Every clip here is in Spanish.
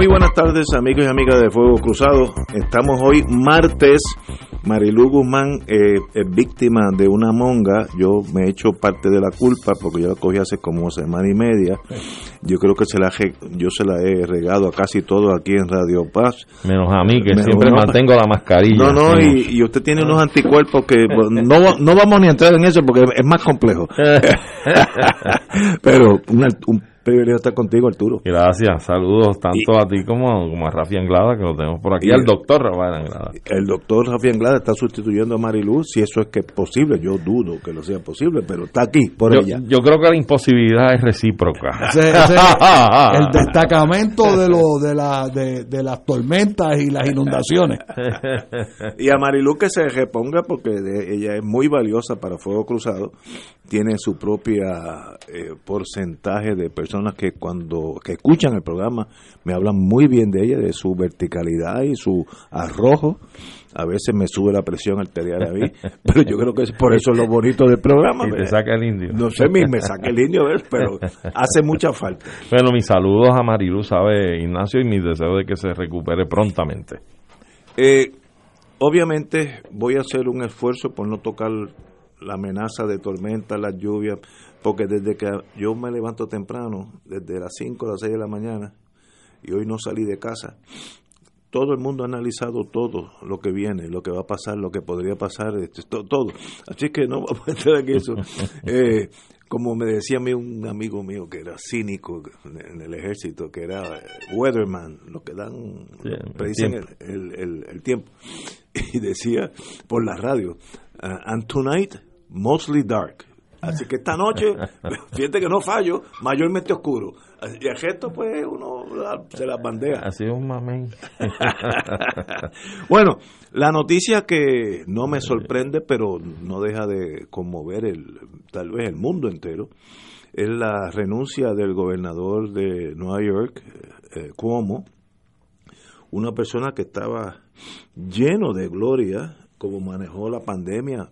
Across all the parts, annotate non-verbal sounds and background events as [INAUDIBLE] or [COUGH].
Muy buenas tardes amigos y amigas de Fuego Cruzado. Estamos hoy martes. Marilú Guzmán eh, es víctima de una monga. Yo me he hecho parte de la culpa porque yo la cogí hace como semana y media. Yo creo que se la yo se la he regado a casi todo aquí en Radio Paz. Menos a mí que siempre mantengo la mascarilla. No, no, y, y, usted tiene unos anticuerpos que no, no vamos ni a entrar en eso porque es más complejo. [LAUGHS] [LAUGHS] Pero un, un privilegio estar contigo, Arturo. Gracias, saludos tanto a ti como, como a Rafi Anglada, que lo tenemos por aquí, y al doctor Rafael Anglada. El doctor Rafi Anglada está sustituyendo a Mariluz, si eso es que es posible, yo dudo que lo sea posible, pero está aquí, por yo, ella. Yo creo que la imposibilidad es recíproca. [LAUGHS] Ese, ese, el [LAUGHS] destacamento de, lo, de, la, de, de, las tormentas y las inundaciones. y a Mariluz que se reponga porque de, ella es muy valiosa para Fuego Cruzado, tiene su propia eh, porcentaje de personas que cuando que escuchan el programa me hablan muy bien de ella, de su verticalidad y su arrojo. A veces me sube la presión arterial a mí, [LAUGHS] pero yo creo que es por eso lo bonito del programa. [LAUGHS] Y te saca el indio. No sé, me, me saca el indio, ¿ves? pero hace mucha falta. Bueno, mis saludos a Marilu, sabe Ignacio, y mis deseos de que se recupere prontamente. Eh, obviamente voy a hacer un esfuerzo por no tocar la amenaza de tormenta, las lluvias, porque desde que yo me levanto temprano, desde las 5 a las 6 de la mañana, y hoy no salí de casa, todo el mundo ha analizado todo lo que viene, lo que va a pasar, lo que podría pasar, este, todo. todo. Así que no [LAUGHS] vamos a entrar aquí eso. [LAUGHS] Eh, como me decía a mí un amigo mío que era cínico en el ejército, que era weatherman, lo que dan, sí, predicen el, el, el, el, tiempo, [LAUGHS] y decía por la radio, uh, and tonight mostly dark. Así que esta noche, [LAUGHS] fíjate que no fallo, mayormente oscuro. Y el gesto, pues, uno se las bandea. Así es un mamén. [LAUGHS] bueno, la noticia que no me sorprende, pero no deja de conmover el, tal vez el mundo entero, es la renuncia del gobernador de Nueva York, eh, Cuomo, una persona que estaba lleno de gloria, como manejó la pandemia,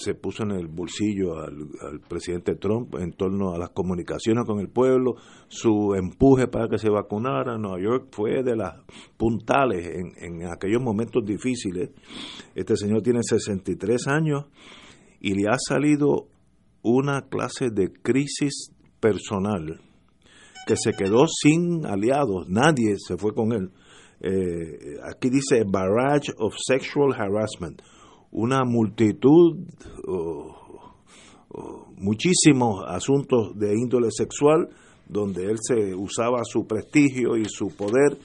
se puso en el bolsillo al, presidente Trump en torno a las comunicaciones con el pueblo, su empuje para que se vacunara. Nueva York fue de las puntales en, en aquellos momentos difíciles. Este señor tiene 63 años y le ha salido una clase de crisis personal que se quedó sin aliados, nadie se fue con él. Eh, aquí dice barrage of sexual harassment una multitud, oh, muchísimos asuntos de índole sexual, donde él se usaba su prestigio y su poder,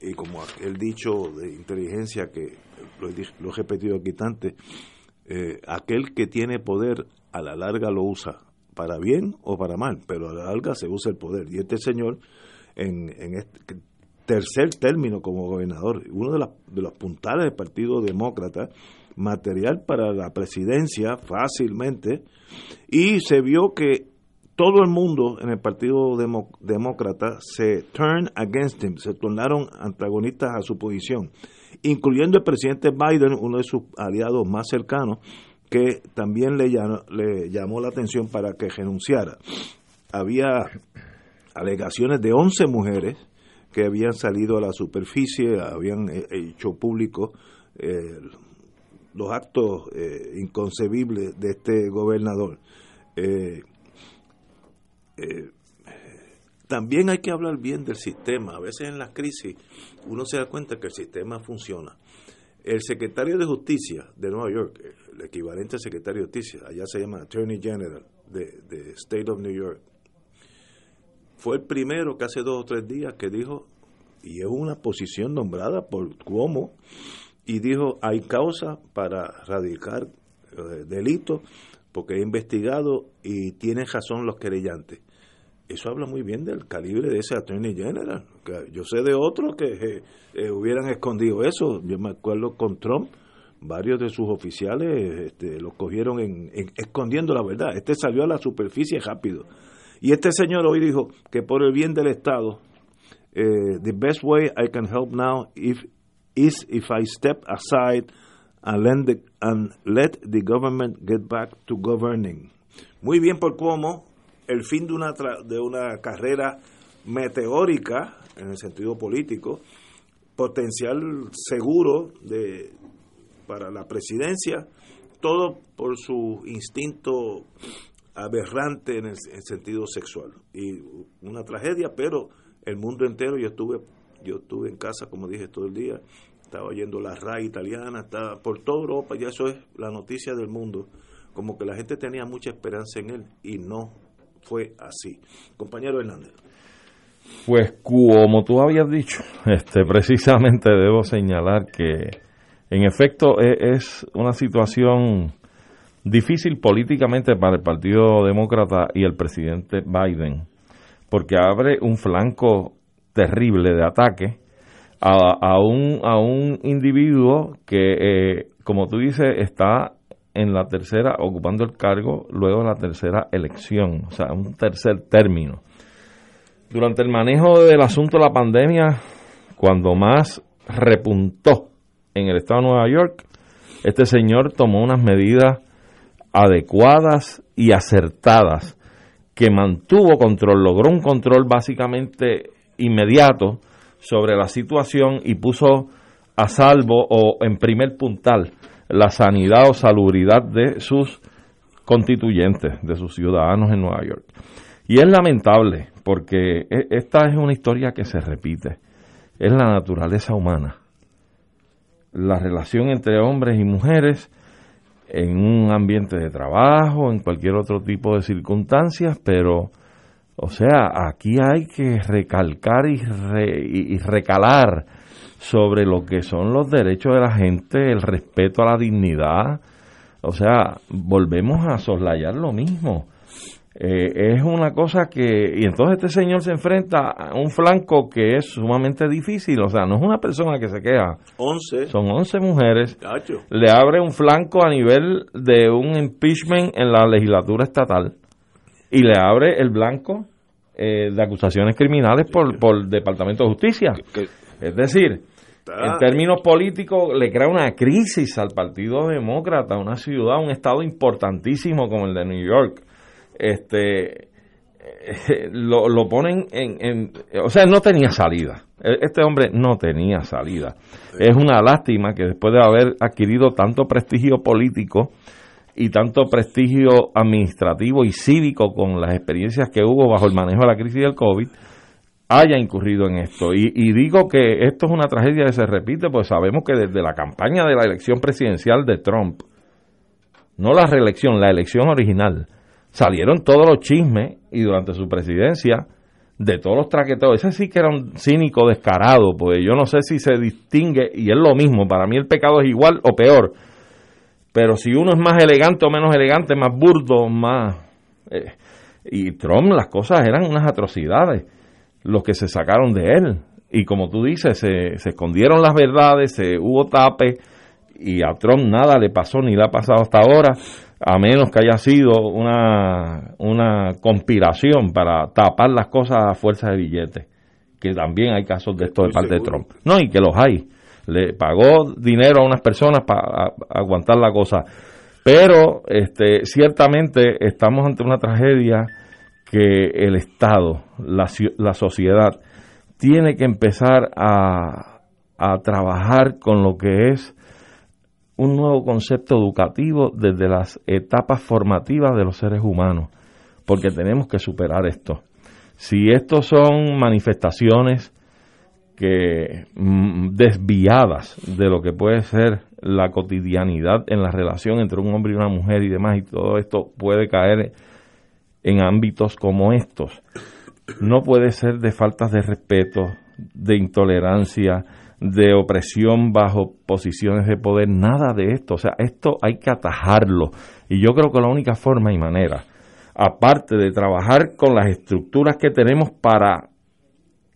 y como el dicho de inteligencia que lo he, repetido aquí antes, eh, aquel que tiene poder a la larga lo usa para bien o para mal, pero a la larga se usa el poder. Y este señor, en, en este tercer término como gobernador, uno de, las de los puntales del Partido Demócrata, material para la presidencia fácilmente y se vio que todo el mundo en el Partido Demócrata se turn against him, se tornaron antagonistas a su posición, incluyendo el presidente Biden, uno de sus aliados más cercanos, que también le llamó, le llamó la atención para que renunciara. Había alegaciones de 11 mujeres que habían salido a la superficie, habían hecho público eh, los actos eh, inconcebibles de este gobernador. Eh, eh, también hay que hablar bien del sistema. A veces en las crisis uno se da cuenta que el sistema funciona. El secretario de Justicia de Nueva York, el equivalente al secretario de Justicia, allá se llama Attorney General de, de State of New York, fue el primero que hace dos o tres días que dijo, y es una posición nombrada por Cuomo, y dijo, hay causa para radicar eh, delitos porque he investigado y tienen razón los querellantes. Eso habla muy bien del calibre de ese Attorney General. yo sé de otros que eh, eh, hubieran escondido eso. Yo me acuerdo con Trump, varios de sus oficiales este, los cogieron en, escondiendo la verdad. Este salió a la superficie rápido. Y este señor hoy dijo que por el bien del Estado, the best way I can help now if, is if I step aside and let, and let the government get back to governing. Muy bien por cómo el fin de una, de una carrera meteórica en el sentido político, potencial seguro de, para la presidencia, todo por su instinto aberrante en el, sentido sexual. Y una tragedia, pero el mundo entero, yo estuve, yo estuve en casa, como dije, todo el día, estaba oyendo la RAI italiana, estaba por toda Europa, ya eso es la noticia del mundo, como que la gente tenía mucha esperanza en él y no fue así. Compañero Hernández. Pues como tú habías dicho, este precisamente debo señalar que en efecto e, es una situación difícil políticamente para el Partido Demócrata y el presidente Biden, porque abre un flanco terrible de ataque a, un, a un individuo que, eh, como tú dices, está en la tercera, ocupando el cargo luego de la tercera elección, o sea, un tercer término. Durante el manejo del asunto de la pandemia, cuando más repuntó en el estado de Nueva York, este señor tomó unas medidas adecuadas y acertadas que mantuvo control, logró un control básicamente inmediato sobre la situación y puso a salvo o en primer puntal la sanidad o salubridad de sus constituyentes, de sus ciudadanos en Nueva York. Y es lamentable porque e, esta es una historia que se repite, es la naturaleza humana, la relación entre hombres y mujeres en un ambiente de trabajo, en cualquier otro tipo de circunstancias, pero o sea, aquí hay que recalcar y, y, recalar sobre lo que son los derechos de la gente, el respeto a la dignidad. O sea, volvemos a soslayar lo mismo. Eh, es una cosa que... Y entonces este señor se enfrenta a un flanco que es sumamente difícil. O sea, no es una persona que se queja. 11. Son 11 mujeres. Le abre un flanco a nivel de un impeachment en la legislatura estatal y le abre el blanco eh, de acusaciones criminales por, por el Departamento de Justicia. Es decir, en términos políticos le crea una crisis al Partido Demócrata, una ciudad, un estado importantísimo como el de New York. Este eh, [LAUGHS] lo, lo ponen en, en, o sea, no tenía salida. E, este hombre no tenía salida. Es una lástima que después de haber adquirido tanto prestigio político, y tanto prestigio administrativo y cívico con las experiencias que hubo bajo el manejo de la crisis del COVID, haya incurrido en esto. Y, digo que esto es una tragedia que se repite, pues sabemos que desde la campaña de la elección presidencial de Trump, no la reelección, la elección original, salieron todos los chismes y durante su presidencia de todos los traqueteos, ese sí que era un cínico descarado, pues yo no sé si se distingue, y es lo mismo, para mí el pecado es igual o peor, pero si uno es más elegante o menos elegante, más burdo, más... Eh, y Trump las cosas eran unas atrocidades, los que se sacaron de él. Y como tú dices, se, se escondieron las verdades, se hubo tape y a Trump nada le pasó ni le ha pasado hasta ahora, a menos que haya sido una, una conspiración para tapar las cosas a fuerza de billetes, que también hay casos de esto de parte de Trump. No, y que los hay le pagó dinero a unas personas para aguantar la cosa. Pero este, ciertamente estamos ante una tragedia que el Estado, la, la sociedad, tiene que empezar a, a trabajar con lo que es un nuevo concepto educativo desde las etapas formativas de los seres humanos, porque tenemos que superar esto. Si estos son manifestaciones que mm, desviadas de lo que puede ser la cotidianidad en la relación entre un hombre y una mujer y demás, y todo esto puede caer en ámbitos como estos. No puede ser de faltas de respeto, de intolerancia, de opresión bajo posiciones de poder, nada de esto. O sea, esto hay que atajarlo. Y yo creo que la única forma y manera, aparte de trabajar con las estructuras que tenemos para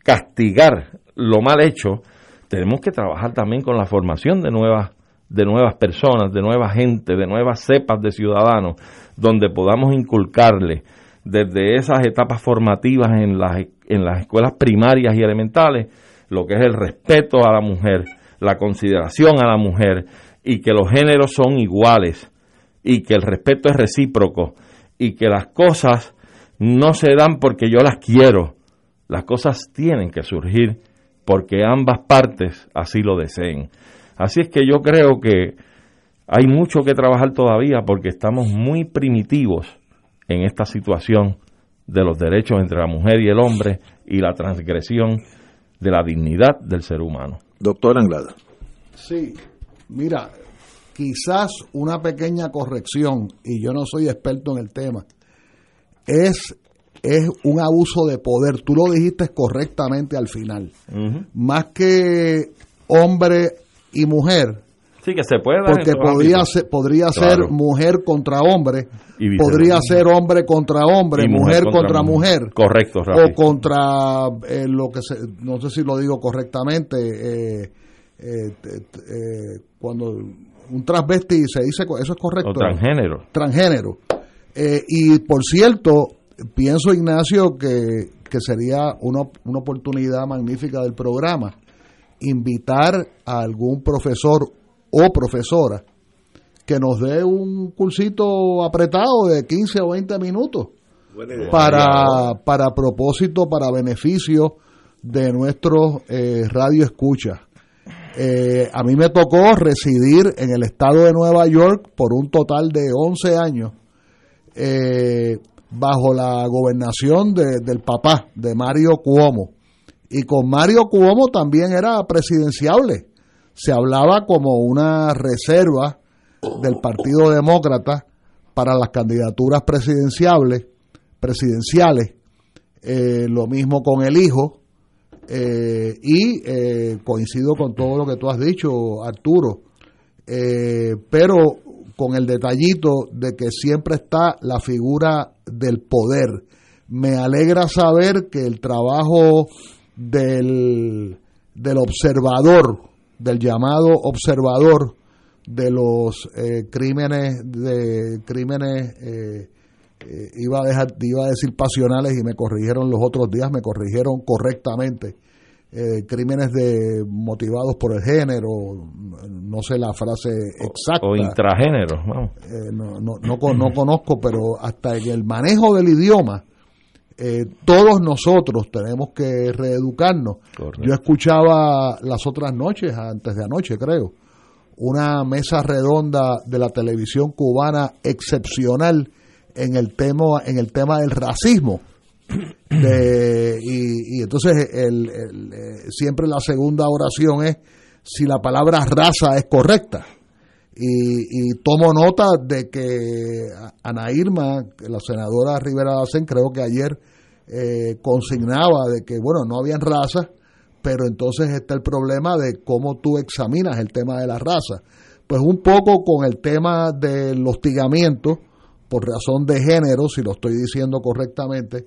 castigar lo mal hecho, tenemos que trabajar también con la formación de nuevas de nuevas personas, de nueva gente, de nuevas cepas de ciudadanos, donde podamos inculcarle desde esas etapas formativas en las, en las escuelas primarias y elementales lo que es el respeto a la mujer, la consideración a la mujer y que los géneros son iguales y que el respeto es recíproco y que las cosas no se dan porque yo las quiero, las cosas tienen que surgir porque ambas partes así lo deseen. Así es que yo creo que hay mucho que trabajar todavía porque estamos muy primitivos en esta situación de los derechos entre la mujer y el hombre y la transgresión de la dignidad del ser humano. Doctor Anglada. Sí, mira, quizás una pequeña corrección, y yo no soy experto en el tema, es, es un abuso de poder. Tú lo dijiste correctamente al final. Más que hombre y mujer. Sí, que se puede. Porque podría ser, podría ser mujer contra hombre, podría ser hombre contra hombre, mujer, contra, mujer, Correcto, O contra eh, lo que se, no sé si lo digo correctamente, eh, eh, cuando un transvesti se dice, eso es correcto. transgénero. Transgénero. y por cierto, pienso, Ignacio, que, que sería una, una oportunidad magnífica del programa invitar a algún profesor o profesora que nos dé un cursito apretado de 15 o 20 minutos para, para propósito, para beneficio de nuestros eh, radio escucha. Eh, a mí me tocó residir en el estado de Nueva York por un total de 11 años eh, bajo la gobernación del papá, de Mario Cuomo. Y con Mario Cuomo también era presidenciable. Se hablaba como una reserva del Partido Demócrata para las candidaturas presidenciales, presidenciales. Eh, lo mismo con el hijo. Eh, y eh, coincido con todo lo que tú has dicho, Arturo. pero con el detallito de que siempre está la figura del poder. Me alegra saber que el trabajo del, del observador, del llamado observador de los eh, crímenes de crímenes eh, eh, iba a dejar iba a decir pasionales y me corrigieron los otros días me corrigieron correctamente crímenes de motivados por el género no sé la frase exacta o, intragénero no, no, no, no conozco pero hasta en el manejo del idioma eh, todos nosotros tenemos que reeducarnos. Yo escuchaba las otras noches, antes de anoche creo, una mesa redonda de la televisión cubana excepcional en el tema, en el tema del racismo. [COUGHS] y, entonces el, eh, siempre la segunda oración es si la palabra raza es correcta. Y, tomo nota de que Ana Irma, la senadora Rivera Dacen, creo que ayer eh, consignaba de que, bueno, no habían razas, pero entonces está el problema de cómo tú examinas el tema de la raza. Pues un poco con el tema del hostigamiento por razón de género, si lo estoy diciendo correctamente,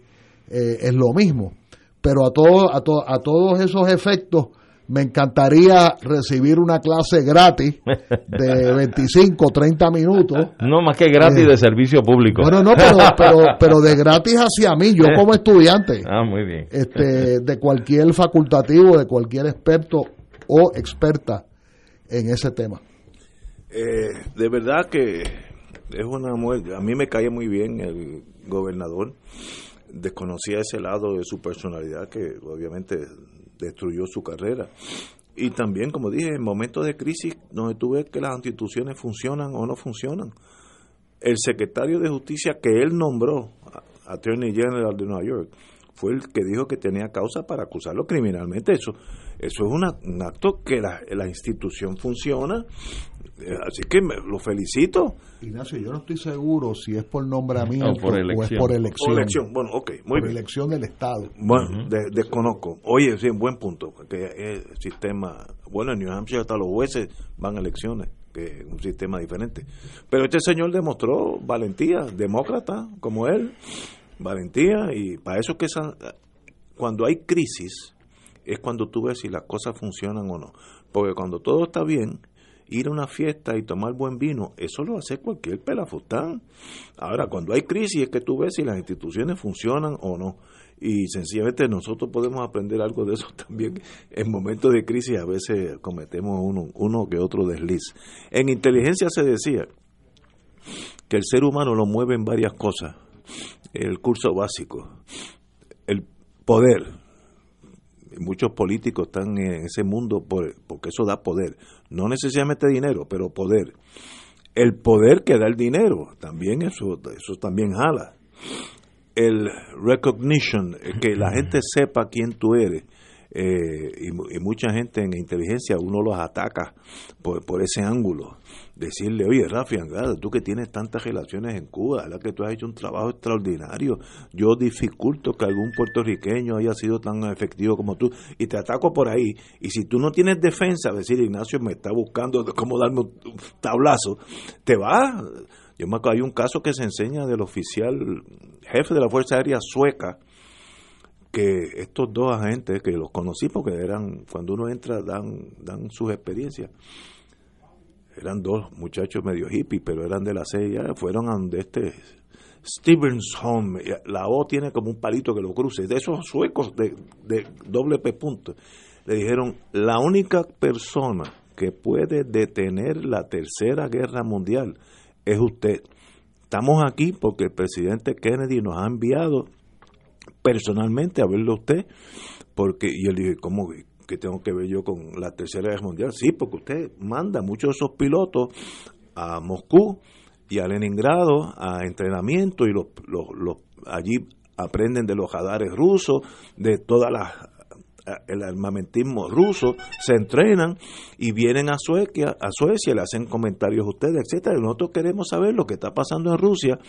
eh, es lo mismo. Pero a, todo, a, a todos esos efectos, me encantaría recibir una clase gratis de [LAUGHS] 25, 30 minutos. No, más que gratis de eh, servicio público. Bueno, no, [LAUGHS] pero, pero, de gratis hacia mí, yo como estudiante. Ah, muy bien. Este, de cualquier facultativo, de cualquier experto o experta en ese tema. Eh, de verdad que es una a mí me cae muy bien el gobernador desconocía ese lado de su personalidad que obviamente destruyó su carrera. Y también, como dije, en momentos de crisis donde tú ves que las instituciones funcionan o no funcionan. El secretario de Justicia que él nombró, Attorney General de Nueva York, fue el que dijo que tenía causa para acusarlo criminalmente. Eso, eso es un acto que la, institución funciona, así que lo felicito. Ignacio, yo no estoy seguro si es por nombramiento o, es por elección. Bueno, ok, muy por elección del Estado. Bueno, desconozco. Oye, sí, buen punto, porque el sistema, bueno, en New Hampshire hasta los jueces van a elecciones que es un sistema diferente. Pero este señor demostró valentía, demócrata como él, valentía, y para eso que cuando hay crisis es cuando tú ves si las cosas funcionan o no. Porque cuando todo está bien, ir a una fiesta y tomar buen vino, eso lo hace cualquier pelafustán. Ahora, cuando hay crisis es que tú ves si las instituciones funcionan o no y sencillamente nosotros podemos aprender algo de eso [LAUGHS] también. En momentos de crisis a veces cometemos uno, uno que otro desliz. En inteligencia se decía que el ser humano lo mueve en varias cosas. El curso básico, el poder. Muchos políticos están en ese mundo porque eso da poder. No necesariamente dinero, pero poder. El poder que da el dinero, también eso, eso también jala el recognition, eh, que la gente sepa quién tú eres. Eh, y, mucha gente en inteligencia uno los ataca por, por ese ángulo. Decirle, oye, Rafi Andrade, tú que tienes tantas relaciones en Cuba, la que tú has hecho un trabajo extraordinario, yo dificulto que algún puertorriqueño haya sido tan efectivo como tú, y te ataco por ahí. Y si tú no tienes defensa, decir, Ignacio me está buscando cómo darme un tablazo, te va yo me acuerdo, hay un caso que se enseña del oficial jefe de la Fuerza Aérea Sueca, que estos dos agentes, que los conocí porque eran, cuando uno entra, dan, dan sus experiencias. Eran dos muchachos medio hippies, pero eran de la CIA, fueron a donde este Stevens Home, la O tiene como un palito que lo cruce, de esos suecos de, de doble P punto. Le dijeron, la única persona que puede detener la tercera guerra mundial es usted. Estamos aquí porque el presidente Kennedy nos ha enviado personalmente a verlo a usted, porque, y él dije, ¿cómo que tengo que ver yo con la Tercera Guerra Mundial? Sí, porque usted manda muchos de esos pilotos a Moscú y a Leningrado a entrenamiento y los, los, allí aprenden de los radares rusos, de todas las el armamentismo ruso, se entrenan y vienen a Suecia, a Suecia, le hacen comentarios a ustedes, etcétera. Nosotros queremos saber lo que está pasando en Rusia,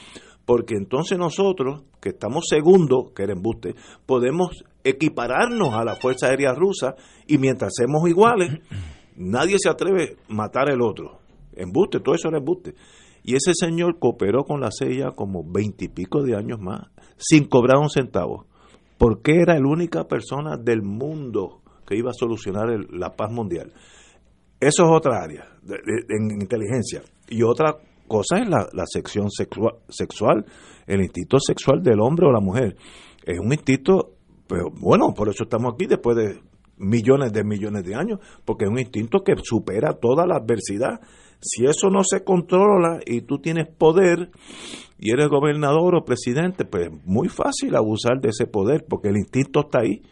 porque entonces nosotros, que estamos segundos, que era embuste, podemos equipararnos a la Fuerza Aérea Rusa y mientras seamos iguales, [CLEARS THROAT] nadie se atreve a matar al otro. Embuste, todo eso era embuste. Y ese señor cooperó con la CIA como veintipico de años más, sin cobrar un centavo porque era la única persona del mundo que iba a solucionar la paz mundial. Eso es otra área en inteligencia. Y otra cosa es la, sección sexual, el instinto sexual del hombre o la mujer. Es un instinto, pero bueno, por eso estamos aquí después de millones de millones de años, porque es un instinto que supera toda la adversidad. Si eso no se controla y tú tienes poder, y eres gobernador o presidente, pues muy fácil abusar de ese poder porque el instinto está ahí.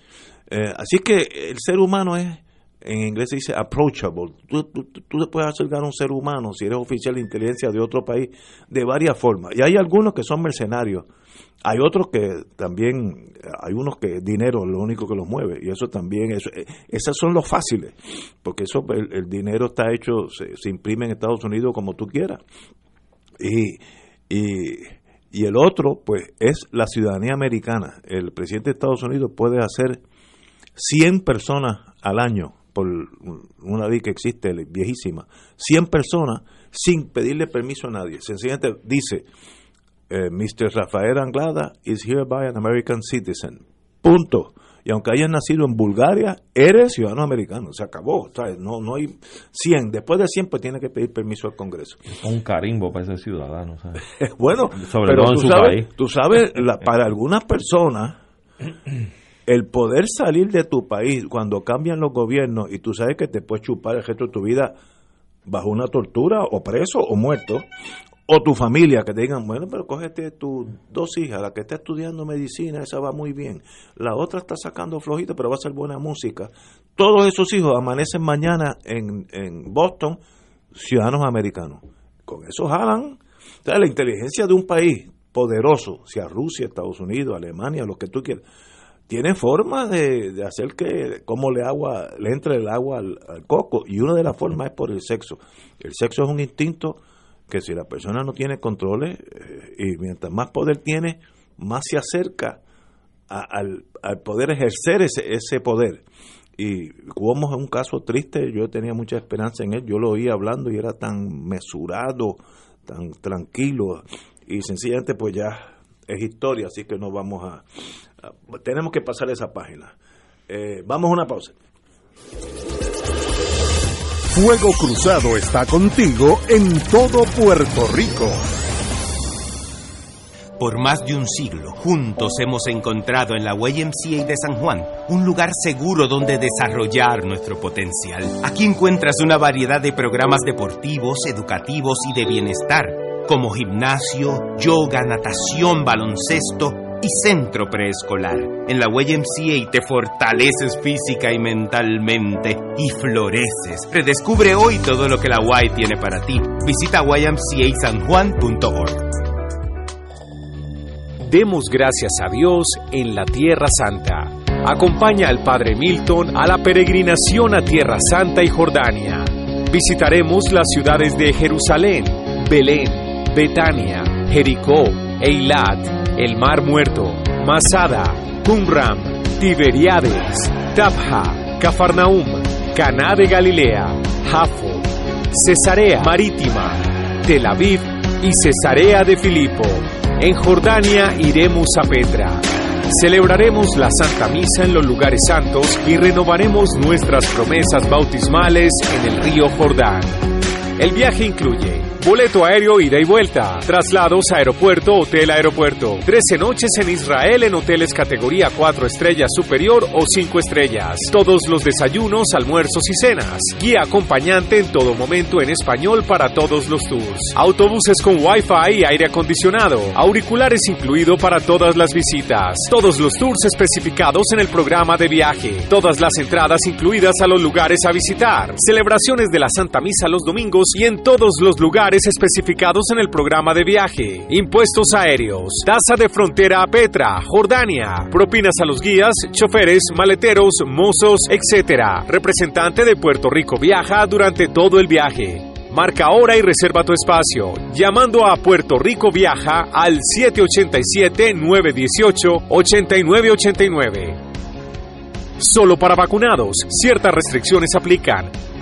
Eh, así que el ser humano es, en inglés se dice approachable. Tú, tú, tú, puedes acercar a un ser humano si eres oficial de inteligencia de otro país de varias formas. Y hay algunos que son mercenarios. Hay otros que también, hay unos que dinero es lo único que los mueve. Y eso también, eso, eh, esos son los fáciles. Porque eso, el, dinero está hecho, se, se imprime en Estados Unidos como tú quieras. Y y, y el otro, pues, es la ciudadanía americana. El presidente de Estados Unidos puede hacer 100 personas al año, por una ley que existe, viejísima, 100 personas sin pedirle permiso a nadie. Sencillamente dice, eh, Mr. Rafael Anglada is hereby an American citizen. Punto y aunque hayas nacido en Bulgaria, eres ciudadano americano. Se acabó. No, no hay 100. Después de 100, pues tiene que pedir permiso al Congreso. un carimbo para ese ciudadano. [LAUGHS] bueno, Sobre todo en tú, su sabes, país. tú sabes, para algunas personas, [LAUGHS] el poder salir de tu país cuando cambian los gobiernos y tú sabes que te puedes chupar el resto de tu vida bajo una tortura o preso o muerto o tu familia que te digan, bueno, pero cógete tus dos hijas, la que está estudiando medicina, esa va muy bien, la otra está sacando flojito, pero va a ser buena música. Todos esos hijos amanecen mañana en, en Boston, ciudadanos americanos. Con eso jalan. O sea, la inteligencia de un país poderoso, sea Rusia, Estados Unidos, Alemania, lo que tú quieras, tiene forma de, hacer que como le agua le entre el agua al, coco y una de las formas es por el sexo. El sexo es un instinto que si la persona no tiene controles eh, y mientras más poder tiene, más se acerca al, poder ejercer ese, ese poder. Y como es un caso triste, yo tenía mucha esperanza en él, yo lo oía hablando y era tan mesurado, tan tranquilo, y sencillamente pues ya es historia, así que no vamos a, tenemos que pasar esa página. Eh, vamos a una pausa. Fuego Cruzado está contigo en todo Puerto Rico. Por más de un siglo, juntos hemos encontrado en la YMCA de San Juan un lugar seguro donde desarrollar nuestro potencial. Aquí encuentras una variedad de programas deportivos, educativos y de bienestar, como gimnasio, yoga, natación, baloncesto y centro preescolar. En la YMCA te fortaleces física y mentalmente y floreces. Redescubre hoy todo lo que la Y tiene para ti. Visita ymcasanjuan.org. Demos gracias a Dios en la Tierra Santa. Acompaña al Padre Milton a la peregrinación a Tierra Santa y Jordania. Visitaremos las ciudades de Jerusalén, Belén, Betania, Jericó, Eilat, el Mar Muerto, Masada, Qumram, Tiberiades, Tabja, Cafarnaum, Caná de Galilea, Jafo, Cesarea Marítima, Tel Aviv y Cesarea de Filipo. En Jordania iremos a Petra. Celebraremos la Santa Misa en los lugares santos y renovaremos nuestras promesas bautismales en el río Jordán. El viaje incluye Boleto aéreo ida y vuelta. Traslados aeropuerto, hotel aeropuerto. 13 noches en Israel en hoteles categoría 4 estrellas superior o 5 estrellas. Todos los desayunos, almuerzos y cenas. Guía acompañante en todo momento en español para todos los tours. Autobuses con wifi y aire acondicionado. Auriculares incluido para todas las visitas. Todos los tours especificados en el programa de viaje. Todas las entradas incluidas a los lugares a visitar. Celebraciones de la Santa Misa los domingos y en todos los lugares especificados en el programa de viaje, impuestos aéreos, tasa de frontera a Petra, Jordania, propinas a los guías, choferes, maleteros, mozos, etc. Representante de Puerto Rico viaja durante todo el viaje. Marca ahora y reserva tu espacio llamando a Puerto Rico Viaja al 787-918-8989. Solo para vacunados, ciertas restricciones aplican.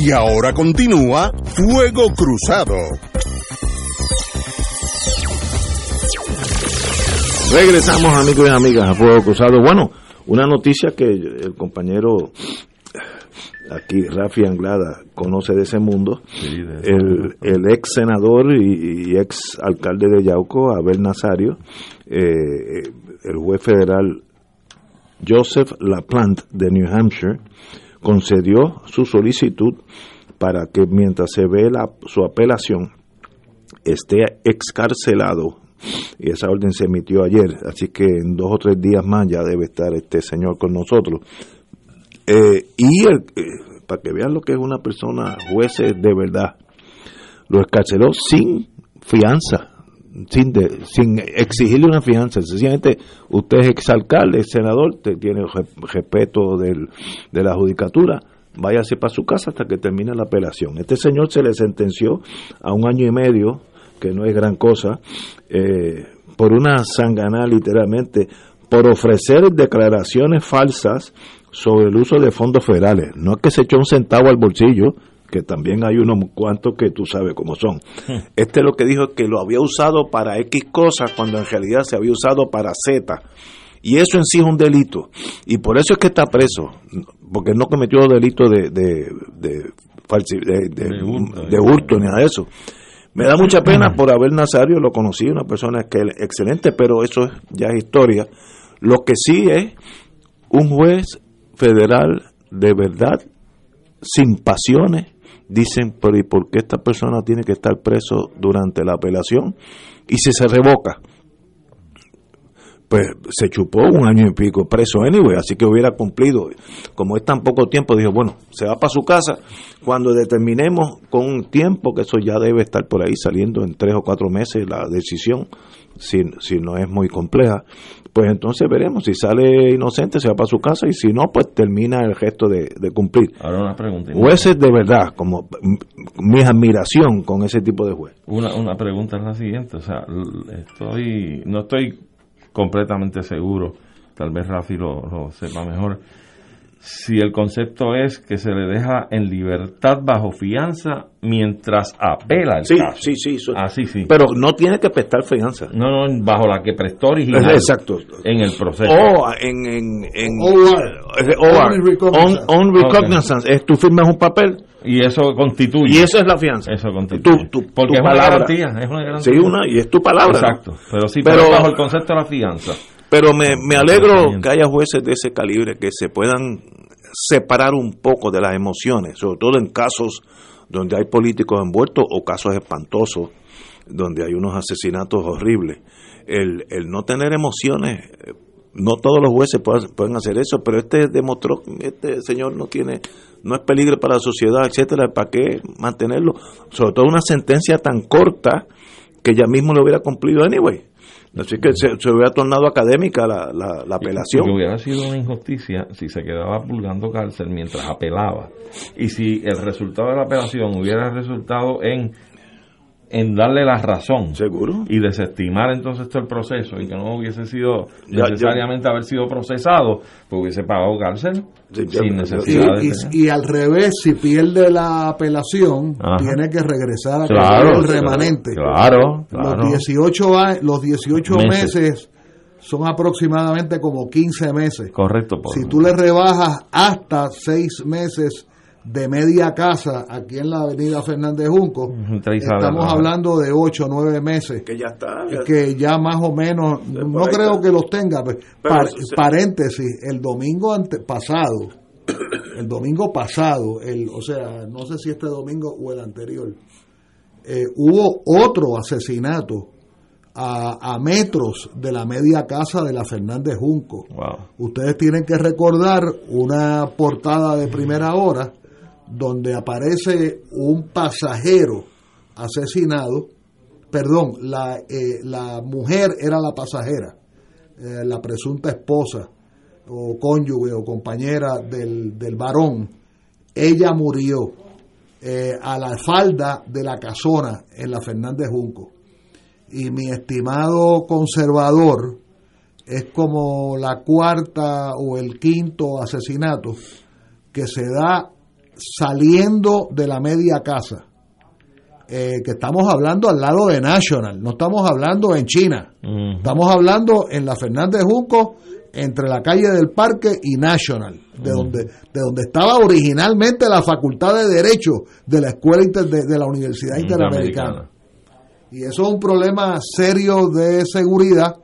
Y ahora continúa Fuego Cruzado. Regresamos amigos y amigas a Fuego Cruzado. Bueno, una noticia que el compañero aquí, Rafi Anglada, conoce de ese mundo. el, el, ex senador y, ex alcalde de Yauco, Abel Nazario, eh, el juez federal Joseph LaPlante de New Hampshire, concedió su solicitud para que mientras se ve la, su apelación esté excarcelado y esa orden se emitió ayer, así que en dos o tres días más ya debe estar este señor con nosotros. Eh, y eh, para que vean lo que es una persona jueces de verdad, lo escarceló sin fianza, sin, sin exigirle una fianza. Sencillamente, usted es exalcalde, senador, te tiene respeto del, de la judicatura, váyase para su casa hasta que termine la apelación. Este señor se le sentenció a un año y medio que no es gran cosa, eh, por una sangana literalmente, por ofrecer declaraciones falsas sobre el uso de fondos federales. No es que se echó un centavo al bolsillo, que también hay unos cuantos que tú sabes cómo son. Este lo que dijo que lo había usado para X cosas cuando en realidad se había usado para Z. Y eso en sí es un delito. Y por eso es que está preso, porque no cometió delito de, de, de, de, de hurto ni nada de eso. Me da mucha pena por haber Nazario, lo conocí, una persona que excelente, pero eso ya es historia. Lo que sí es un juez federal de verdad, sin pasiones, dicen, pero ¿y por qué esta persona tiene que estar preso durante la apelación? Y si se revoca, pues se chupó un año y pico preso anyway, así que hubiera cumplido. Como es tan poco tiempo, dijo, bueno, se va para su casa. Cuando determinemos con un tiempo, que eso ya debe estar por ahí saliendo en tres o cuatro meses la decisión, si, si no es muy compleja, pues entonces veremos. Si sale inocente, se va para su casa y si no, pues termina el gesto de, cumplir. Ahora una pregunta. Jueces de verdad, como mi admiración con ese tipo de juez. Una, una pregunta es la siguiente, o sea, estoy, no estoy completamente seguro, tal vez Rafi lo, lo sepa mejor, si el concepto es que se le deja en libertad bajo fianza mientras apela el sí, caso. Sí, sí, sí. Así sí. Pero no tiene que prestar fianza. No, no, bajo la que prestó original. Exacto. En el proceso. O en... en, en OR. On, recognizance. Es, tú firmas un papel. Y eso constituye. Y eso es la fianza. Eso constituye. Tu, Porque es, Una garantía, es una garantía. Sí, una, y es tu palabra. Exacto. Pero sí, pero, bajo el concepto de la fianza. Pero me, me alegro que haya jueces de ese calibre que se puedan separar un poco de las emociones, sobre todo en casos donde hay políticos envueltos o casos espantosos, donde hay unos asesinatos horribles. El, el no tener emociones, no todos los jueces pueden, pueden hacer eso, pero este demostró, este señor no tiene, no es peligro para la sociedad, etcétera, ¿para qué mantenerlo? Sobre todo una sentencia tan corta que ya mismo lo hubiera cumplido anyway. Así que se, hubiera tornado académica la, la, apelación. Que hubiera sido una injusticia si se quedaba pulgando cárcel mientras apelaba. Y si el resultado de la apelación hubiera resultado en en darle la razón. Seguro y desestimar entonces todo el proceso y que no hubiese sido necesariamente haber sido procesado pues hubiese pagado cárcel sin necesidad y, y, al revés si pierde la apelación tiene que regresar a claro, el remanente. claro, los 18 los 18 meses. son aproximadamente como 15 meses. Correcto si tú le rebajas hasta 6 meses de media casa aquí en la avenida Fernández Junco, estamos hablando de 8 o 9 meses. Que ya está. Que ya más o menos, no creo que los tenga. Pues, paréntesis, el domingo pasado, el domingo pasado, el, o sea, no sé si este domingo o el anterior, eh, hubo otro asesinato a, a, metros de la media casa de la Fernández Junco. Ustedes tienen que recordar una portada de primera hora donde aparece un pasajero asesinado, perdón, la, eh, la mujer era la pasajera, eh, la presunta esposa o cónyuge o compañera del, del varón, ella murió eh, a la falda de la casona en la Fernández Junco. Y mi estimado conservador es como la cuarta o el quinto asesinato que se da saliendo de la media casa, eh, que estamos hablando al lado de National, no estamos hablando en China, estamos hablando en la Fernández Junco, entre la calle del Parque y National, de, donde, de donde estaba originalmente la Facultad de Derecho de la Escuela de, de la Universidad Interamericana. Y eso es un problema serio de seguridad,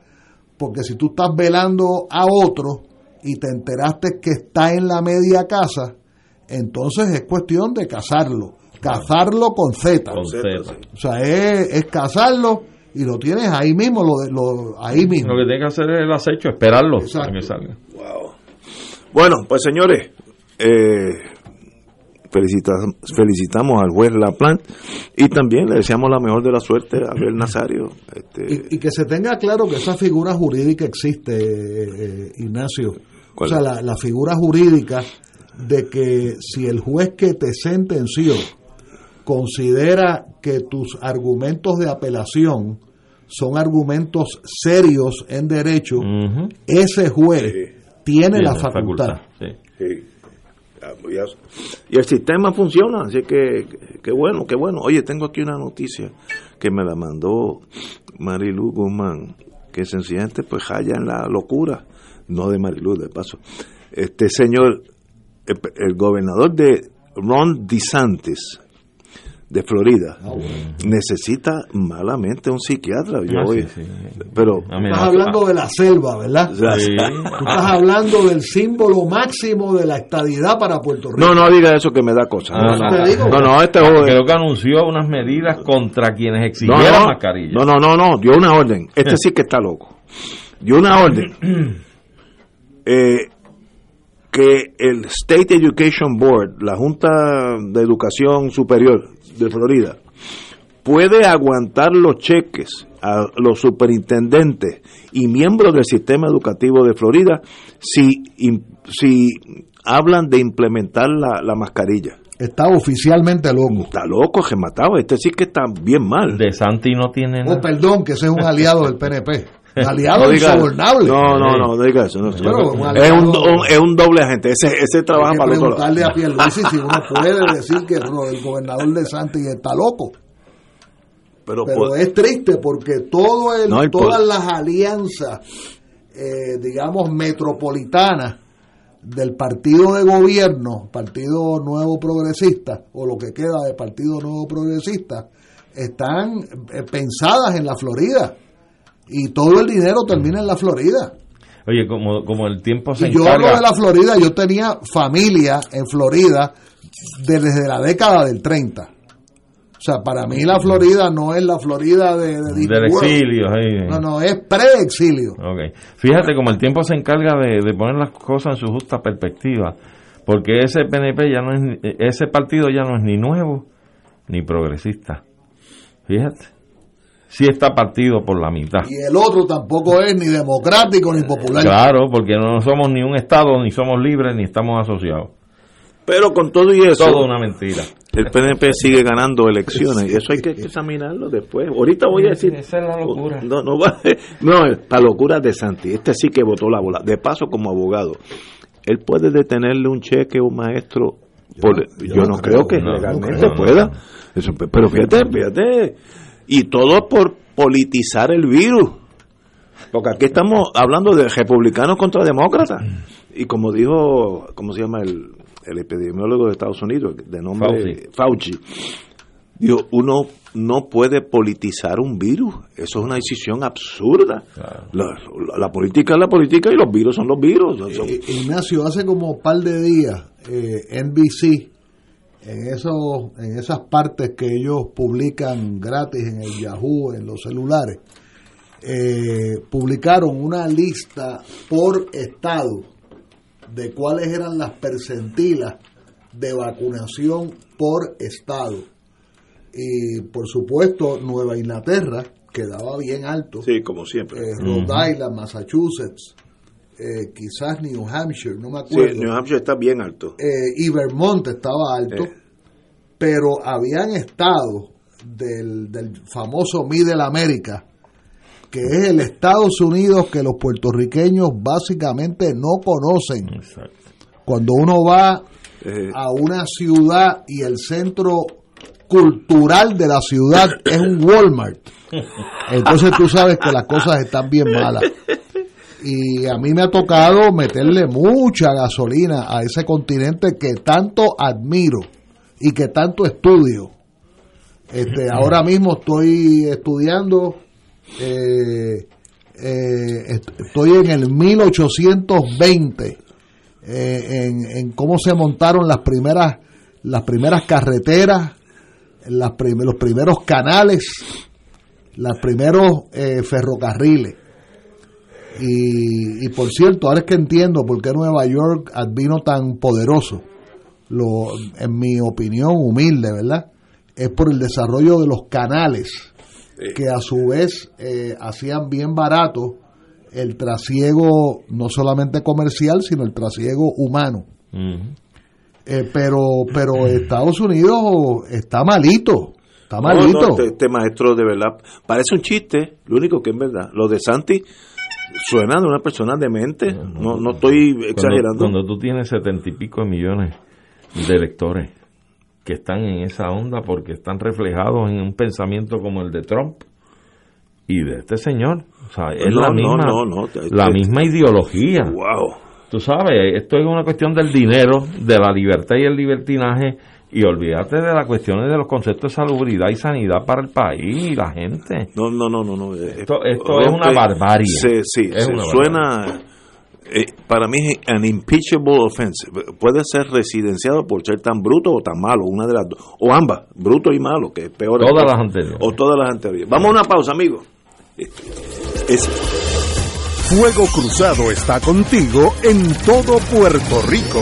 porque si tú estás velando a otro y te enteraste que está en la media casa, entonces es cuestión de cazarlo, cazarlo con Z. O sea, es, es, cazarlo y lo tienes ahí mismo, lo, lo, ahí mismo. Lo que tiene que hacer es el acecho, esperarlo que salga. Bueno, pues señores, eh, felicitamos al juez Laplan y también le deseamos la mejor de la suerte a Abel Nazario. Este, y, que se tenga claro que esa figura jurídica existe, eh, eh, Ignacio. O sea, la, la, figura jurídica de que si el juez que te sentenció considera que tus argumentos de apelación son argumentos serios en derecho, ese juez tiene, la facultad. Ah, pues y el sistema funciona, así que qué bueno, qué bueno. Oye, tengo aquí una noticia que me la mandó Marilu Guzmán, que sencillamente pues halla en la locura, no de Marilu, de paso. Este señor el, gobernador de Ron DeSantis de Florida ah, necesita malamente un psiquiatra. Yo ah, Pero estás hablando de la selva, ¿verdad? estás hablando del símbolo máximo de la estadidad para Puerto Rico. No, no diga eso que me da cosa. no, no, no, este creo que anunció unas medidas contra quienes exigieran mascarillas. No, no, no, no, dio una orden. Este [LAUGHS] sí que está loco. Dio una orden. [CLEARS THROAT] Eh, que el State Education Board, la Junta de Educación Superior de Florida, puede aguantar los cheques a los superintendentes y miembros del sistema educativo de Florida si, si hablan de implementar la, mascarilla. Está oficialmente loco. Está loco, que mataba. Este sí que está bien mal. De Santi no tiene oh, nada. Oh, perdón, que ese es un aliado del PNP. [LAUGHS] [LAUGHS] aliado no insobornable. No, no, no, no diga eso. No, es, un, es un doble agente. Ese, ese trabaja para otro lado. a Pierluisi si [LAUGHS] uno puede decir que el gobernador de Santi está loco. Pero, Pero es triste porque todo el, todas las alianzas, eh, digamos, metropolitanas del partido de gobierno, Partido Nuevo Progresista, o lo que queda de Partido Nuevo Progresista, están eh, pensadas en la Florida y todo el dinero termina en la Florida. Oye, como, como el tiempo se y Yo hablo de la Florida, yo tenía familia en Florida desde la década del 30. O sea, para mí la Florida no es la Florida de, de del exilio. No, no, es pre-exilio. Okay. Fíjate como el tiempo se encarga de, de, poner las cosas en su justa perspectiva, porque ese PNP ya no es, ese partido ya no es ni nuevo ni progresista. Fíjate sí está partido por la mitad. Y el otro tampoco es ni democrático ni popular. Claro, porque no somos ni un Estado, ni somos libres, ni estamos asociados. Pero con todo y eso. Todo una mentira. El PNP sigue ganando elecciones y eso hay que examinarlo después. Ahorita voy a decir. Esa es la locura. No, no, va, [LAUGHS] no, la locura de Santi. Este sí que votó la bola. De paso, como abogado, él puede detenerle un cheque a un maestro. Yo, no, creo, que legalmente pueda. Eso, pero fíjate, fíjate y todo por politizar el virus. Porque aquí estamos hablando de republicanos contra demócratas. Y como dijo, ¿cómo se llama el, el epidemiólogo de Estados Unidos, de nombre Fauci? dijo, uno no puede politizar un virus. Eso es una decisión absurda. La, política es la política y los virus son los virus. Eh, Ignacio, hace como un par de días, eh, NBC en, esos, en esas partes que ellos publican gratis en el Yahoo, en los celulares, eh, publicaron una lista por estado de cuáles eran las percentilas de vacunación por estado. Y por supuesto, Nueva Inglaterra quedaba bien alto. Sí, como siempre. Eh, Rhode Island, Massachusetts, eh, quizás New Hampshire, no me acuerdo. Sí, New Hampshire está bien alto. Eh, y Vermont estaba alto, eh. pero habían estados del, del famoso Middle América, que es el Estados Unidos que los puertorriqueños básicamente no conocen. Cuando uno va a una ciudad y el centro cultural de la ciudad es un Walmart, entonces tú sabes que las cosas están bien malas y a mí me ha tocado meterle mucha gasolina a ese continente que tanto admiro y que tanto estudio. Este, ahora mismo estoy estudiando, eh, eh, estoy en el 1820, eh, en, en, cómo se montaron las primeras, las primeras carreteras, las los primeros canales, los primeros ferrocarriles y, por cierto, ahora es que entiendo por qué Nueva York vino tan poderoso. Lo, en mi opinión humilde, ¿verdad? Es por el desarrollo de los canales, que a su vez eh, hacían bien barato el trasiego, no solamente comercial, sino el trasiego humano. Eh, pero, pero Estados Unidos está malito. Está malito. este, este, maestro de verdad parece un chiste, lo único que es verdad. Lo de Santi suena de una persona demente, no, no estoy exagerando. Cuando, tú tienes setenta y pico de millones de electores que están en esa onda porque están reflejados en un pensamiento como el de Trump y de este señor, o sea, es la misma la misma ideología. Wow. Tú sabes, esto es una cuestión del dinero, de la libertad y el libertinaje y olvídate de las cuestiones de los conceptos de salubridad y sanidad para el país y la gente. No, no, no, no. no. Esto, esto es una barbarie. Sí, sí, suena... Eh, para mí es an impeachable offense. Puede ser residenciado por ser tan bruto o tan malo, una de las dos. O ambas, bruto y malo, que es peor. Todas las anteriores. O todas las anteriores. Vamos a una pausa, amigos. Fuego Cruzado está contigo en todo Puerto Rico.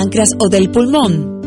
o del pulmón.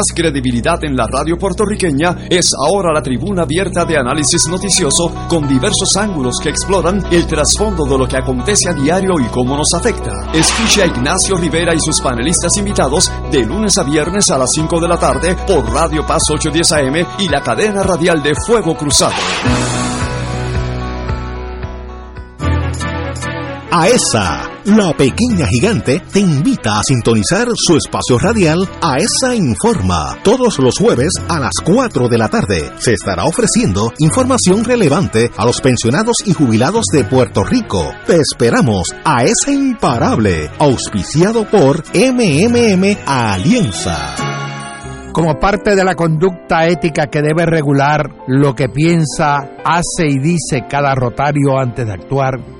demás credibilidad en la radio puertorriqueña es ahora la tribuna abierta de análisis noticioso con diversos ángulos que exploran el trasfondo de lo que acontece a diario y cómo nos afecta. Escuche a Ignacio Rivera y sus panelistas invitados de lunes a viernes a las 5 de la tarde por Radio Paz 810 AM y la cadena radial de Fuego Cruzado. A esa, la pequeña gigante te invita a sintonizar su espacio radial A esa Informa. Todos los jueves a las 4 de la tarde se estará ofreciendo información relevante a los pensionados y jubilados de Puerto Rico. Te esperamos a esa imparable, auspiciado por MMM Alianza. Como parte de la conducta ética que debe regular lo que piensa, hace y dice cada rotario antes de actuar,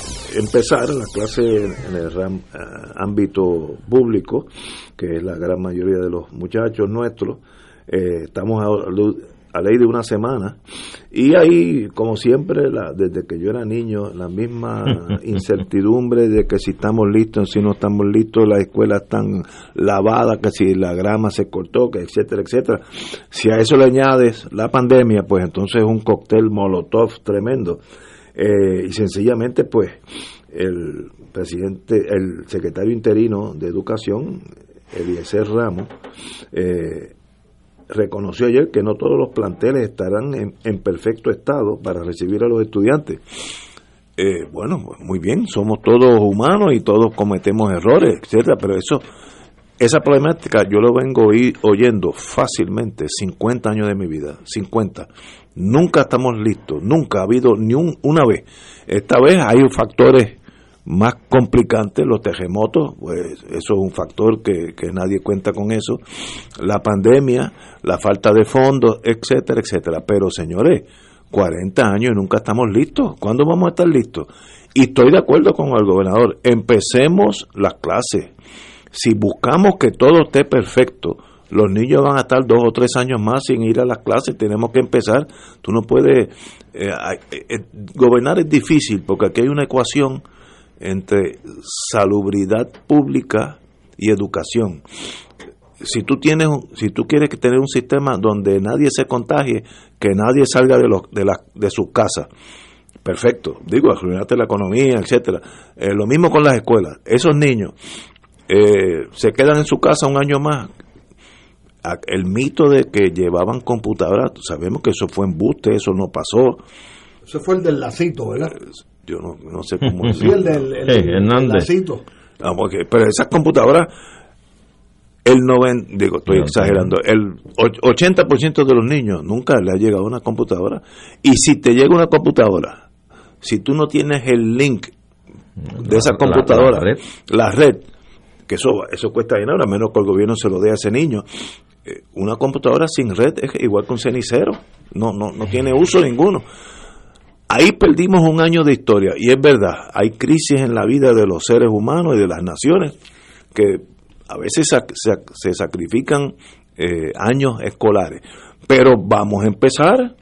empezar la clase en el eh, ámbito público, que es la gran mayoría de los muchachos nuestros, eh, estamos a, ley de una semana. Y ahí, como siempre, la, desde que yo era niño, la misma [LAUGHS] incertidumbre de que si estamos listos, si no estamos listos, las escuelas están lavadas, que si la grama se cortó, que etcétera, etcétera. Si a eso le añades la pandemia, pues entonces es un cóctel molotov tremendo eh, y sencillamente, pues, el presidente, el secretario interino de Educación, Eliezer Ramos, eh, reconoció ayer que no todos los planteles estarán en, perfecto estado para recibir a los estudiantes. Eh, bueno, muy bien, somos todos humanos y todos cometemos errores, etcétera, pero eso, esa problemática yo lo vengo oyendo fácilmente 50 años de mi vida, 50. Nunca estamos listos, nunca ha habido ni una vez. Esta vez hay factores más complicantes, los terremotos, pues eso es un factor que, que nadie cuenta con eso, la pandemia, la falta de fondos, etcétera, etcétera. Pero señores, 40 años y nunca estamos listos. ¿Cuándo vamos a estar listos? Y estoy de acuerdo con el gobernador, empecemos las clases. Si buscamos que todo esté perfecto, los niños van a estar dos o tres años más sin ir a las clases, tenemos que empezar. Tú no puedes... Eh, eh, eh, gobernar es difícil porque aquí hay una ecuación entre salubridad pública y educación. Si tú tienes, si tú quieres tener un sistema donde nadie se contagie, que nadie salga de los, de, la, de sus casas, perfecto. Digo, arruinarte la economía, etcétera. lo mismo con las escuelas. Esos niños se quedan en su casa un año más el mito de que llevaban computadoras, sabemos que eso fue embuste, eso no pasó. Eso fue el del lacito, ¿verdad? Yo no, sé cómo [LAUGHS] es. Sí, el del, lacito. Ah, pero esas computadoras, el 90, digo, estoy exagerando, el 80% de los niños nunca le ha llegado una computadora. Y si te llega una computadora, si tú no tienes el link de esa computadora, la, red. Que eso, eso cuesta dinero, a menos que el gobierno se lo dé a ese niño. Eh, una computadora sin red es igual que un cenicero, no, no, no tiene uso ninguno. Ahí perdimos un año de historia, y es verdad, hay crisis en la vida de los seres humanos y de las naciones que a veces se, sacrifican eh, años escolares. Pero vamos a empezar.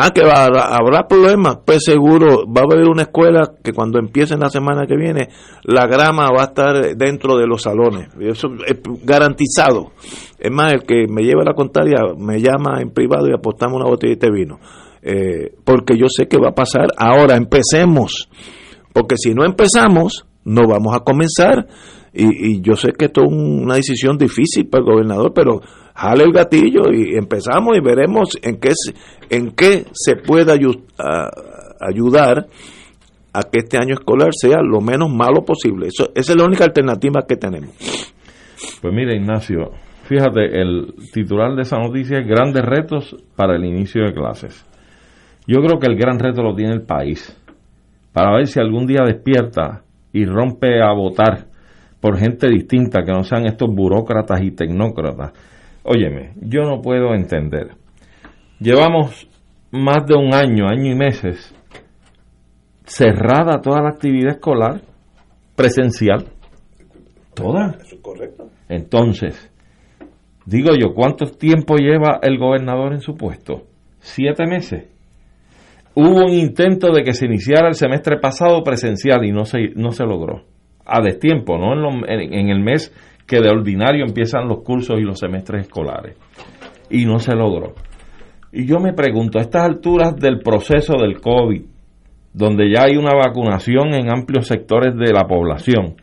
Ah, que va, habrá problemas, pues seguro va a haber una escuela que cuando empiecen la semana que viene, la grama va a estar dentro de los salones. Eso es garantizado. Es más, el que me lleva la contraria me llama en privado y apostamos una botellita de vino. Eh, porque yo sé que va a pasar. Ahora empecemos. Porque si no empezamos, no vamos a comenzar. Y, yo sé que esto es una decisión difícil para el gobernador, pero jale el gatillo y empezamos y veremos en qué, en qué se puede ayudar a que este año escolar sea lo menos malo posible. Esa es la única alternativa que tenemos. Pues mira, Ignacio, fíjate, el titular de esa noticia es grandes retos para el inicio de clases. Yo creo que el gran reto lo tiene el país, para ver si algún día despierta y rompe a votar por gente distinta, que no sean estos burócratas y tecnócratas. Óyeme, yo no puedo entender. Llevamos más de un año, año y meses, cerrada toda la actividad escolar presencial. Toda. Eso es correcto. Entonces, digo yo, ¿cuánto tiempo lleva el gobernador en su puesto? Siete meses. Hubo un intento de que se iniciara el semestre pasado presencial y no se, no se logró a destiempo, no en, el mes que de ordinario empiezan los cursos y los semestres escolares. Y no se logró. Y yo me pregunto, a estas alturas del proceso del COVID, donde ya hay una vacunación en amplios sectores de la población,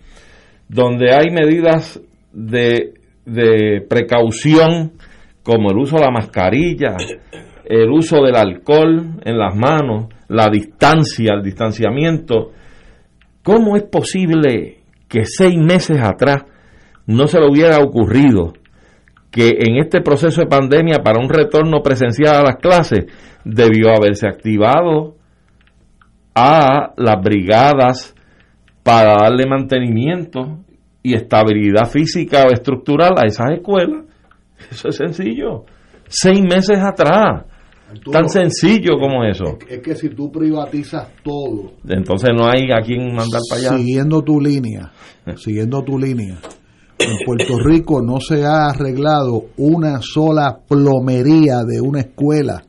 donde hay medidas de, de precaución como el uso de la mascarilla, el uso del alcohol en las manos, la distancia, el distanciamiento, ¿Cómo es posible que seis meses atrás no se le hubiera ocurrido que en este proceso de pandemia para un retorno presencial a las clases debió haberse activado a las brigadas para darle mantenimiento y estabilidad física o estructural a esas escuelas? Eso es sencillo. Seis meses atrás. Tan sencillo como eso. Es, que si tú privatizas todo. Entonces no hay a quien mandar para allá. Siguiendo tu línea, [LAUGHS] siguiendo tu línea. En Puerto Rico no se ha arreglado una sola plomería de una escuela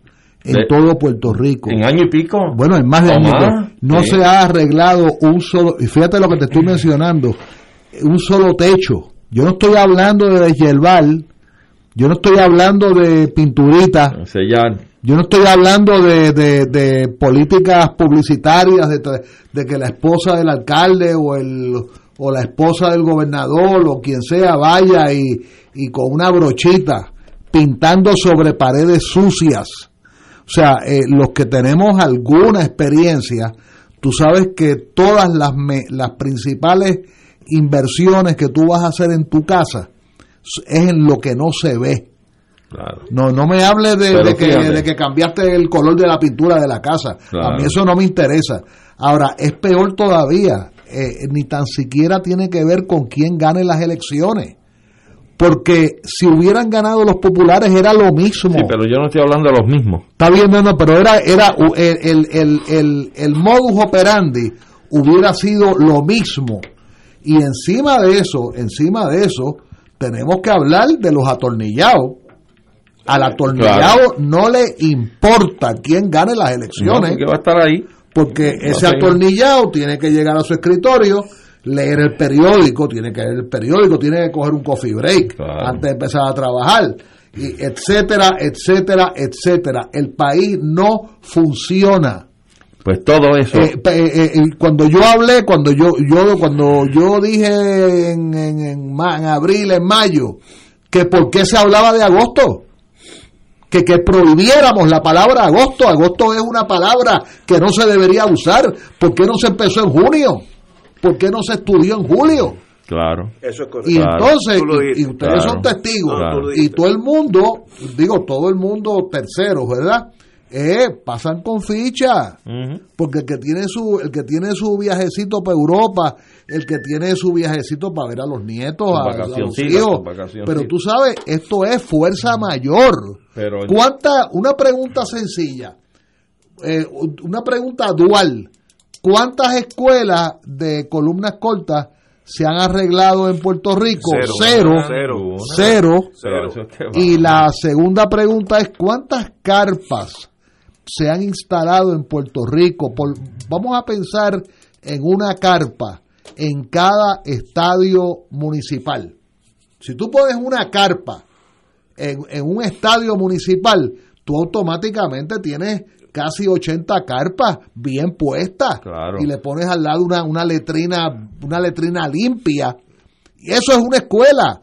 en todo Puerto Rico. ¿En año y pico? Bueno, en más de año. No se ha arreglado un solo, y fíjate lo que te estoy mencionando, un solo techo. Yo no estoy hablando de deshiervar, yo no estoy hablando de pinturita. Sellar. Yo no estoy hablando de, de, políticas publicitarias, de, que la esposa del alcalde o, el, o la esposa del gobernador o quien sea vaya y, y con una brochita pintando sobre paredes sucias. O sea, eh, los que tenemos alguna experiencia, tú sabes que todas las, las principales inversiones que tú vas a hacer en tu casa es en lo que no se ve. No, no me hable de, que, de, que, cambiaste el color de la pintura de la casa. A mí eso no me interesa. Ahora, es peor todavía. Eh, ni tan siquiera tiene que ver con quién gane las elecciones. Porque si hubieran ganado los populares era lo mismo. Sí, pero yo no estoy hablando de los mismos. Está bien, no, pero era, era el, el, el, el modus operandi hubiera sido lo mismo. Y encima de eso, encima de eso, tenemos que hablar de los atornillados al atornillado no le importa quién gane las elecciones. va a estar ahí. Porque ese atornillado tiene que llegar a su escritorio, leer el periódico, tiene que leer el periódico, tiene que coger un coffee break antes de empezar a trabajar, y etcétera, etcétera, etcétera. El país no funciona. Pues todo eso. Eh, eh, eh, cuando yo hablé, cuando yo, yo, cuando yo dije en, en, en abril, en mayo, que por qué se hablaba de agosto que, que prohibiéramos la palabra agosto. Agosto es una palabra que no se debería usar. ¿Por qué no se empezó en junio? ¿Por qué no se estudió en julio? Claro. Eso es correcto. Y entonces, y, ustedes son testigos, y todo el mundo, digo, todo el mundo tercero, ¿verdad? Eh, pasan con ficha, porque el que tiene su el que tiene su viajecito para Europa, el que tiene su viajecito para ver a los nietos, a, los hijos, pero tú sabes, esto es fuerza mayor. Pero ¿Cuánta una pregunta sencilla, eh, una pregunta dual, ¿cuántas escuelas de columnas cortas se han arreglado en Puerto Rico? Cero. Cero. cero, Y la segunda pregunta es, ¿cuántas carpas se han instalado en Puerto Rico? Por, vamos a pensar en una carpa en cada estadio municipal. Si tú pones una carpa en, en un estadio municipal, tú automáticamente tienes casi 80 carpas bien puestas y le pones al lado una, una letrina una letrina limpia y eso es una escuela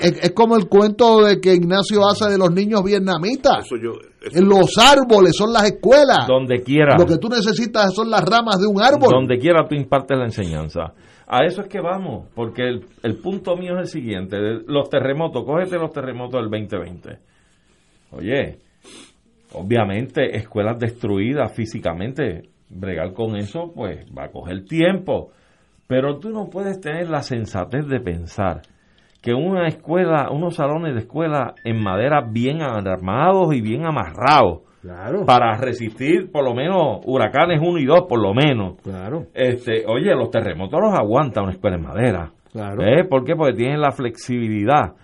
es, como el cuento de que Ignacio hace de los niños vietnamitas en los árboles son las escuelas. Donde quiera. Lo que tú necesitas son las ramas de un árbol. Donde quiera tú impartes la enseñanza. A eso es que vamos porque el, el punto mío es el siguiente los terremotos. Cógete los terremotos del 2020 oye Obviamente, escuelas destruidas físicamente, bregar con eso, pues va a coger tiempo. Pero tú no puedes tener la sensatez de pensar que una escuela, unos salones de escuela en madera bien armados y bien amarrados, para resistir por lo menos huracanes 1 y 2 por lo menos. Claro. Este, oye, los terremotos los aguanta una escuela en madera. Claro. ¿Eh? ¿Por qué? Porque tienen la flexibilidad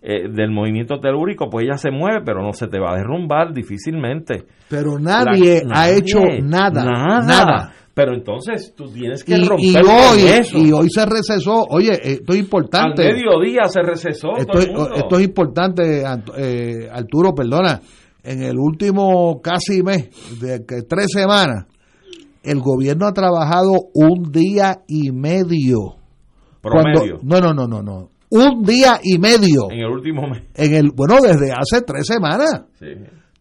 eh, del movimiento telúrico, pues ella se mueve, pero no se te va a derrumbar difícilmente. Pero nadie ha hecho nada, nada, Pero entonces tú tienes que romper y hoy, eso. Y hoy se recesó, oye, esto es importante. Al mediodía se recesó. Esto, esto es importante, eh, Arturo, perdona. En el último casi mes, de tres semanas, el gobierno ha trabajado un día y medio. Promedio. no, no, no, no, no un día y medio. En el último mes. En el, bueno, desde hace tres semanas.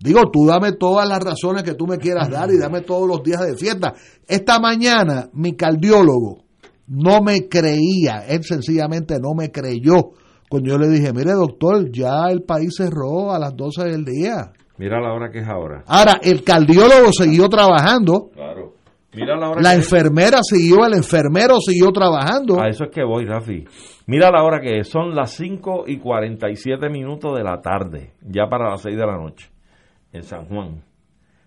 Digo, tú dame todas las razones que tú me quieras dar y dame todos los días de fiesta. Esta mañana mi cardiólogo no me creía, él sencillamente no me creyó cuando yo le dije, mire doctor, ya el país cerró a las 12 del día. Mira la hora que es ahora. Ahora, el cardiólogo siguió trabajando. Claro. Mira la hora la enfermera siguió, el enfermero siguió trabajando. A eso es que voy, Rafi. Mira la hora que es, son las 5 y 47 minutos de la tarde, ya para las 6 de la noche, en San Juan.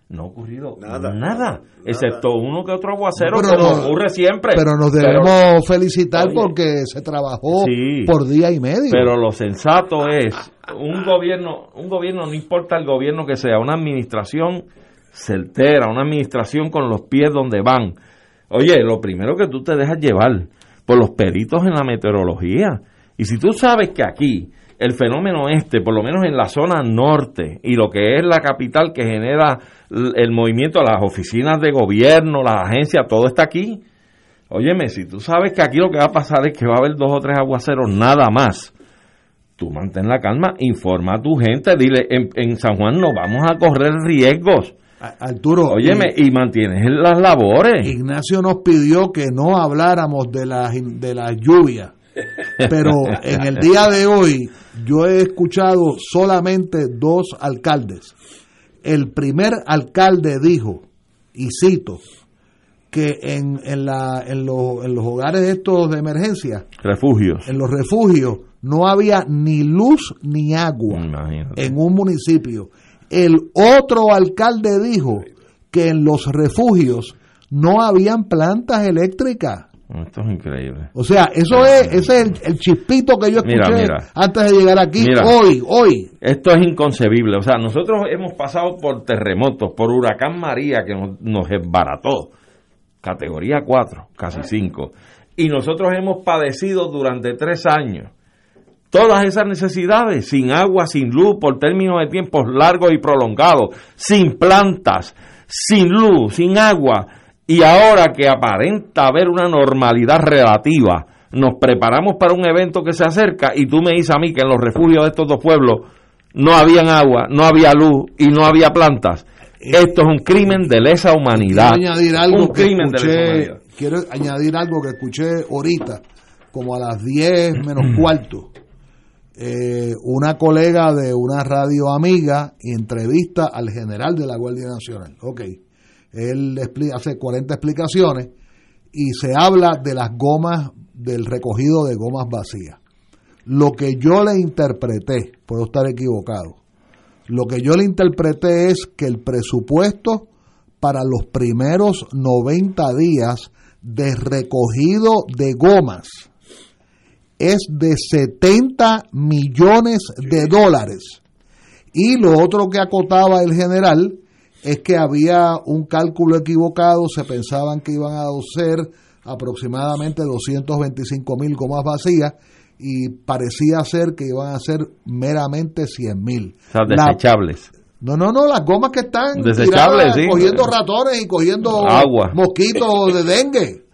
No ha ocurrido nada, nada, excepto uno que otro aguacero, como ocurre siempre. Pero nos debemos felicitar porque se trabajó por día y medio. Pero lo sensato es, un gobierno, un gobierno, no importa el gobierno que sea, una administración certera, una administración con los pies donde van. Oye, lo primero que tú te dejas llevar por los peritos en la meteorología. Y si tú sabes que aquí el fenómeno este, por lo menos en la zona norte y lo que es la capital que genera el movimiento, las oficinas de gobierno, las agencias, todo está aquí. Óyeme, si tú sabes que aquí lo que va a pasar es que va a haber dos o tres aguaceros nada más, tú mantén la calma, informa a tu gente, dile, en, en San Juan no vamos a correr riesgos Arturo. Óyeme, y, mantienes las labores. Ignacio nos pidió que no habláramos de la, de la lluvia. Pero en el día de hoy yo he escuchado solamente dos alcaldes. El primer alcalde dijo, y cito, que en, en, la, en, en los hogares estos de emergencia, refugios, en los refugios, no había ni luz ni agua en un municipio el otro alcalde dijo que en los refugios no habían plantas eléctricas. Esto es increíble. O sea, eso es, ese es el, chispito que yo escuché antes de llegar aquí hoy, hoy. Esto es inconcebible. O sea, nosotros hemos pasado por terremotos, por huracán María que nos, nos esbarató, categoría 4, casi 5. Y nosotros hemos padecido durante tres años todas esas necesidades, sin agua, sin luz, por términos de tiempos largos y prolongados, sin plantas, sin luz, sin agua, y ahora que aparenta haber una normalidad relativa, nos preparamos para un evento que se acerca y tú me dices a mí que en los refugios de estos dos pueblos no habían agua, no había luz y no había plantas. Esto es un crimen de lesa humanidad. Quiero añadir algo un crimen de lesa humanidad. Quiero añadir algo que escuché ahorita como a las 10 menos cuarto, eh, una colega de una radio amiga entrevista al general de la Guardia Nacional. Ok, él hace 40 explicaciones y se habla de las gomas, del recogido de gomas vacías. Lo que yo le interpreté, puedo estar equivocado, lo que yo le interpreté es que el presupuesto para los primeros 90 días de recogido de gomas es de 70 millones de dólares. Y lo otro que acotaba el general es que había un cálculo equivocado, se pensaban que iban a ser aproximadamente 225 mil gomas vacías y parecía ser que iban a ser meramente 100 mil. O sea, desechables. no, no, no, las gomas que están desechables, cogiendo ratones y cogiendo Agua. mosquitos [LAUGHS] de dengue.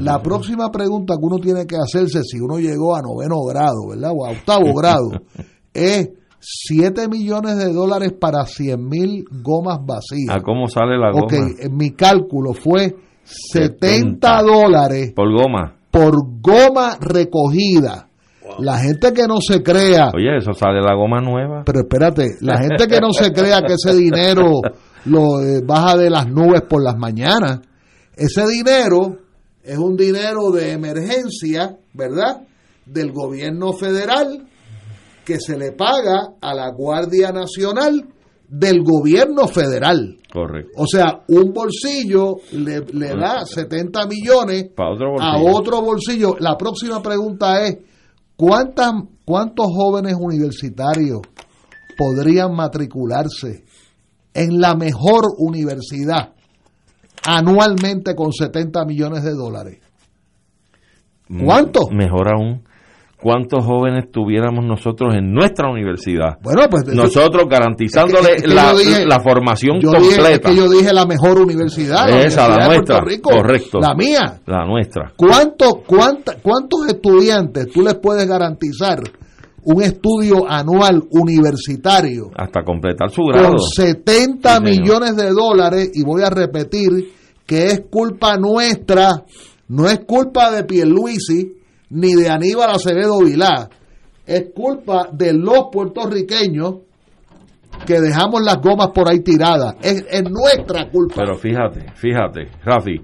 la próxima pregunta que uno tiene que hacerse si uno llegó a noveno grado, ¿verdad? O a octavo grado, [LAUGHS] es 7 millones de dólares para 100 mil gomas vacías. ¿A cómo sale la goma? Ok, mi cálculo fue 70, dólares por goma. Por goma recogida. La gente que no se crea. Oye, eso sale la goma nueva. Pero espérate, la gente que no se crea que ese dinero lo eh, baja de las nubes por las mañanas. Ese dinero es un dinero de emergencia, ¿verdad? Del gobierno federal que se le paga a la Guardia Nacional del gobierno federal. Correcto. O sea, un bolsillo le, da 70 millones a otro bolsillo. La próxima pregunta es, ¿cuántas, ¿cuántos jóvenes universitarios podrían matricularse en la mejor universidad anualmente con 70 millones de dólares? ¿Cuántos? Mejor aún cuántos jóvenes tuviéramos nosotros en nuestra universidad. Bueno, pues nosotros garantizándole la, formación completa. que yo dije la mejor universidad. Esa, la, nuestra. correcto. La mía. La nuestra. ¿Cuántos, ¿Cuántos estudiantes tú les puedes garantizar un estudio anual universitario? Hasta completar su grado. Con 70 millones de dólares, y voy a repetir que es culpa nuestra, no es culpa de Pierluisi, ni de Aníbal Acevedo Vilá. Es culpa de los puertorriqueños que dejamos las gomas por ahí tiradas. Es, es nuestra culpa. Pero fíjate, fíjate, Rafi,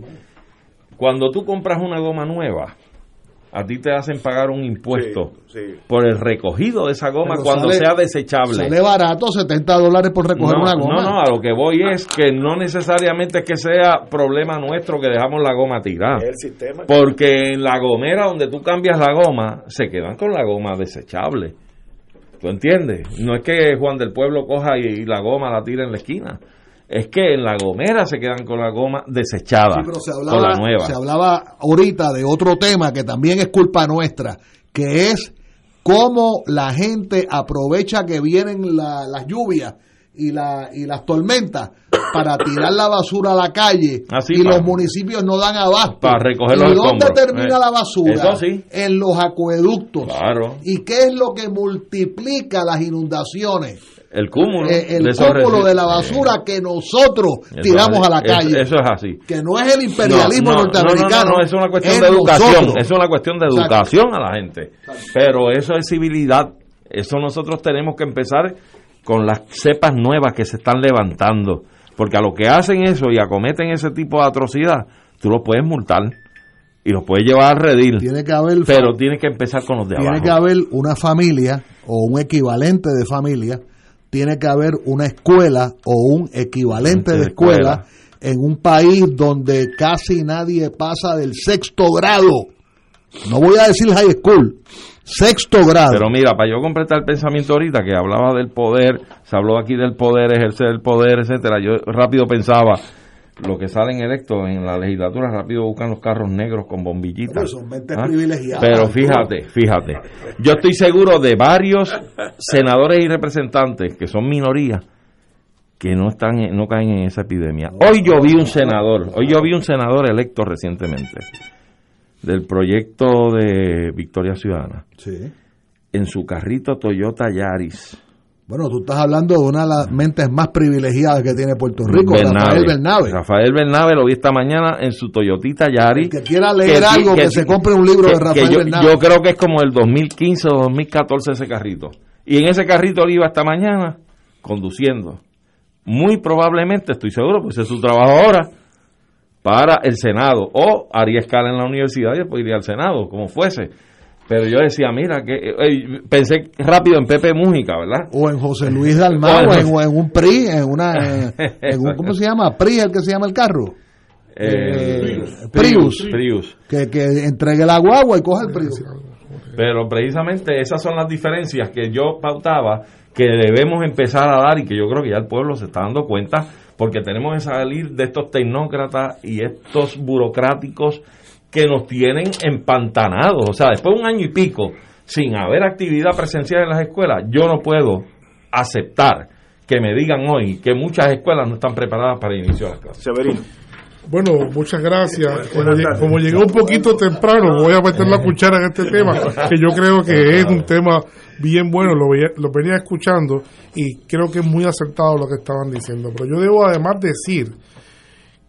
cuando tú compras una goma nueva, a ti te hacen pagar un impuesto por el recogido de esa goma cuando sea desechable. Sale barato, 70 dólares por recoger una goma. No, no, a lo que voy es que no necesariamente es que sea problema nuestro que dejamos la goma tirada. Porque en la gomera donde tú cambias la goma, se quedan con la goma desechable. ¿Tú entiendes? No es que Juan del Pueblo coja y la goma la tire en la esquina es que en la gomera se quedan con la goma desechada, se hablaba, con la nueva. Se hablaba ahorita de otro tema que también es culpa nuestra, que es cómo la gente aprovecha que vienen las lluvias y, la, y las tormentas para tirar la basura a la calle y los municipios no dan abasto. Para recoger ¿Y dónde termina eh, la basura? En los acueductos. ¿Y qué es lo que multiplica las inundaciones? El cúmulo, eh, el de, cúmulo de la basura que nosotros tiramos a la calle. Eso, es así. Que no es el imperialismo norteamericano. No, es una cuestión de educación. Es una cuestión de educación a la gente. Pero eso es civilidad. Eso nosotros tenemos que empezar con las cepas nuevas que se están levantando. Porque a lo que hacen eso y acometen ese tipo de atrocidad, tú los puedes multar y los puedes llevar al redil. Tiene que haber, pero tiene que empezar con los de abajo. Tiene que haber una familia o un equivalente de familia tiene que haber una escuela o un equivalente de escuela, en un país donde casi nadie pasa del sexto grado. No voy a decir high school, sexto grado. Pero mira, para yo completar el pensamiento ahorita que hablaba del poder, se habló aquí del poder, ejercer el poder, etcétera. Yo rápido pensaba, los que salen electos en la legislatura rápido buscan los carros negros con bombillitas. ¿Ah? Pero fíjate, fíjate, yo estoy seguro de varios senadores y representantes que son minorías que no están no caen en esa epidemia. Hoy yo vi un senador, hoy yo vi un senador electo recientemente del proyecto de Victoria Ciudadana. En su carrito Toyota Yaris Bueno, tú estás hablando de una de las mentes más privilegiadas que tiene Puerto Rico, Rafael Bernabe. Rafael Bernabe lo vi esta mañana en su Toyotita Yari. que quiera leer algo, que, se compre un libro de Rafael yo, Bernabe. Yo creo que es como el 2015 o 2014 ese carrito. Y en ese carrito él iba esta mañana conduciendo. Muy probablemente, estoy seguro, pues es su trabajo ahora, para el Senado. O haría escala en la universidad y después iría al Senado, como fuese pero yo decía, mira, que eh, pensé rápido en Pepe Mújica, ¿verdad? O en José Luis Dalmau, o en, un PRI, en una, en, un, [LAUGHS] ¿cómo se llama? PRI, el que se llama el carro. Eh, Prius. Prius. Que, que entregue el agua y coja el Prius. Pero precisamente esas son las diferencias que yo pautaba que debemos empezar a dar y que yo creo que ya el pueblo se está dando cuenta porque tenemos que salir de estos tecnócratas y estos burocráticos que nos tienen empantanados. O sea, después de un año y pico sin haber actividad presencial en las escuelas, yo no puedo aceptar que me digan hoy que muchas escuelas no están preparadas para iniciar las clases. Severino. Bueno, muchas gracias. Como, llegué un poquito temprano, voy a meter la cuchara en este tema, que yo creo que es un tema bien bueno, lo, lo venía escuchando y creo que es muy acertado lo que estaban diciendo. Pero yo debo además decir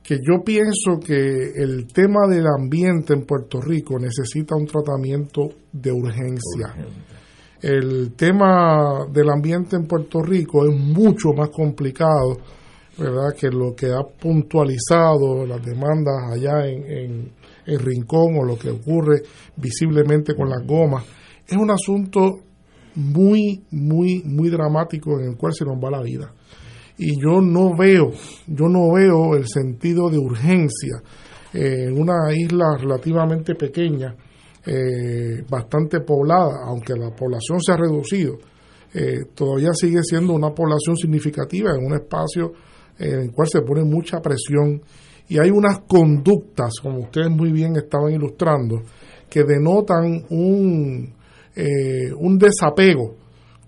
que yo pienso que el tema del ambiente en Puerto Rico necesita un tratamiento de urgencia. El tema del ambiente en Puerto Rico es mucho más complicado, ¿verdad?, que lo que ha puntualizado las demandas allá en, en Rincón o lo que ocurre visiblemente con las gomas. Es un asunto muy, muy, muy dramático en el cual se nos va la vida y yo no veo, yo no veo el sentido de urgencia en una isla relativamente pequeña, eh, bastante poblada, aunque la población se ha reducido, eh, todavía sigue siendo una población significativa en un espacio en el cual se pone mucha presión. Y hay unas conductas, como ustedes muy bien estaban ilustrando, que denotan un, eh, un desapego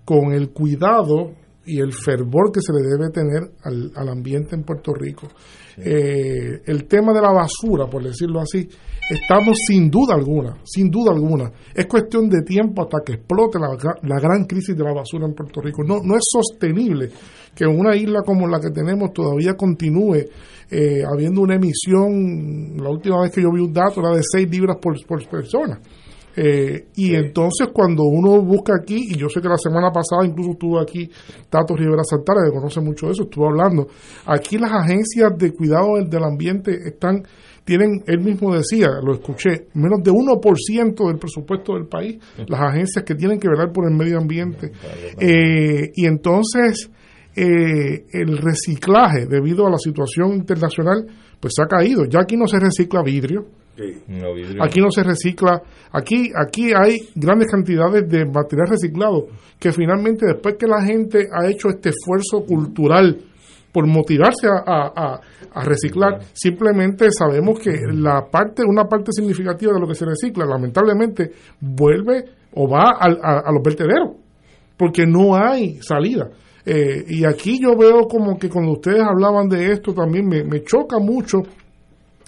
con el cuidado y el fervor que se le debe tener al, al ambiente en Puerto Rico. Eh, el tema de la basura, por decirlo así, estamos sin duda alguna, sin duda alguna. Es cuestión de tiempo hasta que explote la, la gran crisis de la basura en Puerto Rico. No, no es sostenible que una isla como la que tenemos todavía continúe eh, habiendo una emisión, la última vez que yo vi un dato era de 6 libras por, por persona. Eh, y entonces cuando uno busca aquí, y yo sé que la semana pasada incluso estuvo aquí Tato Rivera Santana, que conoce mucho de eso, estuvo hablando, aquí las agencias de cuidado del, ambiente están, tienen, él mismo decía, lo escuché, menos de 1% del presupuesto del país, las agencias que tienen que velar por el medio ambiente. Eh, y entonces eh, el reciclaje, debido a la situación internacional, pues se ha caído. Ya aquí no se recicla vidrio, Aquí no se recicla, aquí, aquí hay grandes cantidades de material reciclado que finalmente después que la gente ha hecho este esfuerzo cultural por motivarse a, reciclar, simplemente sabemos que la parte, una parte significativa de lo que se recicla, lamentablemente, vuelve o va a, los vertederos, porque no hay salida. Eh, y aquí yo veo como que cuando ustedes hablaban de esto también me, me choca mucho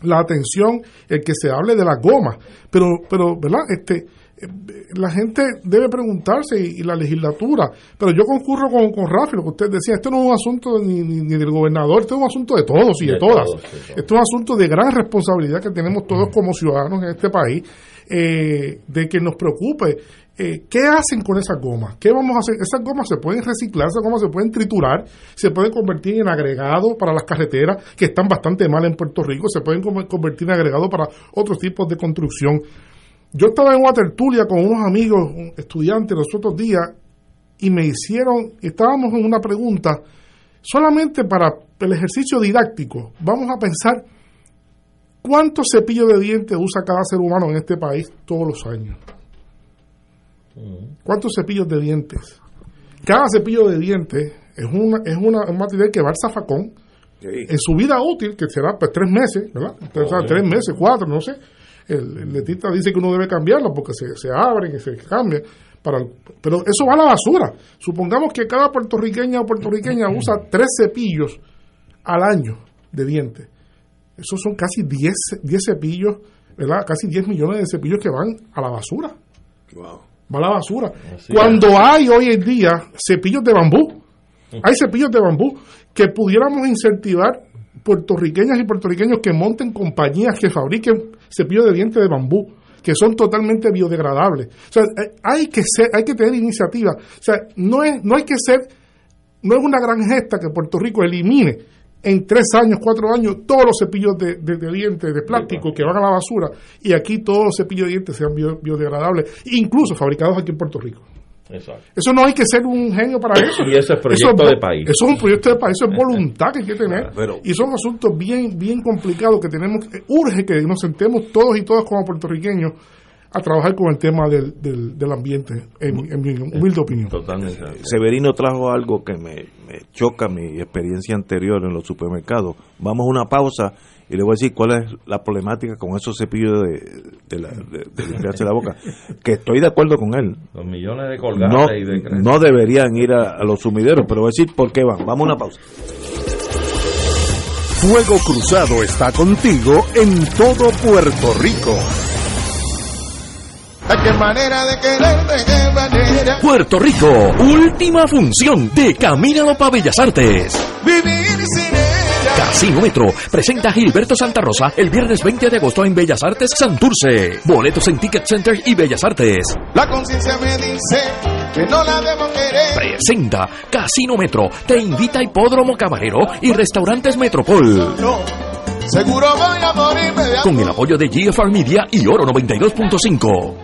la atención el que se hable de las gomas. Pero, pero ¿verdad? Este, eh, la gente debe preguntarse y, la legislatura, pero yo concurro con, con Rafi, lo que usted decía, esto no es un asunto ni, ni, del gobernador, esto es un asunto de todos y de, todas. esto es un asunto de gran responsabilidad que tenemos todos como ciudadanos en este país, eh, de que nos preocupe eh, ¿qué hacen con esas gomas? ¿Qué vamos a hacer? Esas gomas se pueden reciclar, esas gomas se pueden triturar, se pueden convertir en agregado para las carreteras, que están bastante mal en Puerto Rico, se pueden convertir en agregado para otros tipos de construcción. Yo estaba en una tertulia con unos amigos estudiantes los otros días y me hicieron, estábamos en una pregunta, solamente para el ejercicio didáctico, vamos a pensar cuántos cepillos de dientes usa cada ser humano en este país todos los años. ¿Cuántos cepillos de dientes? Cada cepillo de dientes es, una, es una, un material que va al zafacón en su vida útil, que será pues tres meses, ¿verdad? tres meses, cuatro, no sé. El, el, dentista dice que uno debe cambiarlo porque se, se abren y se cambian. Para pero eso va a la basura. Supongamos que cada puertorriqueña o puertorriqueña usa tres cepillos al año de dientes. Esos son casi 10, cepillos, ¿verdad? Casi 10 millones de cepillos que van a la basura. Wow. Va a la basura. Cuando hay hoy en día cepillos de bambú, hay cepillos de bambú que pudiéramos incentivar puertorriqueñas y puertorriqueños que monten compañías que fabriquen cepillos de dientes de bambú que son totalmente biodegradables. O sea, eh, hay que ser, hay que tener iniciativa. O sea, no es, no hay que ser, no es una gran gesta que Puerto Rico elimine en tres años, cuatro años, todos los cepillos de, dientes de plástico que van a la basura y aquí todos los cepillos de dientes sean biodegradables, incluso fabricados aquí en Puerto Rico. Eso no hay que ser un genio para [COUGHS] eso. Y ese es proyecto de país. Eso es un proyecto de país, eso es voluntad que hay que tener. y son asuntos bien, bien complicados que tenemos, urge que nos sentemos todos y todas como puertorriqueños a trabajar con el tema del, del, ambiente, en, mi humilde opinión. Totalmente. Severino trajo algo que me, me choca mi experiencia anterior en los supermercados. Vamos a una pausa y le voy a decir cuál es la problemática con esos cepillos de, la, limpiarse la boca. Que estoy de acuerdo con él. Los millones de colgantes y de No deberían ir a, los sumideros, pero voy a decir por qué van. Vamos a una pausa. Fuego Cruzado está contigo en todo Puerto Rico. Qué manera de querer, de qué manera. Puerto Rico, última función de Camino para Bellas Artes. Vivir sin Casino Metro presenta a Gilberto Santa Rosa el viernes 20 de agosto en Bellas Artes Santurce. Boletos en Ticket Center y Bellas Artes. La conciencia me dice que no la debo querer. Presenta Casino Metro. Te invita a Hipódromo Camarero y Restaurantes Metropol. seguro voy a morirme de Con el apoyo de GFR Media y Oro 92.5.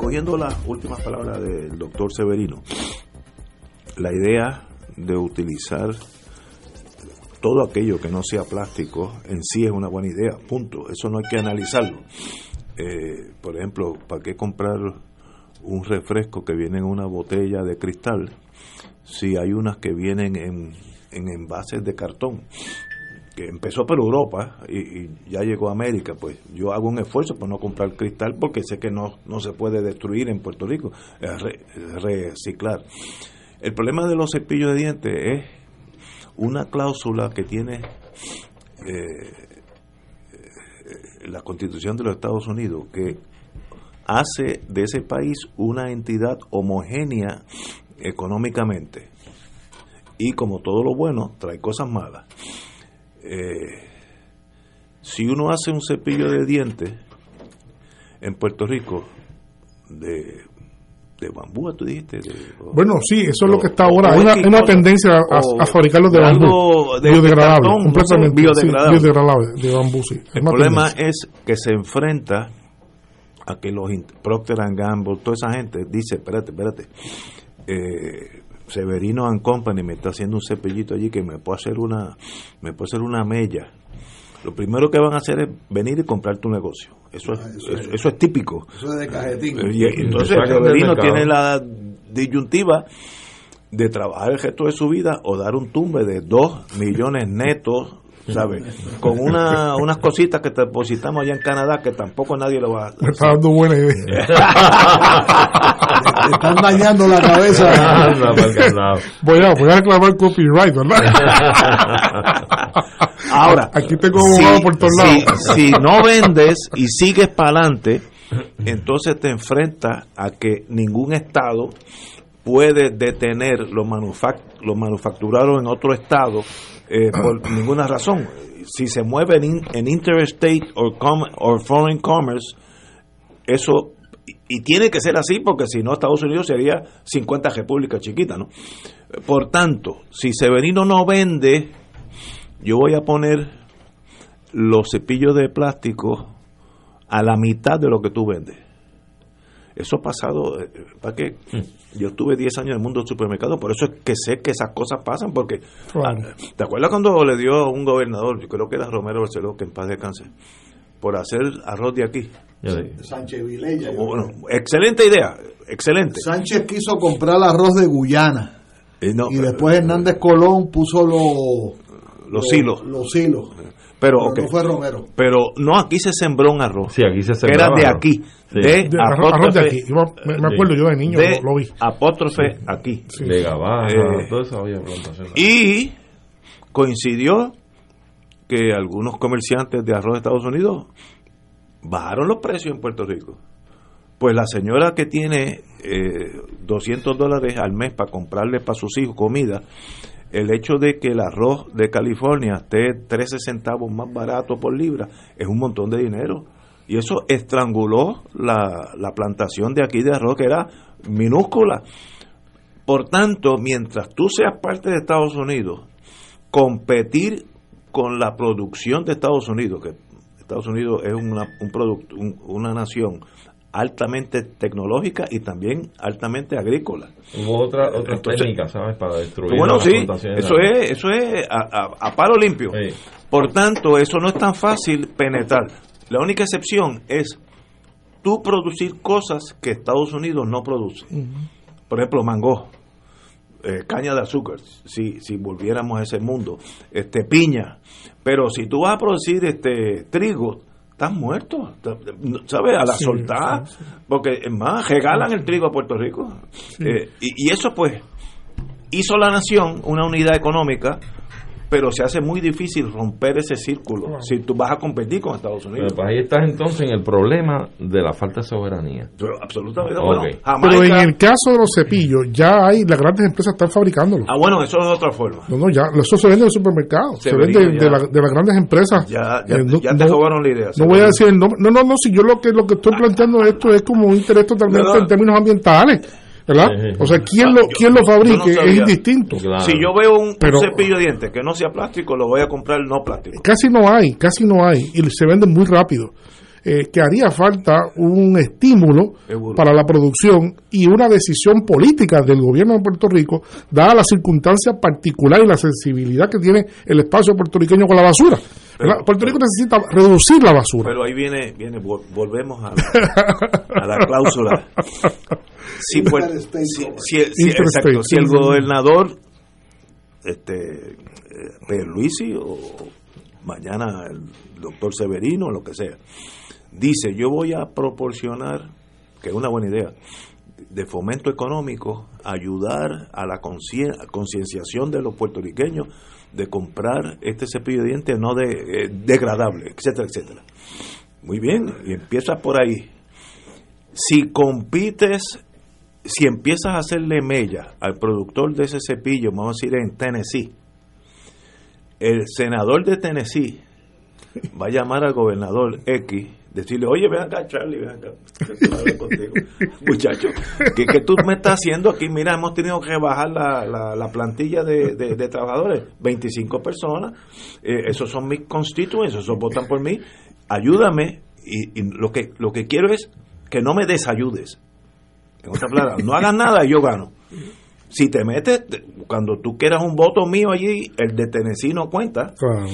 Cogiendo las últimas palabras del doctor Severino, la idea de utilizar todo aquello que no sea plástico en sí es una buena idea, punto. Eso no hay que analizarlo. Eh, por ejemplo, ¿para qué comprar un refresco que viene en una botella de cristal si hay unas que vienen en, en envases de cartón? Empezó por Europa y, ya llegó a América, pues yo hago un esfuerzo por no comprar cristal porque sé que no, no se puede destruir en Puerto Rico, reciclar. El problema de los cepillos de dientes es una cláusula que tiene eh, la Constitución de los Estados Unidos que hace de ese país una entidad homogénea económicamente. y como todo lo bueno, trae cosas malas. Eh, si uno hace un cepillo de dientes en Puerto Rico de, de bambú, tú dijiste. bueno, sí, eso es lo que está ahora. Hay una, tendencia a, fabricarlos de bambú. biodegradable, completamente biodegradable. de bambú, sí. El problema es que se enfrenta a que los Procter Gamble, toda esa gente, dice, espérate, espérate, eh, Severino and Company me está haciendo un cepillito allí que me puede hacer una, me puede hacer una mella. Lo primero que van a hacer es venir y comprar tu negocio. Eso es, ah, eso, es, típico. Eso es de cajetín. Y, entonces Severino tiene la disyuntiva de trabajar el resto de su vida o dar un tumbe de dos millones netos ¿sabes? Con una, unas cositas que te depositamos allá en Canadá que tampoco nadie lo va a... Me está dando buena idea. [LAUGHS] te están dañando la cabeza. [LAUGHS] voy, a, voy a reclamar copyright, ¿verdad? [LAUGHS] Ahora, aquí tengo abogado por todos lados. Si no vendes y sigues para adelante, entonces te enfrentas a que ningún Estado puede detener los, manufact los manufacturados en otro Estado eh, [CLEARS THROAT] por ninguna razón. Si se mueve en, en interstate o foreign commerce, eso y tiene que ser así porque si no Estados Unidos sería 50 repúblicas chiquitas, ¿no? Por tanto, si Severino no vende, yo voy a poner los cepillos de plástico a la mitad de lo que tú vendes. Eso ha pasado, eh, ¿para qué? Yo estuve 10 años en el mundo del supermercado, por eso es que sé que esas cosas pasan, porque... Ah, ¿Te acuerdas cuando le dio un gobernador, yo creo que era Romero Barceló, que en paz descanse, por hacer arroz de aquí? Sánchez Vilella. Bueno, excelente idea, excelente. Sánchez quiso comprar arroz de Guyana. y después Hernández Colón puso los... Los hilos. Los hilos. Pero, no fue Romero. Pero no, aquí se sembró un arroz. Sí, aquí se sembró. Que era de aquí. De, arroz, de aquí. me, acuerdo yo de niño, lo, vi. Apóstrofe aquí. De Gabaja, eh, todo eso había Y coincidió que algunos comerciantes de arroz de Estados Unidos bajaron los precios en Puerto Rico. Pues la señora que tiene eh, 200 dólares al mes para comprarle para sus hijos comida, el hecho de que el arroz de California esté 13 centavos más barato por libra es un montón de dinero. Y eso estranguló la, la plantación de aquí de arroz, que era minúscula. Por tanto, mientras tú seas parte de Estados Unidos, competir con la producción de Estados Unidos, que Estados Unidos es una, un una nación altamente tecnológica y también altamente agrícola. Hubo otra, otra técnica, ¿sabes? Para destruir Bueno, sí, eso es, eso es a, a, palo limpio. Por tanto, eso no es tan fácil penetrar. La única excepción es tú producir cosas que Estados Unidos no produce. Por ejemplo, mango, eh, caña de azúcar, si, si volviéramos a ese mundo, este piña. Pero si tú vas a producir este trigo, están muertos, ¿sabes? A la soltada, porque es más, regalan el trigo a Puerto Rico. Eh, y, y, eso pues hizo la nación una unidad económica pero se hace muy difícil romper ese círculo si tú vas a competir con Estados Unidos. Pero pues ahí estás entonces en el problema de la falta de soberanía. Pero absolutamente. pero en el caso de los cepillos, ya hay, las grandes empresas están fabricándolos. Ah, bueno, eso es otra forma. No, no, ya, eso se vende en el supermercado, se, vende de, la, de, las grandes empresas. Ya, ya, eh, ya te robaron la idea. No voy a decir el nombre. No, no, no, si yo lo que, lo que estoy planteando esto es como un interés totalmente en términos ambientales. ¿Verdad? O sea, quien lo, quien lo fabrique es indistinto. Si yo veo un, cepillo de dientes que no sea plástico, lo voy a comprar no plástico. Casi no hay, casi no hay, y se vende muy rápido. Eh, que haría falta un estímulo para la producción y una decisión política del gobierno de Puerto Rico, dada la circunstancia particular y la sensibilidad que tiene el espacio puertorriqueño con la basura. Puerto Rico necesita reducir la basura. Pero ahí viene, viene volvemos a a la [LAUGHS] cláusula. Si, el gobernador este eh, Luisi o mañana el doctor Severino lo que sea dice yo voy a proporcionar que es una buena idea de fomento económico ayudar a la concienciación de los puertorriqueños de comprar este cepillo de dientes no de, eh, degradable etcétera etcétera. Muy bien y empieza por ahí. Si compites si empiezas a hacerle mella al productor de ese cepillo, vamos a decir en Tennessee, el senador de Tennessee va a llamar al gobernador X, decirle, oye, ven acá, Charlie, ven acá, [LAUGHS] muchacho, ¿qué, ¿qué, tú me estás haciendo aquí? Mira, hemos tenido que bajar la, la, la plantilla de, de, trabajadores, 25 personas, eh, esos son mis constituyentes, esos votan por mí, ayúdame, y, y, lo, que, lo que quiero es que no me desayudes. En otras palabras, no hagas nada y yo gano. Si te metes, cuando tú quieras un voto mío allí, el de Tennessee no cuenta. Claro.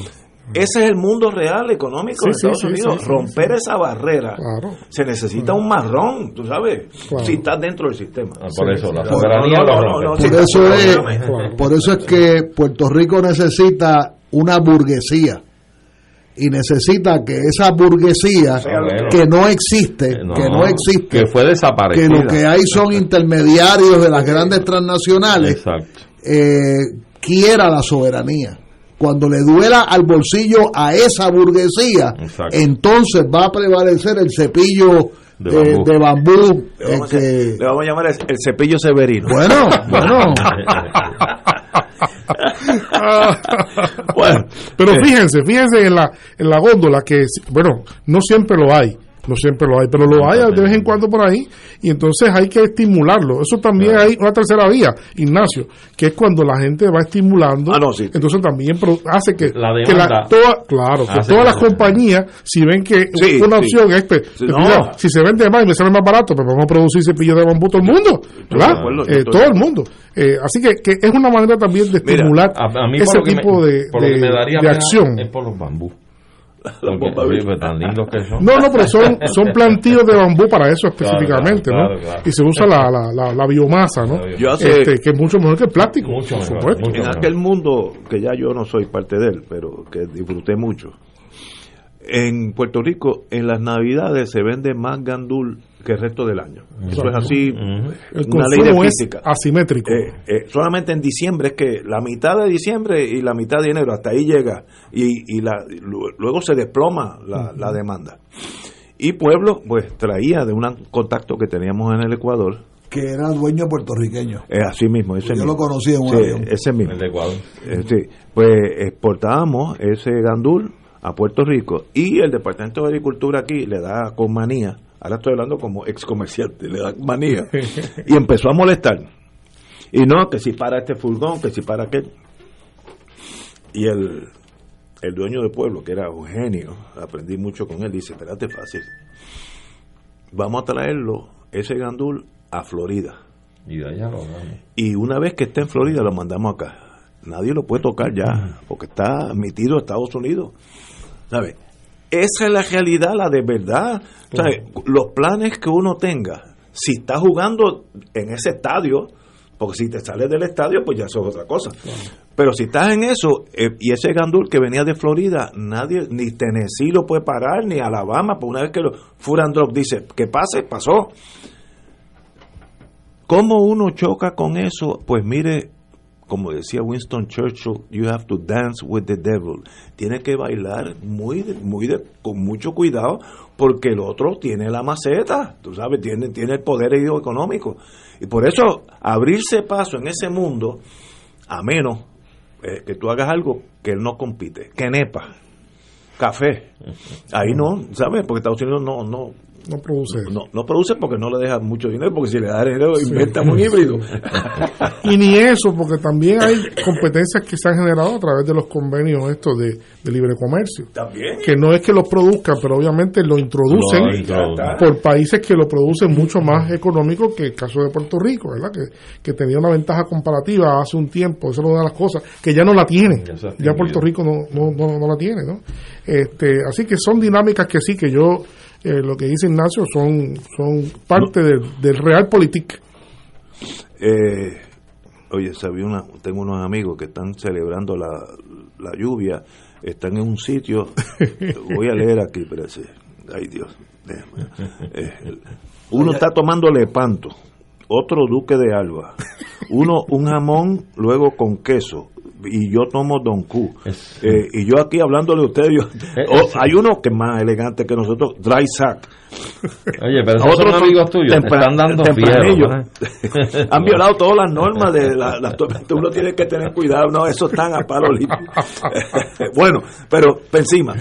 Ese es el mundo real económico Sí, de Estados sí, Unidos. sí, sí, Romper sí. esa barrera. Claro. Se necesita un marrón, tú sabes, Claro. si estás dentro del sistema. Ah, por eso, la No, soberanía no, lo no, rompe. no, no, Por sí, eso es, por eso es que Puerto Rico necesita una burguesía y necesita que esa burguesía que no existe, No, que no existe, que fue desaparecida. que lo que hay son intermediarios de las grandes transnacionales, eh, quiera la soberanía. Cuando le duela al bolsillo a esa burguesía, Exacto. entonces va a prevalecer el cepillo De de, bambú. de bambú, Le vamos, eh, a, que- le vamos a llamar el, el cepillo severino. bueno, [LAUGHS] bueno, Bueno, Pero eh, fíjense, fíjense en la, en la góndola que, bueno, no siempre lo hay, no siempre lo hay, pero lo hay de vez en cuando por ahí y entonces hay que estimularlo. Eso también hay una tercera vía, Ignacio, que es cuando la gente va estimulando. Ah, no, sí. Entonces también hace que, La que toda- claro, que todas las compañías, si ven que Sí, una sí. opción es este, Sí, pues, no. mira, si se vende más y me sale más barato, pues vamos a producir cepillos de bambú todo el mundo, ¿verdad? acuerdo, Eh, todo el mundo. Eh, así que, que es una manera también de Mira, estimular A, a mí ese me- tipo de, de- acción. es por los bambú. [LAUGHS] Oye, pues, tan lindos que son. No, no, pero son, son plantillos de bambú para eso [LAUGHS] específicamente, claro, ¿no? claro. Y se usa la, la, la, la biomasa, ¿no? Yo hace- Este, que es mucho mejor que el plástico, Mucho por mejor, supuesto. mucho en aquel mundo que ya yo no soy parte de él, pero que disfruté mucho. En Puerto Rico, en las Navidades se vende más gandul que el resto del año. Eso es así, El una ley de es física. asimétrico. Eh, eh, solamente en diciembre es que la mitad de diciembre y la mitad de enero, hasta ahí llega. Y, y la, lu- luego se desploma la, la demanda. Y Pueblo, pues traía de un contacto que teníamos en el Ecuador, que era dueño puertorriqueño. eh, así mismo, ese Yo mismo. lo conocí en un Sí, avión. ese mismo. El de Ecuador. Eh, sí, pues exportábamos ese gandul a Puerto Rico y el Departamento de Agricultura aquí le da con manía, ahora estoy hablando como ex comerciante, le da manía [LAUGHS] y empezó a molestar. Y no, que si para este furgón, que si para aquel. Y el, el dueño del pueblo, que era Eugenio, aprendí mucho con él, dice, espérate fácil, vamos a traerlo, ese gandul, a Florida. Y de allá lo. Y una vez que esté en Florida lo mandamos acá. Nadie lo puede tocar ya, porque está admitido a Estados Unidos. ¿Sabe? Esa es la realidad, la de verdad. ¿Sabe? Los planes que uno tenga, si está jugando en ese estadio, porque si te sales del estadio, pues ya eso es otra cosa. Pero si estás en eso, eh, y ese gandul que venía de Florida, nadie, ni Tennessee lo puede parar, ni Alabama, pues una vez que lo Furandrop dice, que pase, pasó. ¿Cómo uno choca con eso? Pues mire, como decía Winston Churchill, you have to dance with the devil. Tiene que bailar muy, muy de- con mucho cuidado porque el otro tiene la maceta, tú sabes, tiene, tiene el poder económico. Y por eso abrirse paso en ese mundo, a menos eh, que tú hagas algo que él no compite, que nepa, café, ahí no, ¿sabes? Porque Estados Unidos no, no, No produce eso. no, no produce porque no le deja mucho dinero, porque si le da dinero inventa un híbrido. [LAUGHS] Y ni eso, porque también hay competencias que se han generado a través de los convenios estos de, de libre comercio. También. Que no es que los produzcan, pero obviamente lo introducen por países que lo producen mucho más económico que el caso de Puerto Rico, ¿verdad? Que, que tenía una ventaja comparativa hace un tiempo, esa es una de las cosas, que ya no la tiene. Ya Puerto. Rico no, no, no, no la tiene, ¿no? Este, así que son dinámicas que sí, que yo, eh, lo que dice Ignacio, son, son parte del, del realpolitik. Eh, oye, sabía una, tengo unos amigos que están celebrando la, la lluvia, están en un sitio, [LAUGHS] voy a leer aquí, espérate, ay Dios. Eh, uno está tomando lepanto, otro duque de alba, uno un jamón luego con queso, y yo tomo Don Q. Eh, y yo aquí hablándole a ustedes, oh, hay uno que es más elegante que nosotros, Dry Sack. Oye, pero esos son amigos tuyos, te están dando [LAUGHS] Han violado todas las normas de la, la, uno tiene que tener cuidado, no, eso están a palo limpio. [LAUGHS] bueno, pero encima,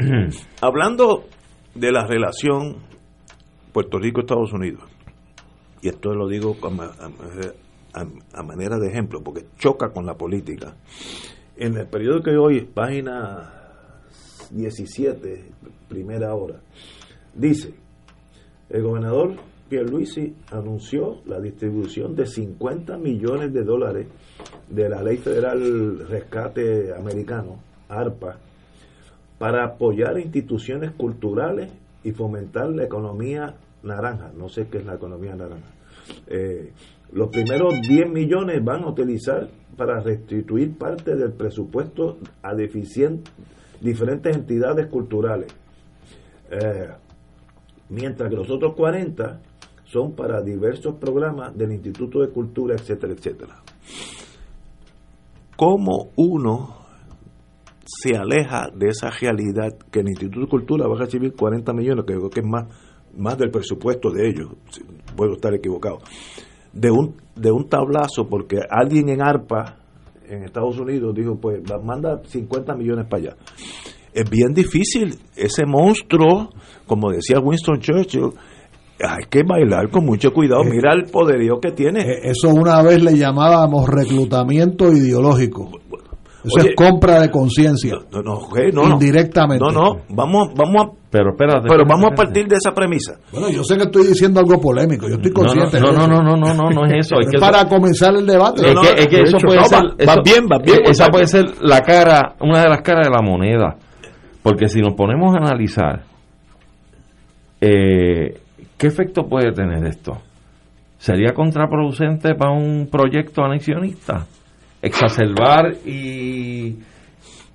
[CLEARS THROAT] hablando de la relación Puerto Rico-Estados Unidos, y esto lo digo a, manera de ejemplo, porque choca con la política. En el periodo que hoy, página 17, primera hora, dice, el gobernador Pierluisi anunció la distribución de 50 millones de dólares de la Ley Federal Rescate Americano, ARPA, para apoyar instituciones culturales y fomentar la economía naranja. No sé qué es la economía naranja. Eh, los primeros 10 millones van a utilizar para restituir parte del presupuesto a diferentes entidades culturales. Eh, mientras que los otros 40 son para diversos programas del Instituto de Cultura, etcétera, etcétera. ¿Cómo uno se aleja de esa realidad que el Instituto de Cultura va a recibir 40 millones, que creo que es más, más del presupuesto de ellos, puedo estar equivocado, de un, de un tablazo, porque alguien en ARPA, en Estados Unidos, dijo, pues manda 50 millones para allá. Es bien difícil, ese monstruo, como decía Winston Churchill, hay que bailar con mucho cuidado. Eh, Mira el poderío que tiene. Eh, eso una vez le llamábamos reclutamiento ideológico. Eso es compra de conciencia. No, no, indirectamente. No, no, vamos, vamos a, pero, espérate, pero vamos a partir de esa premisa. Bueno, yo sé que estoy diciendo algo polémico, yo estoy consciente. No, no, no, no, no, no, no, es eso. Es, para comenzar el debate. Es que, eso puede ser. Va, bien, va bien. Esa puede ser la cara, una de las caras de la moneda. Porque si nos ponemos a analizar, eh, ¿qué efecto puede tener esto? ¿Sería contraproducente para un proyecto anexionista? Exacerbar y,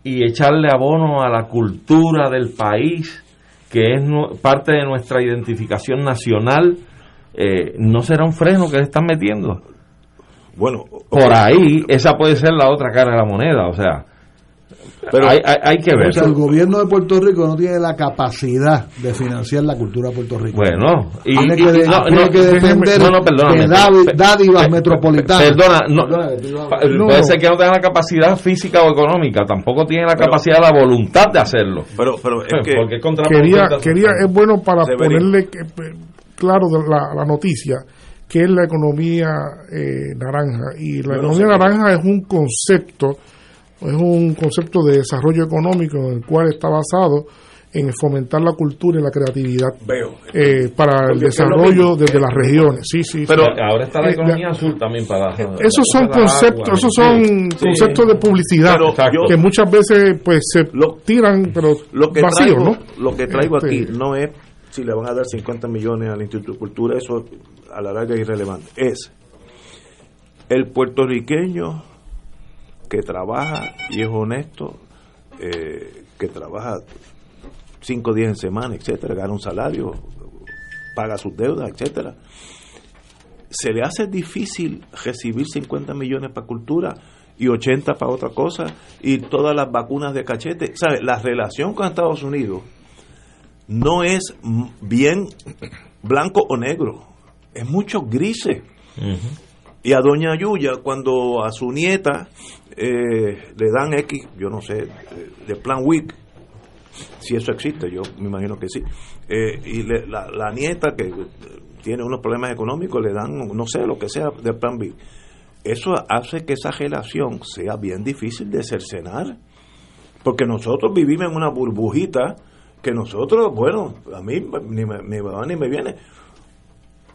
y echarle abono a la cultura del país, que es parte de nuestra identificación nacional, eh, no será un freno que le están metiendo. Bueno, por ahí esa puede ser la otra cara de la moneda, o sea, pero hay, hay, que ver. el gobierno de Puerto Rico no tiene la capacidad de financiar la cultura puertorriqueña. Bueno, y, tiene que, depender de dádivas metropolitanas. Perdona, puede ser que no tenga la capacidad física o económica, tampoco tiene la capacidad, la voluntad de hacerlo. Pero, pero es que quería, quería, es bueno para ponerle claro la, la noticia que es la economía eh, naranja. Y la economía naranja es un concepto es un concepto de desarrollo económico en el cual está basado en fomentar la cultura y la creatividad eh, para el desarrollo desde las regiones. Sí, sí. Pero ahora está la eh, economía azul también para. Esos son conceptos, esos son conceptos de publicidad que muchas veces pues se lo, tiran, pero lo que traigo, ¿no? Lo que traigo aquí este, no es si le van a dar 50 millones al Instituto de Cultura, eso a la larga es irrelevante. Es el puertorriqueño que trabaja y es honesto, eh, que trabaja cinco días en semana, etcétera, gana un salario, paga sus deudas, etcétera. Se le hace difícil recibir 50 millones para cultura y 80 para otra cosa y todas las vacunas de cachete. ¿Sabe? La relación con Estados Unidos no es bien blanco o negro, es mucho grises. Y a doña Yuya, cuando a su nieta eh, le dan X, yo no sé, de plan WIC, si eso existe, yo me imagino que sí, eh, y la, nieta que tiene unos problemas económicos le dan, no sé, lo que sea, de plan B. Eso hace que esa relación sea bien difícil de cercenar, porque nosotros vivimos en una burbujita que nosotros, bueno, a mí ni me, ni me va ni me viene,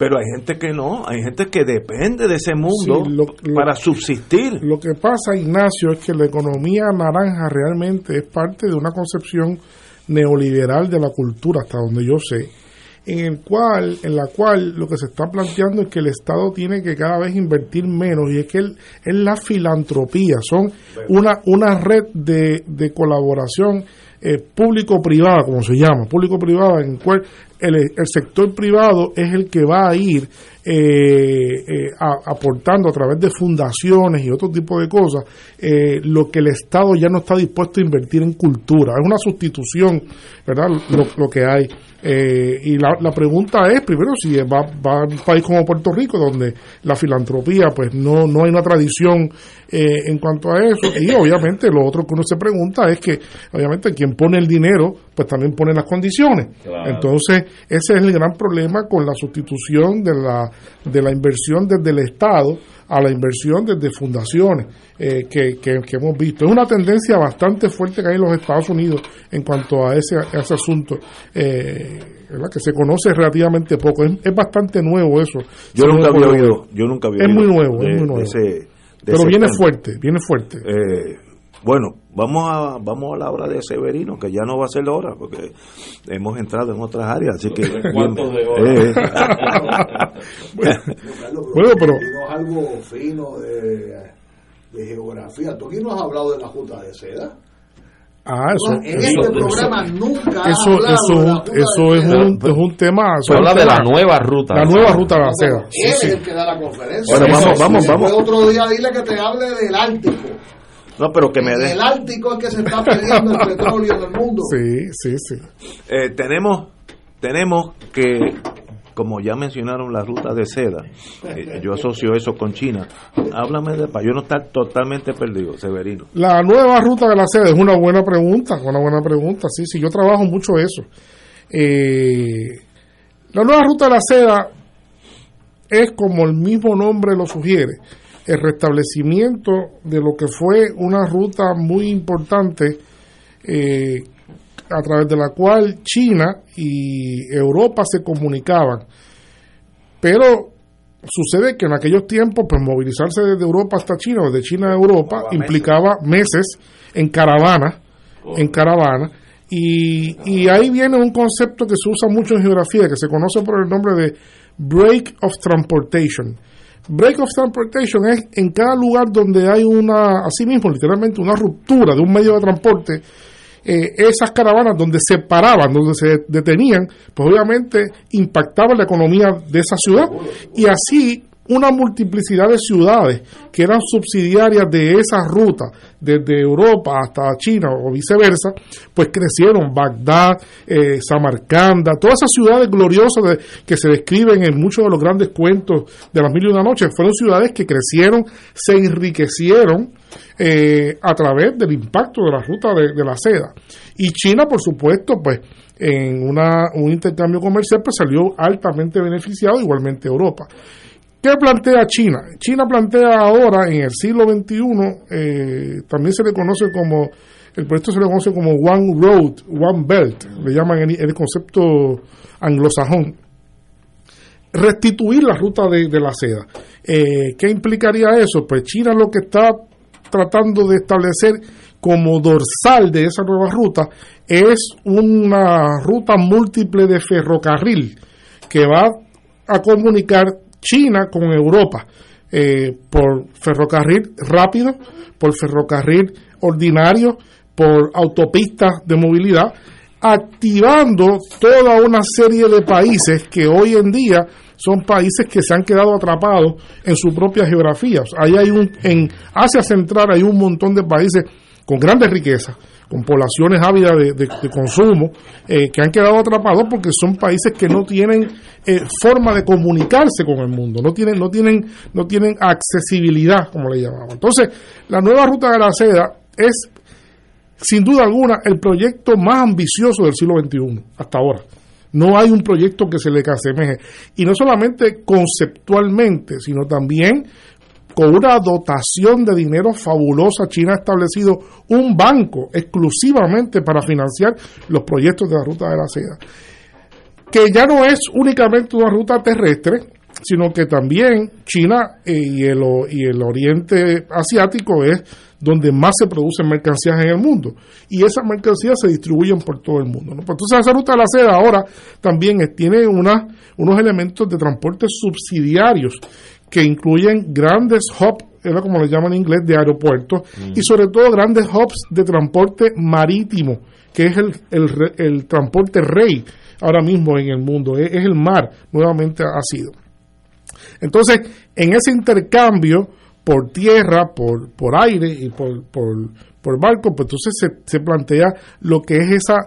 pero hay gente que no, hay gente que depende de ese mundo para subsistir. Lo que pasa, Ignacio, es que la economía naranja realmente es parte de una concepción neoliberal de la cultura, hasta donde yo sé, en el cual, en la cual lo que se está planteando es que el Estado tiene que cada vez invertir menos y es que es la filantropía, son una, una red de, de colaboración eh, público-privada, como se llama, público-privada, en cual el, el, sector privado es el que va a ir eh, eh, aportando a través de fundaciones y otro tipo de cosas lo que el Estado ya no está dispuesto a invertir en cultura. Es una sustitución, ¿verdad? Lo, que hay. y la, la, pregunta es, primero, si va, va, a un país como Puerto Rico, donde la filantropía, pues no, no hay una tradición en cuanto a eso. Y obviamente lo otro que uno se pregunta es que, obviamente, quien pone el dinero, pues también pone las condiciones. Entonces, ese es el gran problema con la sustitución de la, de la inversión desde el Estado a la inversión desde fundaciones eh, que, que, hemos visto. Es una tendencia bastante fuerte que hay en los Estados Unidos en cuanto a ese, ese asunto, eh, que se conoce relativamente poco. Es, bastante nuevo eso. Yo nunca había oído. Yo nunca había es muy nuevo, es muy nuevo. Pero viene fuerte, viene fuerte. Eh, bueno, vamos a vamos a la hora de Severino, que ya no va a ser la hora, porque hemos entrado en otras áreas, así que... ¿Cuántos de hora? Eh. [LAUGHS] bueno, pero... algo fino de, de geografía. ¿Tú aquí no has hablado de la Junta de Seda? Ah, eso, en este programa nunca eso, eso, eso es, un, es un tema. Se habla de la nueva ruta. La nueva ruta de la seda. Él es el que da la conferencia. Bueno, vamos, vamos, vamos. Otro día dile que te hable del Ártico. No, pero que me El Ártico es que se está perdiendo el petróleo del mundo. Sí, sí, sí. Eh, tenemos, tenemos que, como ya mencionaron la ruta de seda, eh, yo asocio eso con China. Háblame de para yo no estar totalmente perdido, Severino. La nueva ruta de la seda es una buena pregunta, una buena pregunta. Sí, sí, yo trabajo mucho eso. Eh, la nueva ruta de la seda es como el mismo nombre lo sugiere el restablecimiento de lo que fue una ruta muy importante eh, a través de la cual China y Europa se comunicaban. Pero sucede que en aquellos tiempos, pues movilizarse desde Europa hasta China o de China a Europa implicaba meses en caravana, en caravana. Y, y ahí viene un concepto que se usa mucho en geografía, que se conoce por el nombre de Break of Transportation Break of transportation es en cada lugar donde hay una, así mismo, literalmente una ruptura de un medio de transporte, eh, esas caravanas donde se paraban, donde se detenían, pues obviamente impactaban la economía de esa ciudad. Y así una multiplicidad de ciudades que eran subsidiarias de esa ruta, desde Europa hasta China o viceversa, pues crecieron. Bagdad, eh, Samarcanda, todas esas ciudades gloriosas que se describen en muchos de los grandes cuentos de las mil y una noches, fueron ciudades que crecieron, se enriquecieron eh, a través del impacto de la ruta de, de la seda. Y China, por supuesto, pues en una, un intercambio comercial pues salió altamente beneficiado, igualmente Europa. ¿Qué plantea China? China plantea ahora, en el siglo XXI, eh, también se le conoce como, el proyecto se le conoce como One Road, One Belt, le llaman el, concepto anglosajón. Restituir la ruta de, la seda. Eh, ¿Qué implicaría eso? Pues China lo que está tratando de establecer como dorsal de esa nueva ruta es una ruta múltiple de ferrocarril que va a comunicar China con Europa eh, por ferrocarril rápido, por ferrocarril ordinario, por autopistas de movilidad, activando toda una serie de países que hoy en día son países que se han quedado atrapados en su propia geografía. Ahí hay un, en Asia Central hay un montón de países con grandes riquezas, con poblaciones ávidas de, consumo, eh, que han quedado atrapados porque son países que no tienen eh, forma de comunicarse con el mundo, no tienen, no tienen, no tienen accesibilidad, como le llamamos. Entonces, la nueva ruta de la seda es, sin duda alguna, el proyecto más ambicioso del siglo XXI, hasta ahora. No hay un proyecto que se le asemeje. Y no solamente conceptualmente, sino también con una dotación de dinero fabulosa, China ha establecido un banco exclusivamente para financiar los proyectos de la ruta de la seda, que ya no es únicamente una ruta terrestre, sino que también China eh, y, el, Oriente Asiático es donde más se producen mercancías en el mundo. Y esas mercancías se distribuyen por todo el mundo. Pues entonces esa ruta de la seda ahora también tiene unos elementos de transporte subsidiarios que incluyen grandes hubs era como le llaman en inglés, de aeropuertos y sobre todo grandes hubs de transporte marítimo, que es el, el, transporte rey ahora mismo en el mundo, es, el mar, nuevamente ha sido. Entonces, en ese intercambio por tierra, por, por aire y por, por, barco, pues entonces se, se plantea lo que es esa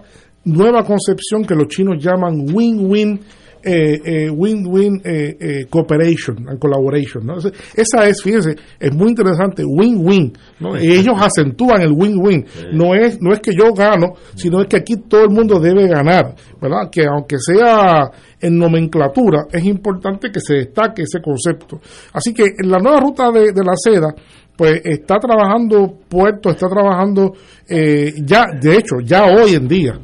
nueva concepción que los chinos llaman win-win eh, eh, win-win eh, cooperation and collaboration. ¿no? Esa es, fíjense, es muy interesante, win-win. ¿no? Ellos acentúan el win-win. No es, no es que yo gano, sino es que aquí todo el mundo debe ganar. ¿verdad? Que aunque sea en nomenclatura, es importante que se destaque ese concepto. Así que en la nueva ruta de, de la seda, pues está trabajando Puerto, está trabajando ya, de hecho, ya hoy en día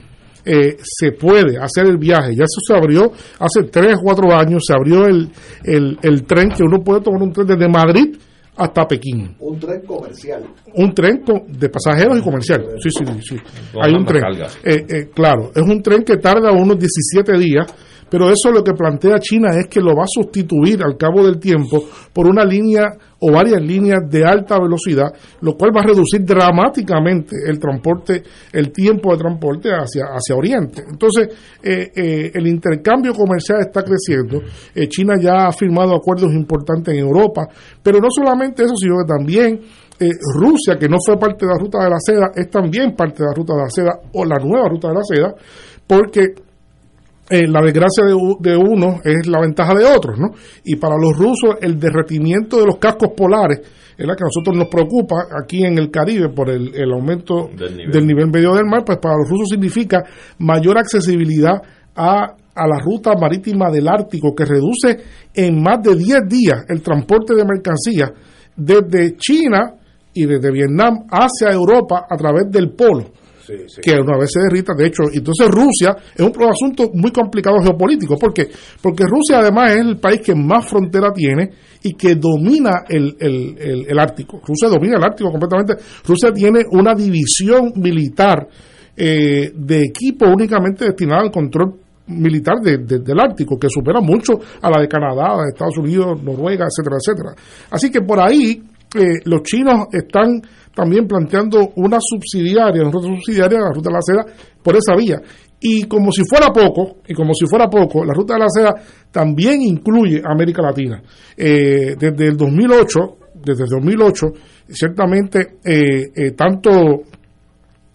eh, se puede hacer el viaje. Ya eso se abrió hace 3 o 4 años, se abrió el, el, tren que uno puede tomar un tren desde Madrid hasta Pekín. Un tren comercial. Un tren de pasajeros y comercial. Sí, sí, sí. Hay un tren. Eh, eh, claro, es un tren que tarda unos 17 días pero eso lo que plantea China es que lo va a sustituir al cabo del tiempo por una línea o varias líneas de alta velocidad, lo cual va a reducir dramáticamente el transporte, el tiempo de transporte hacia, hacia Oriente. Entonces, eh, eh, el intercambio comercial está creciendo. Eh, China ya ha firmado acuerdos importantes en Europa, pero no solamente eso, sino que también Rusia, que no fue parte de la ruta de la seda, es también parte de la ruta de la seda o la nueva ruta de la seda, porque eh, la desgracia de, de uno es la ventaja de otros, ¿no? Y para los rusos el derretimiento de los cascos polares es la que a nosotros nos preocupa aquí en el Caribe por el, aumento del nivel. medio del mar, pues para los rusos significa mayor accesibilidad a, a la ruta marítima del Ártico, que reduce en más de 10 días el transporte de mercancías desde China y desde Vietnam hacia Europa a través del polo que una vez se derrita. De hecho, entonces Rusia es un asunto muy complicado geopolítico. ¿Por qué? Porque Rusia además es el país que más frontera tiene y que domina el, el, el, Ártico. Rusia domina el Ártico completamente. Rusia tiene una división militar eh, de equipo únicamente destinada al control militar del Ártico, que supera mucho a la de Canadá, de Estados Unidos, Noruega, etcétera, etcétera. Así que por ahí eh, los chinos están también planteando una subsidiaria, una ruta subsidiaria a la ruta de la seda por esa vía. Y como si fuera poco, y como si fuera poco, la ruta de la seda también incluye América Latina. Eh, desde el 2008, desde el 2008, ciertamente eh, eh, tanto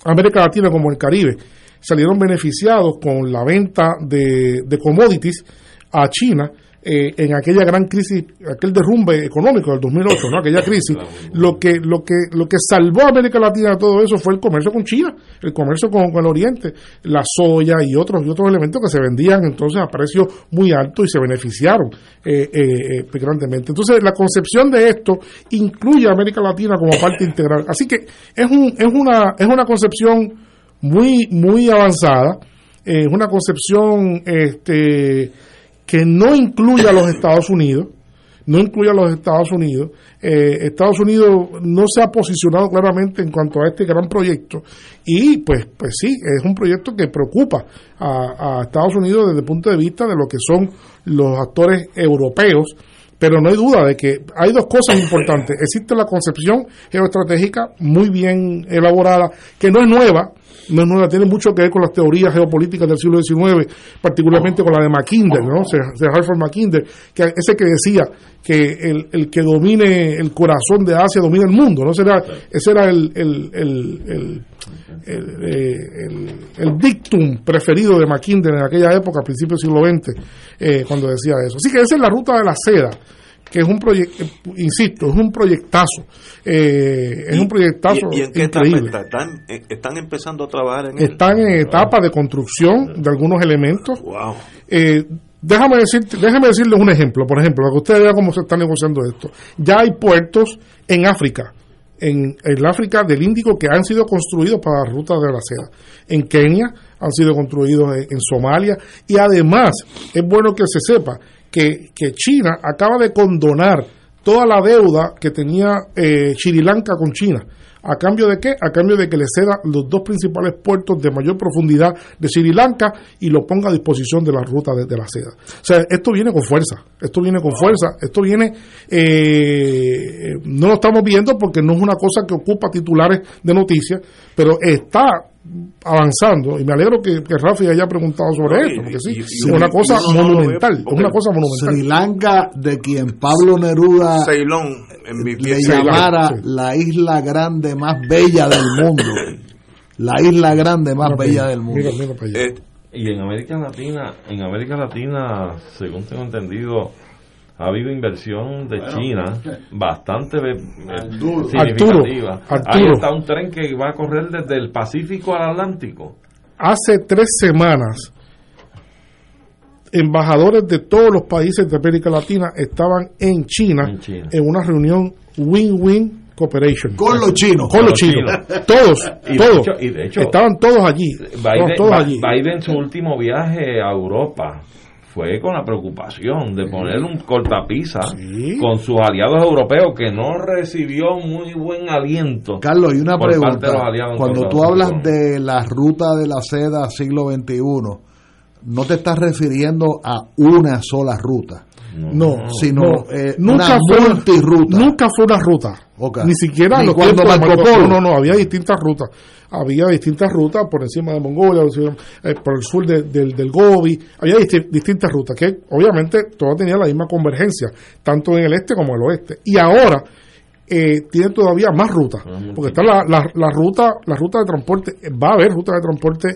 América Latina como el Caribe salieron beneficiados con la venta de, de commodities a China eh, en aquella gran crisis, aquel derrumbe económico del 2008, ¿no? aquella crisis, lo que, lo, que, lo que salvó a América Latina de todo eso fue el comercio con China, el comercio con, el Oriente, la soya y otros, y otros elementos que se vendían entonces a precios muy altos y se beneficiaron eh, eh, eh, grandemente. Entonces, la concepción de esto incluye a América Latina como parte [COUGHS] integral. Así que es, un, es, una, es una concepción muy, muy avanzada, es una concepción este, que no incluya a los Estados Unidos, no incluya a los Estados Unidos. Eh, Estados Unidos no se ha posicionado claramente en cuanto a este gran proyecto y pues, pues sí, es un proyecto que preocupa a, a Estados Unidos desde el punto de vista de lo que son los actores europeos pero no hay duda de que hay dos cosas importantes. Existe la concepción geoestratégica muy bien elaborada, que no es nueva, no nueva, tiene mucho que ver con las teorías geopolíticas del siglo XIX, particularmente con la de Mackinder, ¿no? De Hartford Mackinder, que ese que decía que el, el, que domine el corazón de Asia domina el mundo, ¿no? Ese era, ese era el, el, el, el, dictum preferido de Mackinder en aquella época, a principios del siglo XX, eh, cuando decía eso. Así que esa es la ruta de la seda que es un proyecto, insisto, es un proyectazo. Eh, es un proyectazo ¿Y, en qué increíble. ¿Están, eh, ¿Están empezando a trabajar en Están en etapa de construcción de algunos elementos. Eh, déjame, decir, déjame decirles un ejemplo, por ejemplo, para que ustedes vean cómo se está negociando esto. Ya hay puertos en África, en el África del Índico, que han sido construidos para la ruta de la seda. En Kenia han sido construidos en Somalia y además es bueno que se sepa que, China acaba de condonar toda la deuda que tenía eh, Sri Lanka con China. ¿A cambio de qué? A cambio de que le ceda los dos principales puertos de mayor profundidad de Sri Lanka y lo ponga a disposición de la ruta de, la seda. O sea, esto viene con fuerza, esto viene con fuerza, esto viene, eh, no lo estamos viendo porque no es una cosa que ocupa titulares de noticias, pero está avanzando. Y me alegro que, que Rafi haya preguntado sobre esto porque sí, es una cosa monumental es una cosa monumental. Sri Lanka de quien Pablo Neruda le llamara la isla grande más bella del mundo. La isla grande más bella del mundo. eh, y en América Latina en América Latina según tengo entendido ha habido inversión de China bastante eh, significativa. Ahí está un tren que va a correr desde el Pacífico al Atlántico. Hace tres semanas, embajadores de todos los países de América Latina estaban en China en, una reunión win-win cooperation. Con los chinos. Con, los chinos. Todos, todos. estaban todos allí. todos allí. Biden su último viaje a Europa fue con la preocupación de poner un cortapisa con sus aliados europeos que no recibió muy buen aliento. Carlos, y una pregunta. Cuando tú hablas de la ruta de la seda siglo XXI, no te estás refiriendo a una sola ruta. No, sino eh, nunca una fue, multiruta. Nunca fue una ruta. Ni siquiera Ni cuando Marco Polo. No, no, había distintas rutas había distintas rutas por encima de Mongolia, eh, por el sur del, del Gobi, había distintas rutas que obviamente todas tenían la misma convergencia, tanto en el este como en el oeste. Y ahora eh, tienen todavía más rutas, porque está la, la, ruta, la ruta de transporte, va a haber rutas de transporte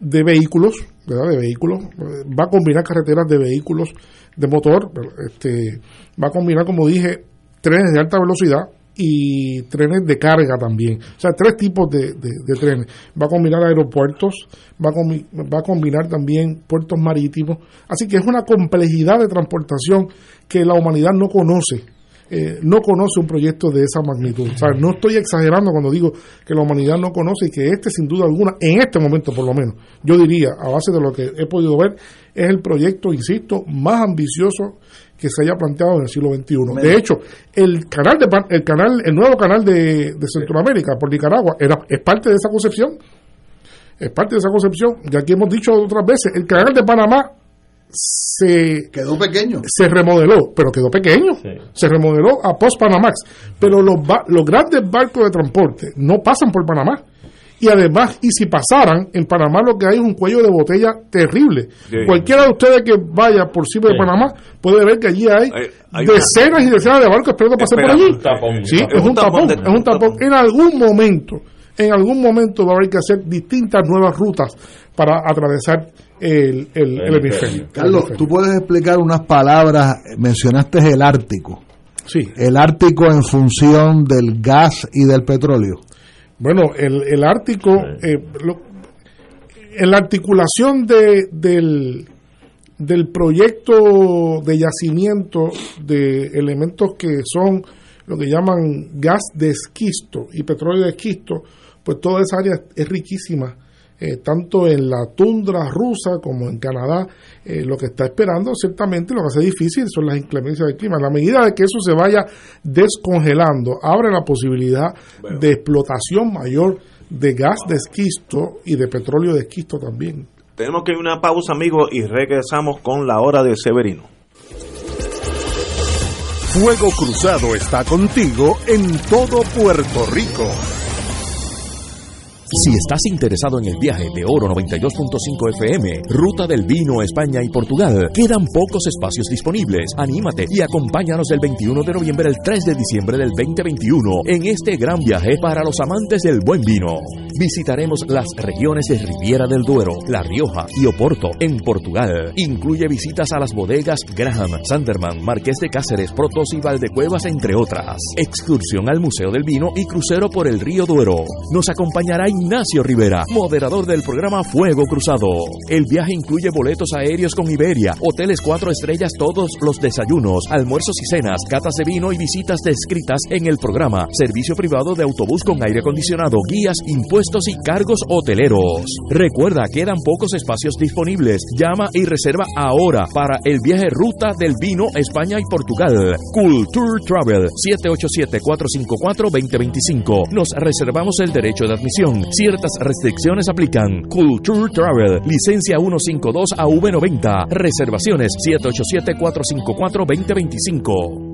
de vehículos, ¿verdad? De vehículos, eh, va a combinar carreteras de vehículos de motor, este, va a combinar, como dije, trenes de alta velocidad, y trenes de carga también. O sea, tres tipos de, trenes. Va a combinar aeropuertos, va a, va a combinar también puertos marítimos. Así que es una complejidad de transportación que la humanidad no conoce. Eh, no conoce un proyecto de esa magnitud. O sea, no estoy exagerando cuando digo que la humanidad no conoce y que este, sin duda alguna, en este momento por lo menos, yo diría, a base de lo que he podido ver, es el proyecto, insisto, más ambicioso que se haya planteado en el siglo XXI. De hecho, el canal de el canal, el nuevo canal de, Centroamérica por Nicaragua era, es parte de esa concepción. Es parte de esa concepción. Ya que hemos dicho otras veces, el canal de Panamá se quedó pequeño. Se remodeló, pero quedó pequeño. Se remodeló a post Panamax. Pero los, los grandes barcos de transporte no pasan por Panamá y además, y si pasaran, en Panamá lo que hay es un cuello de botella terrible. Cualquiera de ustedes que vaya por cima de Panamá puede ver que allí hay, decenas y decenas de barcos esperando pasar por allí. sí, es un tapón, es un tapón. En algún momento, en algún momento va a haber que hacer distintas nuevas rutas para atravesar el, el, el hemisferio. Carlos, tú puedes explicar unas palabras, mencionaste el Ártico. Sí. El Ártico en función del gas y del petróleo. Bueno, el, el Ártico, eh, en la articulación de, del, del proyecto de yacimiento de elementos que son lo que llaman gas de esquisto y petróleo de esquisto, pues toda esa área es riquísima eh, tanto en la tundra rusa como en Canadá, eh, lo que está esperando ciertamente lo que hace difícil son las inclemencias del clima. A la medida de que eso se vaya descongelando, abre la posibilidad de explotación mayor de gas de esquisto y de petróleo de esquisto también. Tenemos que ir a una pausa, amigos, y regresamos con la hora de Severino. Fuego Cruzado está contigo en todo Puerto Rico. Si estás interesado en el viaje de Oro 92.5 FM, Ruta del Vino, España y Portugal, quedan pocos espacios disponibles. Anímate y acompáñanos del 21 de noviembre al 3 de diciembre del 2021 en este gran viaje para los amantes del buen vino. Visitaremos las regiones de Riviera del Duero, La Rioja y Oporto en Portugal. Incluye visitas a las bodegas Graham, Sanderman, Marqués de Cáceres, Protos y Valdecuevas, entre otras. Excursión al Museo del Vino y crucero por el río Duero. Nos acompañará Ignacio Rivera, moderador del programa Fuego Cruzado. El viaje incluye boletos aéreos con Iberia, hoteles cuatro estrellas, todos los desayunos, almuerzos y cenas, catas de vino y visitas descritas en el programa, servicio privado de autobús con aire acondicionado, guías, impuestos y cargos hoteleros. Recuerda, quedan pocos espacios disponibles. Llama y reserva ahora para el viaje Ruta del Vino España y Portugal. Culture Travel 787-454-2025. Nos reservamos el derecho de admisión. Ciertas restricciones aplican. Culture Travel, licencia 152 a V90. Reservaciones 787-454-2025.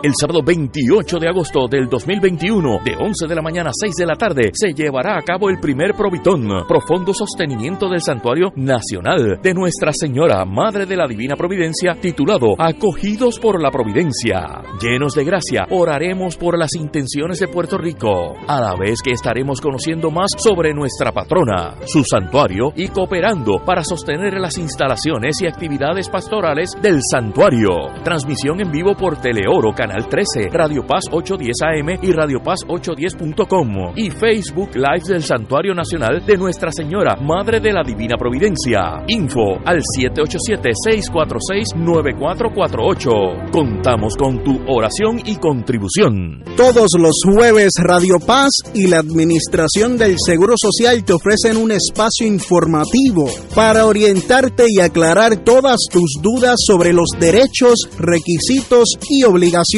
El sábado 28 de agosto del 2021, de 11 de la mañana a 6 de la tarde, se llevará a cabo el primer Provitón, profundo sostenimiento del Santuario Nacional de Nuestra Señora, Madre de la Divina Providencia, titulado Acogidos por la Providencia. Llenos de gracia, oraremos por las intenciones de Puerto Rico, a la vez que estaremos conociendo más sobre nuestra patrona, su santuario y cooperando para sostener las instalaciones y actividades pastorales del santuario. Transmisión en vivo por Teleoro, 13, Radio Paz 810 AM y Radio Paz 810.com y Facebook Live del Santuario Nacional de Nuestra Señora, Madre de la Divina Providencia. Info al 787-646-9448. Contamos con tu oración y contribución. Todos los jueves Radio Paz y la Administración del Seguro Social te ofrecen un espacio informativo para orientarte y aclarar todas tus dudas sobre los derechos, requisitos y obligaciones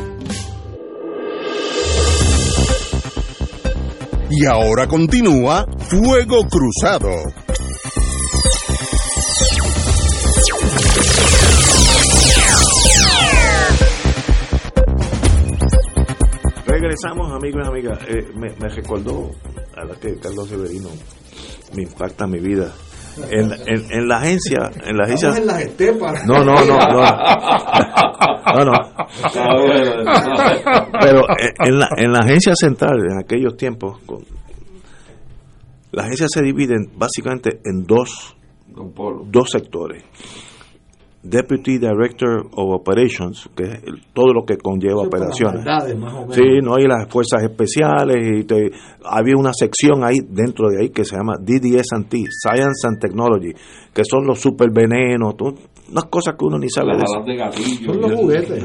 Y ahora continúa Fuego Cruzado. Regresamos, amigos y amigas. Eh, me, recordó a la que Carlos Severino me impacta mi vida. En, en, la agencia en la agencia. En las estepas. no no no no. [LAUGHS] No, no. pero en la, en la agencia central en aquellos tiempos la agencia se divide básicamente en dos dos sectores Deputy Director of Operations, que es todo lo que conlleva operaciones. Sí, no hay las fuerzas especiales y había una sección ahí dentro de ahí que se llama DDS&T, Science and Technology, que son los supervenenos, unas cosas que uno ni sabe de eso. Son los juguetes.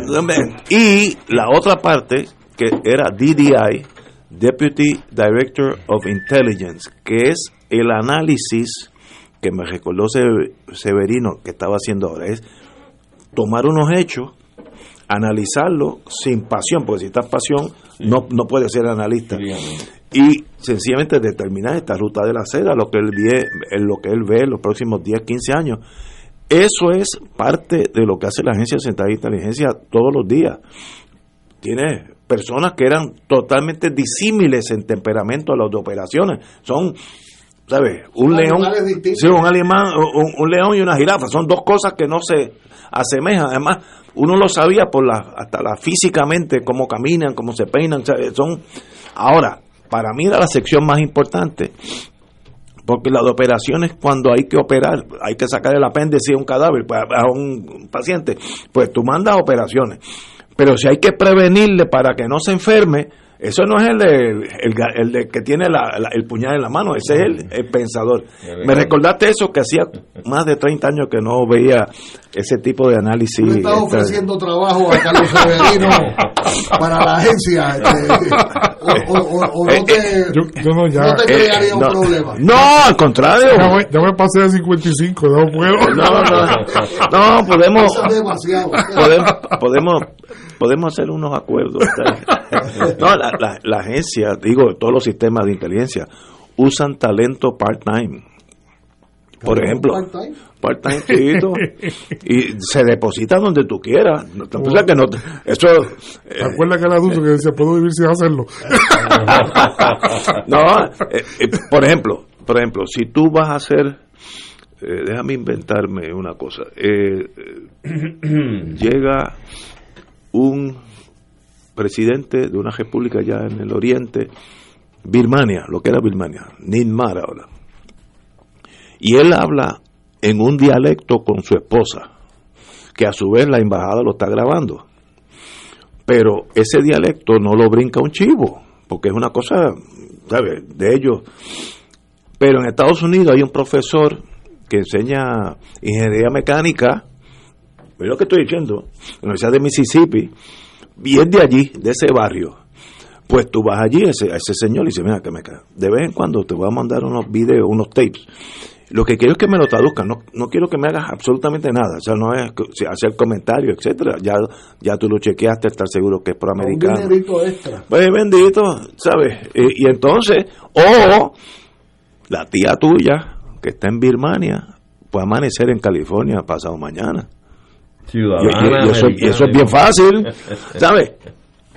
Y la otra parte que era DDI, Deputy Director of Intelligence, que es el análisis que me recordó Severino que estaba haciendo ahora, es tomar unos hechos, analizarlos sin pasión, porque si estás pasión no, no puedes ser analista. Y sencillamente determinar esta ruta de la seda, lo que él ve, lo que él ve en los próximos 10, 15 años. Eso es parte de lo que hace la Agencia Central de Inteligencia todos los días. Tiene personas que eran totalmente disímiles en temperamento a las de operaciones. Son ¿sabes? Un león, sí, un alemán, un, león y una jirafa, son dos cosas que no se asemejan. Además, uno lo sabía por la, hasta la físicamente, cómo caminan, cómo se peinan, son. Ahora, para mí era la sección más importante, porque las operaciones cuando hay que operar, hay que sacar el apéndice a un cadáver, pues, a un paciente, pues tú mandas operaciones. Pero si hay que prevenirle para que no se enferme, eso no es el de, el, de que tiene el puñal en la mano, ese es el, pensador. Me recordaste eso que hacía más de 30 años que no veía ese tipo de análisis. Estás ofreciendo trabajo a Carlos Severino. [LAUGHS] [LAUGHS] para la agencia. Este, o, o, no te, yo, no, ya, no te crearía un problema. No, al contrario. Ya me, ya me pasé de 55, no puedo. No, no, no podemos, podemos, podemos, podemos hacer unos acuerdos. No, la, la, la agencia, digo, todos los sistemas de inteligencia usan talento part-time. Por ejemplo, part-time [LAUGHS] y se deposita donde tú quieras. que no, eso, ¿Te acuerdas que era adulto que decía, puedo vivir sin hacerlo? [LAUGHS] no, eh, eh, por ejemplo, por ejemplo, si tú vas a hacer, eh, déjame inventarme una cosa, [CLEARS THROAT] llega un presidente de una república ya en el oriente, Birmania, lo que era Birmania, Ninmar ahora. Y él habla en un dialecto con su esposa, que a su vez la embajada lo está grabando. Pero ese dialecto no lo brinca un chivo, porque es una cosa, ¿sabes?, de ellos. Pero en Estados Unidos hay un profesor que enseña ingeniería mecánica, es lo que estoy diciendo, en la Universidad de Mississippi, y es de allí, de ese barrio. Pues tú vas allí a ese, señor y dices, mira, que me de vez en cuando te voy a mandar unos videos, unos tapes. Lo que quiero es que me lo traduzcan, no, no quiero que me hagas absolutamente nada, o sea, no es hacer comentarios, etcétera. Ya, ya tú lo chequeaste, estar seguro que es proamericano. Un dinerito extra. Pues bendito, ¿sabes? Y, y entonces, o la tía tuya, que está en Birmania, puede amanecer en California pasado mañana. Ciudadana. Y, eso, y, eso, es bien fácil, [LAUGHS] ¿sabes?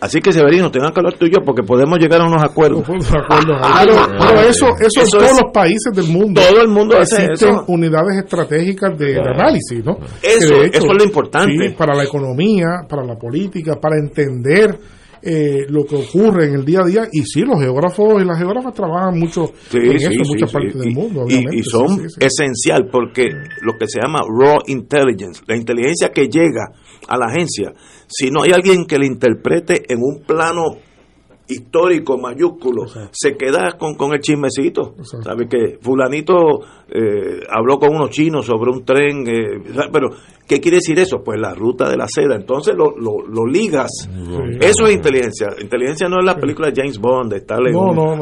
Así que Severino, tengan que hablar tú y yo porque podemos llegar a unos acuerdos. pero, eso, eso, en todos los países del mundo. Todo el mundo existen eso. unidades estratégicas de, análisis, ¿no? Eso, eso es lo importante. para la economía, para la política, para entender eh, lo que ocurre en el día a día. Y sí, los geógrafos y las geógrafas trabajan mucho en eso en muchas partes del mundo. Y, y, son esencial porque lo que se llama raw intelligence, la inteligencia que llega a la agencia, si no hay alguien que le interprete en un plano histórico mayúsculo, se queda con, con el chismecito. ¿Sabe que fulanito eh, habló con unos chinos sobre un tren? Eh, pero, ¿qué quiere decir eso? Pues la ruta de la seda. Entonces lo, lo, ligas. Eso es inteligencia. Inteligencia no es la película de James Bond, de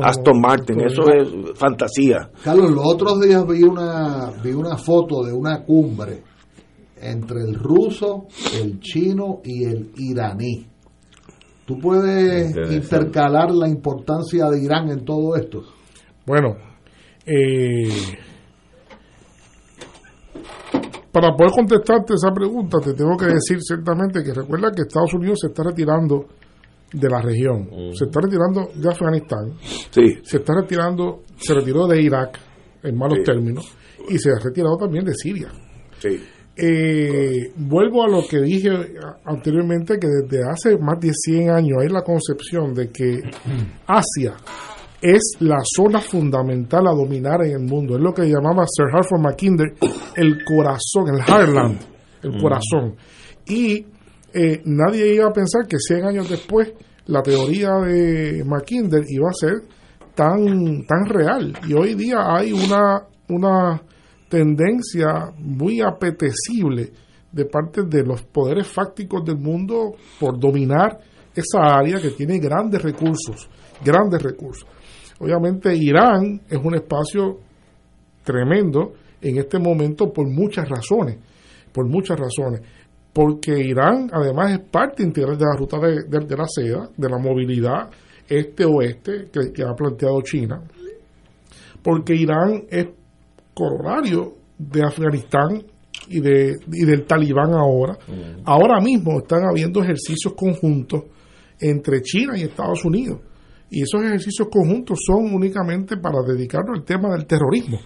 Aston Martin. Eso es fantasía. Carlos, los otros días vi una, vi una foto de una cumbre entre el ruso, el chino y el iraní. ¿Tú puedes intercalar la importancia de Irán en todo esto? Bueno, eh, para poder contestarte esa pregunta, te tengo que decir ciertamente que recuerda que Estados Unidos se está retirando de la región, se está retirando de Afganistán, se está retirando, se retiró de Irak en malos términos y se ha retirado también de Siria. Sí. Eh, vuelvo a lo que dije anteriormente, que desde hace más de 100 años hay la concepción de que Asia es la zona fundamental a dominar en el mundo. Es lo que llamaba Sir Hartford Mackinder el corazón, el heartland, el mm. corazón. Y eh, nadie iba a pensar que 100 años después la teoría de Mackinder iba a ser tan, tan real. Y hoy día hay una, una tendencia muy apetecible de parte de los poderes fácticos del mundo por dominar esa área que tiene grandes recursos, grandes recursos. Obviamente Irán es un espacio tremendo en este momento por muchas razones, por muchas razones, porque Irán además es parte integral de la ruta de, de, la seda, de la movilidad este-oeste que, que ha planteado China, porque Irán es corolario de Afganistán y, de, y del talibán ahora. Mm. Ahora mismo están habiendo ejercicios conjuntos entre China y Estados Unidos. Y esos ejercicios conjuntos son únicamente para dedicarnos al tema del terrorismo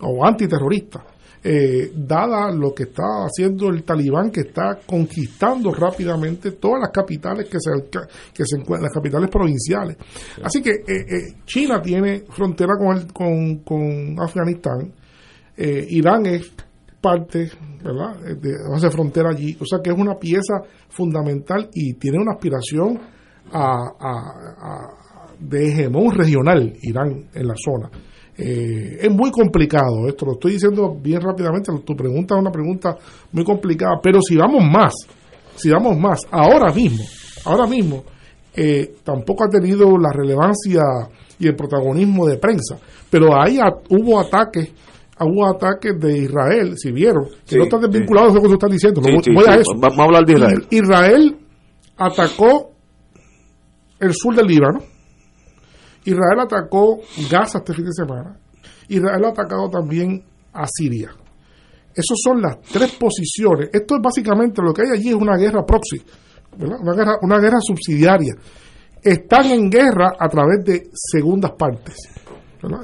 o antiterrorista. Eh, dada lo que está haciendo el talibán, que está conquistando rápidamente todas las capitales que se, que se encuentran, las capitales provinciales. Así que eh, eh, China tiene frontera con, el, con, con Afganistán, eh, Irán es parte, ¿verdad?, de, hace frontera allí, o sea que es una pieza fundamental y tiene una aspiración a, de hegemón regional, Irán, en la zona. Eh, es muy complicado esto, lo estoy diciendo bien rápidamente, tu pregunta es una pregunta muy complicada, pero si vamos más, si vamos más, ahora mismo, ahora mismo eh, tampoco ha tenido la relevancia y el protagonismo de prensa, pero ahí hubo ataques hubo ataques de Israel, si vieron, que no están desvinculados de lo que tú estás diciendo. voy a eso. Vamos a hablar de Israel. Israel atacó el sur del Líbano. Israel atacó Gaza este fin de semana. Israel ha atacado también a Siria. Esas son las tres posiciones. Esto es básicamente lo que hay allí es una guerra proxy, Una guerra, una guerra subsidiaria. Están en guerra a través de segundas partes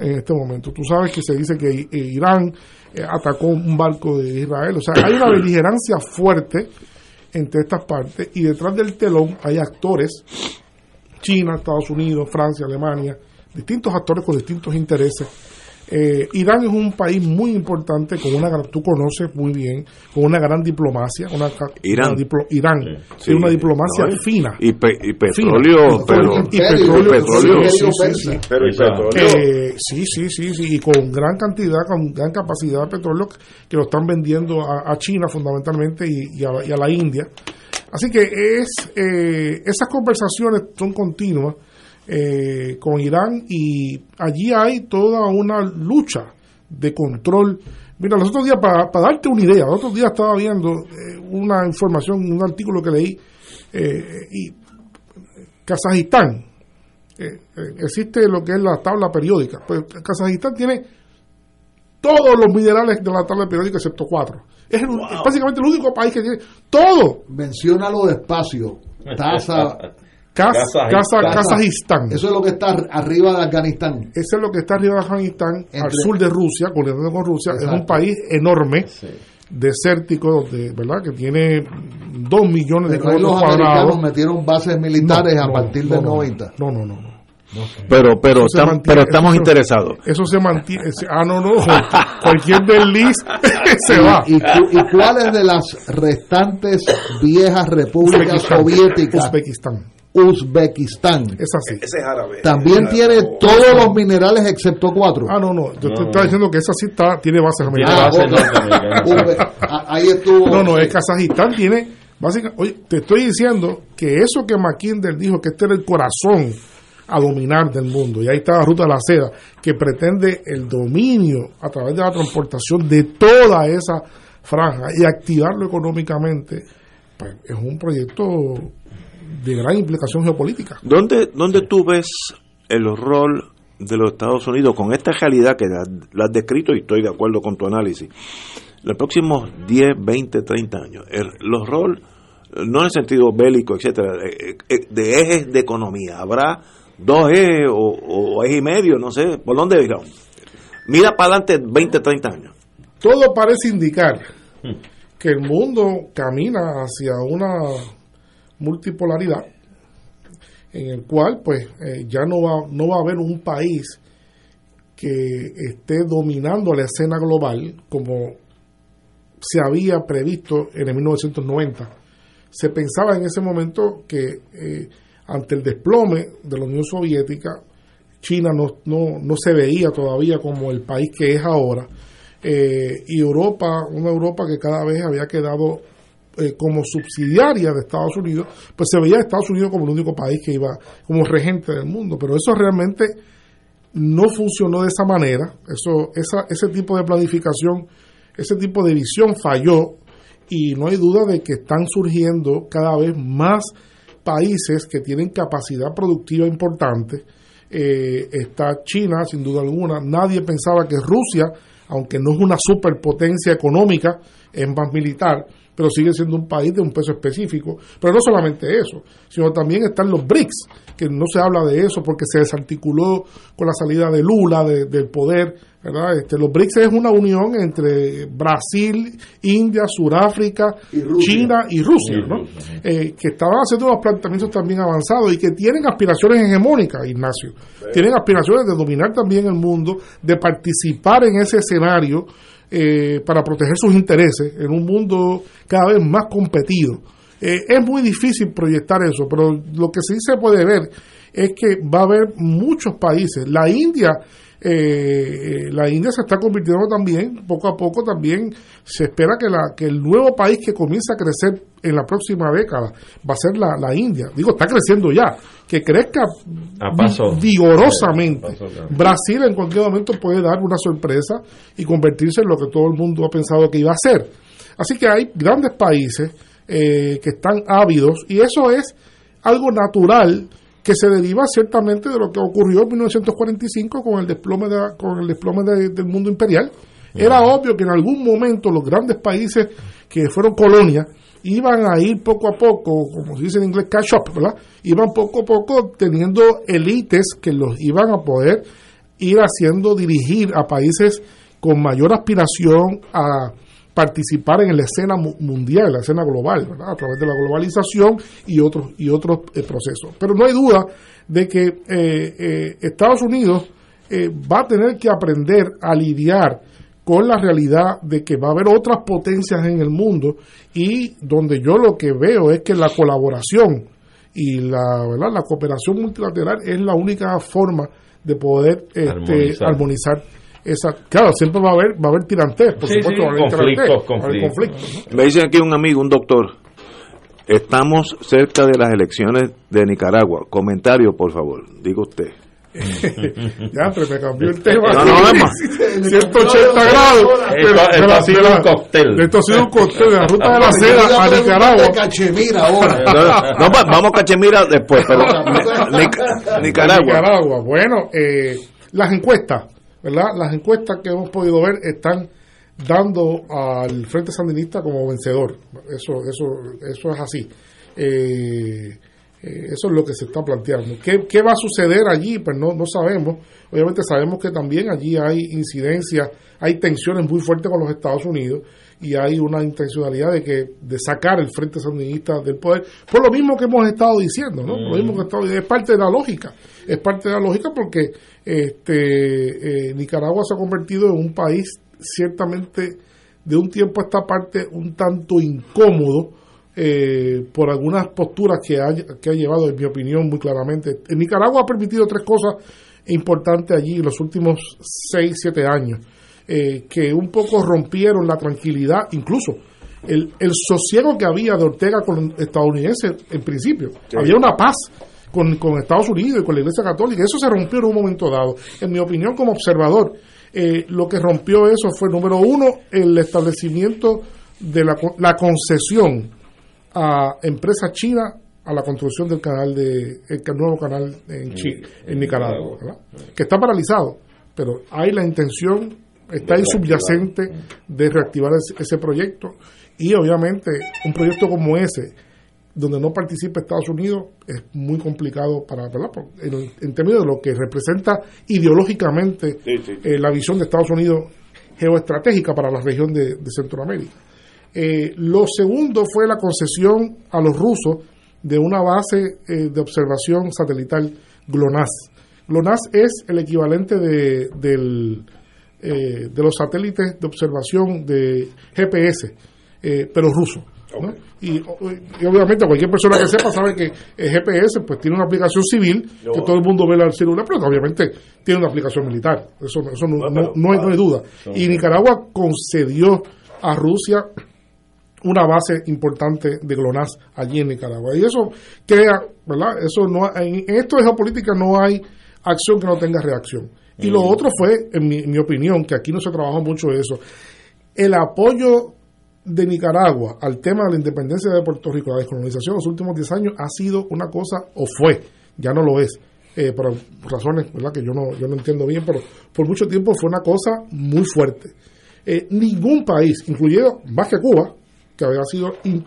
en este momento. Tú sabes que se dice que Irán eh, atacó un barco de Israel. O sea, hay una [COUGHS] beligerancia fuerte entre estas partes y detrás del telón hay actores, China, Estados Unidos, Francia, Alemania, distintos actores con distintos intereses eh, Irán es un país muy importante, con una tú conoces muy bien, con una gran diplomacia. Una, Irán. Irán sí, una diplomacia fina. Y, petróleo. y petróleo. Sí, sí, sí, sí, y con gran cantidad, con gran capacidad de petróleo que lo están vendiendo a, China fundamentalmente y, a, y, a, la India. Así que es eh, esas conversaciones son continuas eh, con Irán y allí hay toda una lucha de control. Mira, los otros días, para, darte una idea, los otros días estaba viendo eh, una información, un artículo que leí, eh, y Kazajistán, existe lo que es la tabla periódica, pues Kazajistán tiene todos los minerales de la tabla periódica excepto cuatro. Es, básicamente el único país que tiene todo. Menciónalo despacio. Tasa, [LAUGHS] Kazajistán. Eso es lo que está arriba de Afganistán. Eso es lo que está arriba de Afganistán, al sur de Rusia, coordinando con Rusia. Es un país enorme, desértico, de, ¿verdad? Que tiene dos millones de kilómetros cuadrados. metieron bases militares a partir del 90. No, no, no. no. Pero, pero, pero estamos interesados. Eso se mantiene. Ah, no, no. [LAUGHS] Cualquier desliz [LAUGHS] [LAUGHS] se va. ¿Y, ¿Y cuáles de las restantes viejas repúblicas soviéticas? Uzbekistán. Uzbekistán. Es así. Ese es árabe. También tiene todos los minerales excepto cuatro. Ah, no, no. Yo te estaba diciendo que esa sí está, tiene bases americanas. Ah, ahí estuvo. No, no, es Kazajistán tiene. Básicamente, oye, te estoy diciendo que eso que Mackinder dijo, que este era el corazón a dominar del mundo, y ahí está la ruta de la seda, que pretende el dominio a través de la transportación de toda esa franja y activarlo económicamente, pues es un proyecto de gran implicación geopolítica. ¿Dónde, dónde tú ves el rol de los Estados Unidos con esta realidad que la has descrito y estoy de acuerdo con tu análisis? Los próximos 10, 20, 30 años, el, los roles, no en el sentido bélico, etcétera, eh, eh, de ejes de economía, habrá dos ejes o, eje y medio, no sé, ¿por dónde digamos? Mira para adelante 20, 30 años. Todo parece indicar hmm. que el mundo camina hacia una multipolaridad en el cual pues eh, ya no va, no va a haber un país que esté dominando la escena global como se había previsto en el 1990. Se pensaba en ese momento que eh, ante el desplome de la Unión Soviética, China no, no, no, se veía todavía como el país que es ahora, eh, y Europa, una Europa que cada vez había quedado eh, como subsidiaria de Estados Unidos, pues se veía Estados Unidos como el único país que iba como regente del mundo. Pero eso realmente no funcionó de esa manera. Eso, esa, ese tipo de planificación, ese tipo de visión falló y no hay duda de que están surgiendo cada vez más países que tienen capacidad productiva importante. Eh, está China, sin duda alguna. Nadie pensaba que Rusia, aunque no es una superpotencia económica, es más militar, pero sigue siendo un país de un peso específico. Pero no solamente eso, sino también están los BRICS, que no se habla de eso porque se desarticuló con la salida de Lula del poder. ¿verdad? Este, los BRICS es una unión entre Brasil, India, Sudáfrica, China y Rusia, ¿no? Eh, que estaban haciendo unos planteamientos también avanzados y que tienen aspiraciones hegemónicas, Ignacio. Tienen aspiraciones de dominar también el mundo, de participar en ese escenario eh, para proteger sus intereses en un mundo cada vez más competido. Eh, es muy difícil proyectar eso, pero lo que sí se puede ver es que va a haber muchos países. La India eh, la India se está convirtiendo también, poco a poco también se espera que, la, que el nuevo país que comience a crecer en la próxima década va a ser la, la India. Digo, está creciendo ya, que crezca vigorosamente. Brasil en cualquier momento puede dar una sorpresa y convertirse en lo que todo el mundo ha pensado que iba a ser. Así que hay grandes países eh, que están ávidos y eso es algo natural que se deriva ciertamente de lo que ocurrió en 1945 con el desplome, con el desplome del mundo imperial. Era obvio que en algún momento los grandes países que fueron colonias iban a ir poco a poco, como se dice en inglés, catch up, ¿verdad? Iban poco a poco teniendo élites que los iban a poder ir haciendo dirigir a países con mayor aspiración a participar en la escena mundial, la escena global, a través de la globalización y otros, y otros eh, procesos. Pero no hay duda de que eh, eh, Estados Unidos va a tener que aprender a lidiar con la realidad de que va a haber otras potencias en el mundo y donde yo lo que veo es que la colaboración y la, ¿verdad? la cooperación multilateral es la única forma de poder este, armonizar esa, claro, siempre va a haber, va a haber tirantes, por supuesto, va a haber conflictos. Me dice aquí un amigo, un doctor, estamos cerca de las elecciones de Nicaragua. Comentario, por favor, diga usted. [LAUGHS] ya, pero me cambió el tema. No, no, [LAUGHS] no, 180 grados. Esto, ha sido un cóctel. Esto ha sido un cóctel de la ruta de la seda a Nicaragua. Cachemira ahora. No, vamos a Cachemira después, pero [LAUGHS] Nicaragua. Nicaragua. Bueno, eh, las encuestas ¿verdad? Las encuestas que hemos podido ver están dando al Frente Sandinista como vencedor. Eso, eso, eso es así. Eh, eh, eso es lo que se está planteando. ¿Qué, va a suceder allí? Pues no, no sabemos. Obviamente sabemos que también allí hay incidencias, hay tensiones muy fuertes con los Estados Unidos y hay una intencionalidad de que de sacar el Frente Sandinista del poder, por lo mismo que hemos estado diciendo, ¿no? Lo mismo que estado, es parte de la lógica, es parte de la lógica porque este eh, Nicaragua se ha convertido en un país ciertamente de un tiempo a esta parte un tanto incómodo eh, por algunas posturas que ha, que ha llevado, en mi opinión, muy claramente. En Nicaragua ha permitido tres cosas importantes allí en los últimos seis, siete años. Eh, que un poco rompieron la tranquilidad, incluso el, el sosiego que había de Ortega con estadounidenses en principio. Había una paz con, con, Estados Unidos y con la Iglesia Católica. Eso se rompió en un momento dado. En mi opinión, como observador, eh, lo que rompió eso fue, número uno, el establecimiento de la, la concesión a empresas chinas a la construcción del canal de el nuevo canal en Chile, en Nicaragua, que está paralizado, pero hay la intención está ahí subyacente de reactivar ese, proyecto y obviamente un proyecto como ese donde no participe Estados Unidos es muy complicado para ¿verdad? En, términos de lo que representa ideológicamente eh, la visión de Estados Unidos geoestratégica para la región de, Centroamérica. Eh, lo segundo fue la concesión a los rusos de una base eh, de observación satelital GLONASS. GLONASS es el equivalente de, del eh, de los satélites de observación de GPS, eh, pero ruso. Y, obviamente cualquier persona que sepa sabe que el GPS pues tiene una aplicación civil que todo el mundo ve al celular, pero obviamente tiene una aplicación militar. Eso, eso no, no, hay, duda. Y Nicaragua concedió a Rusia una base importante de GLONASS allí en Nicaragua. Y eso crea, ¿verdad? Eso no, en esto de geopolítica no hay acción que no tenga reacción. Y lo otro fue, en mi, opinión, que aquí no se trabaja mucho eso, el apoyo de Nicaragua al tema de la independencia de Puerto Rico, la descolonización en los últimos 10 años ha sido una cosa, o fue, ya no lo es, eh, por razones ¿verdad? que yo no, yo no entiendo bien, pero por mucho tiempo fue una cosa muy fuerte. Eh, ningún país, incluyendo más que Cuba, que había sido eh,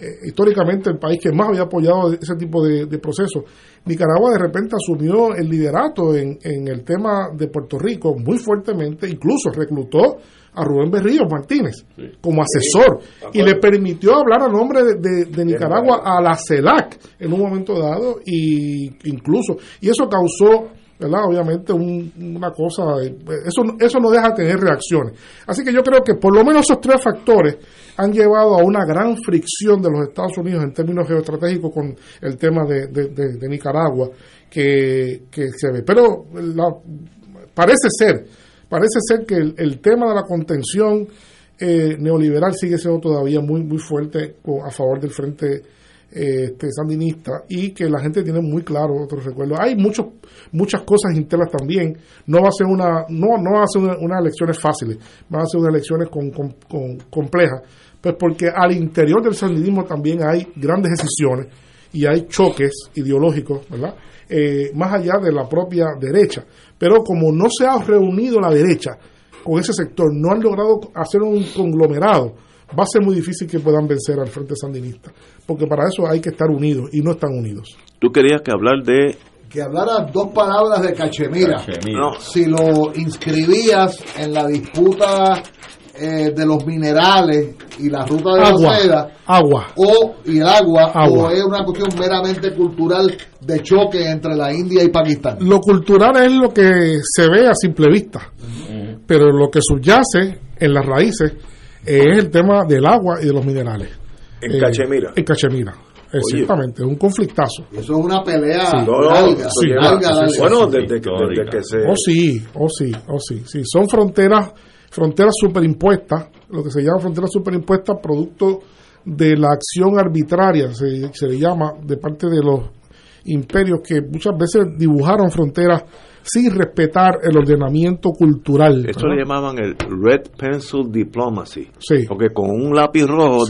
eh, históricamente el país que más había apoyado ese tipo de, procesos. Nicaragua de repente asumió el liderato en, el tema de Puerto Rico muy fuertemente, incluso reclutó a Rubén Berrío Martínez como asesor y le permitió hablar a nombre de, Nicaragua. a la CELAC en un momento dado y incluso y eso causó ¿verdad? Obviamente una cosa, eso, eso no deja de tener reacciones. Así que yo creo que por lo menos esos tres factores han llevado a una gran fricción de los Estados Unidos en términos geoestratégicos con el tema de, de, Nicaragua que, se ve. Pero parece ser, parece ser que el, tema de la contención eh, neoliberal sigue siendo todavía muy, muy fuerte a favor del frente este, sandinista y que la gente tiene muy claro otros recuerdos. Hay muchos, muchas cosas internas también. No va a ser una, no, no va a ser unas elecciones fáciles, van a ser unas elecciones con, complejas, pues porque al interior del sandinismo también hay grandes decisiones y hay choques ideológicos, ¿verdad? Eh, más allá de la propia derecha. Pero como no se ha reunido la derecha con ese sector, no han logrado hacer un conglomerado, va a ser muy difícil que puedan vencer al Frente Sandinista, porque para eso hay que estar unidos y no están unidos. Tú querías que hablar de... Que hablara dos palabras de Cachemira. Si lo inscribías en la disputa eh, de los minerales y la ruta de la seda, agua. o y el agua, o es una cuestión meramente cultural de choque entre la India y Pakistán. Lo cultural es lo que se ve a simple vista, pero lo que subyace en las raíces es el tema del agua y de los minerales. En eh, Cachemira. En Cachemira. Exactamente, es un conflictazo. Eso es una pelea sí. bueno, desde, que se... Oh sí, oh sí, oh sí, sí. Son fronteras, fronteras superimpuestas, lo que se llama fronteras superimpuestas, producto de la acción arbitraria, se, se le llama, de parte de los imperios que muchas veces dibujaron fronteras sin respetar el ordenamiento cultural. Esto le llamaban el Red Pencil Diplomacy. Sí. Porque con un lápiz rojo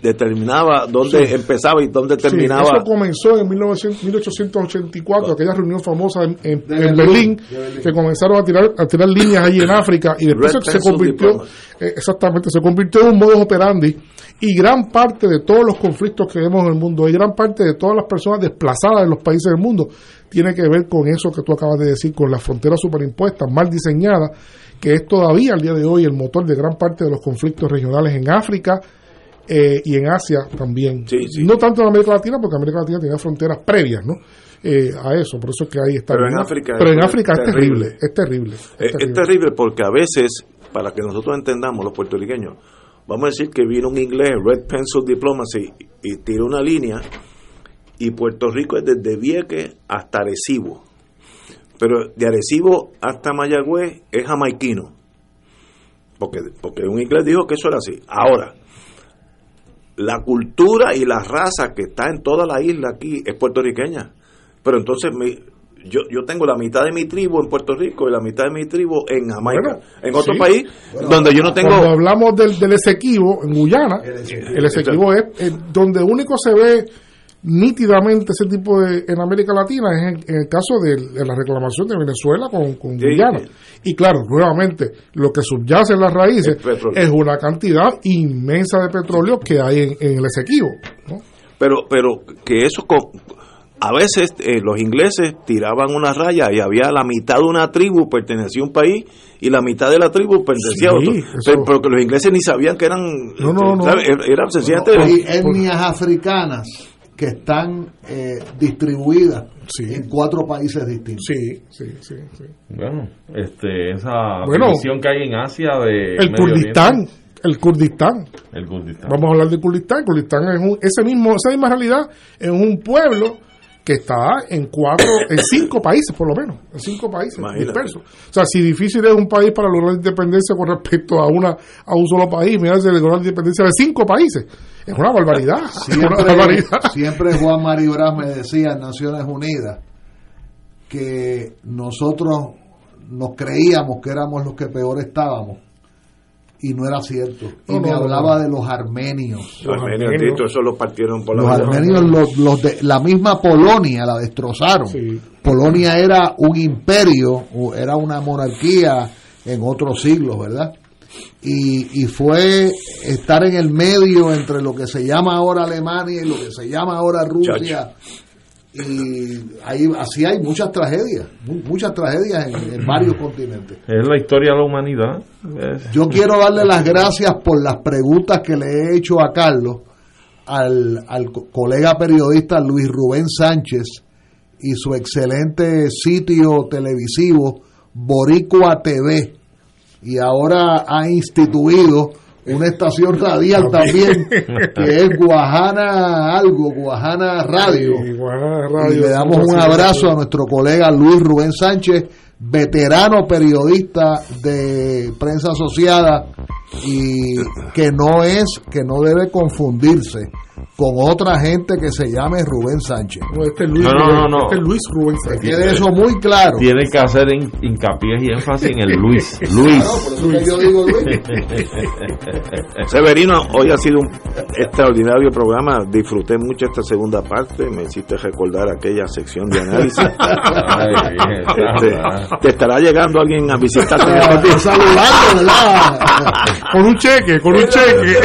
determinaba dónde empezaba y dónde terminaba. eso comenzó en 1884, aquella reunión famosa en, Berlín, que comenzaron a tirar, a tirar líneas allí en [COUGHS] África y después se, convirtió, eh, exactamente, se convirtió en un modo operandi y gran parte de todos los conflictos que vemos en el mundo y gran parte de todas las personas desplazadas en los países del mundo tiene que ver con eso que tú acabas de decir, con las fronteras superimpuestas, mal diseñadas, que es todavía al día de hoy el motor de gran parte de los conflictos regionales en África eh, y en Asia también. No tanto en América Latina, porque América Latina tenía fronteras previas, ¿no? Eh, a eso, por eso es que ahí está. Pero en África, Pero en África es, terrible, es terrible. Es terrible. porque a veces, para que nosotros entendamos, los puertorriqueños, vamos a decir que vino un inglés, Red Pencil Diplomacy, y tiró una línea y Puerto Rico es desde Vieques hasta Arecibo. Pero de Arecibo hasta Mayagüez es jamaiquino. Porque, porque un inglés dijo que eso era así. Ahora, la cultura y la raza que está en toda la isla aquí es puertorriqueña. Pero entonces yo, yo tengo la mitad de mi tribu en Puerto Rico y la mitad de mi tribu en Jamaica. en otro país donde yo no tengo... Cuando hablamos del, del Esequibo, en Guyana, el Esequibo es, es donde único se ve nítidamente ese tipo de en América Latina es en, el caso de, la reclamación de Venezuela con, con Guyana. Y claro, nuevamente, lo que subyace en las raíces es una cantidad inmensa de petróleo que hay en, el Esequibo. Pero, pero que eso a veces eh, los ingleses tiraban una raya y había la mitad de una tribu pertenecía a un país y la mitad de la tribu pertenecía a otro. Pero, que los ingleses ni sabían que eran. No, no, no. Eran sencillamente. Hay etnias africanas que están eh, distribuidas en cuatro países distintos. Sí, sí, sí. Bueno, este, esa bueno, que hay en Asia de... El Kurdistán. El Kurdistán. El Kurdistán. Vamos a hablar de Kurdistán. Kurdistán es un, ese mismo, esa misma realidad es un pueblo que está en cuatro, en cinco países por lo menos, en cinco países dispersos. O sea, si difícil es un país para lograr la independencia con respecto a una a un solo país, mira, se lograr la independencia de cinco países. Es una barbaridad. Siempre, Juan Mario Brás me decía en Naciones Unidas que nosotros nos creíamos que éramos los que peor estábamos y no era cierto. Y me hablaba de los armenios. Los armenios, eso los partieron por la Los armenios, los, de la misma Polonia la destrozaron. Polonia era un imperio, era una monarquía en otros siglos, ¿verdad? Y, y fue estar en el medio entre lo que se llama ahora Alemania y lo que se llama ahora Rusia y ahí así hay muchas tragedias muchas tragedias en, varios continentes. Es la historia de la humanidad. Yo quiero darle las gracias por las preguntas que le he hecho a Carlos al, al colega periodista Luis Rubén Sánchez y su excelente sitio televisivo Boricua TV y ahora ha instituido una estación radial también [LAUGHS] que es Guajana algo, Guajana Radio. y le damos un abrazo a nuestro colega Luis Rubén Sánchez, veterano periodista de prensa asociada y que no es, que no debe confundirse con otra gente que se llame Rubén Sánchez. No, este es Luis, no, no, no, Este es Luis Rubén Sánchez. Tiene eso muy claro. Tiene que hacer hincapié y énfasis en el Luis. [LAUGHS] Luis. Luis. yo digo Luis. [LAUGHS] Severino, hoy ha sido un extraordinario programa. Disfruté mucho esta segunda parte. Me hiciste recordar aquella sección de análisis. [LAUGHS] Ay, bien, este, te estará llegando alguien a visitarte. [LAUGHS] Saludando, ¿verdad? con un cheque, con un cheque.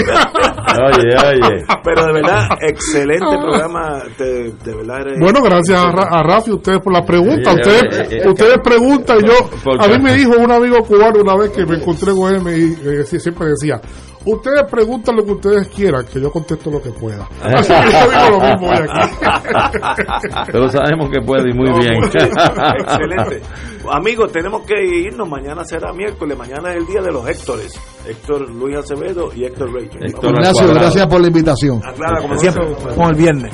Oye, oye. Pero de verdad, excelente programa. De, de verdad Bueno, gracias a, a Rafi, ustedes por la pregunta. Ustedes, ustedes preguntan. Yo, a mí me dijo un amigo cubano una vez que me encontré con él, me, siempre decía: Ustedes preguntan lo que ustedes quieran, que yo contesto lo que pueda. Así [LAUGHS] que yo digo lo mismo hoy aquí. Pero sabemos que puede y muy bien. Excelente. Amigos, tenemos que irnos. Mañana será miércoles. Mañana es el día de los Héctores. Héctor Luis Acevedo y Héctor Rachel. Ignacio, gracias por la invitación. Aclara, como siempre, con el viernes.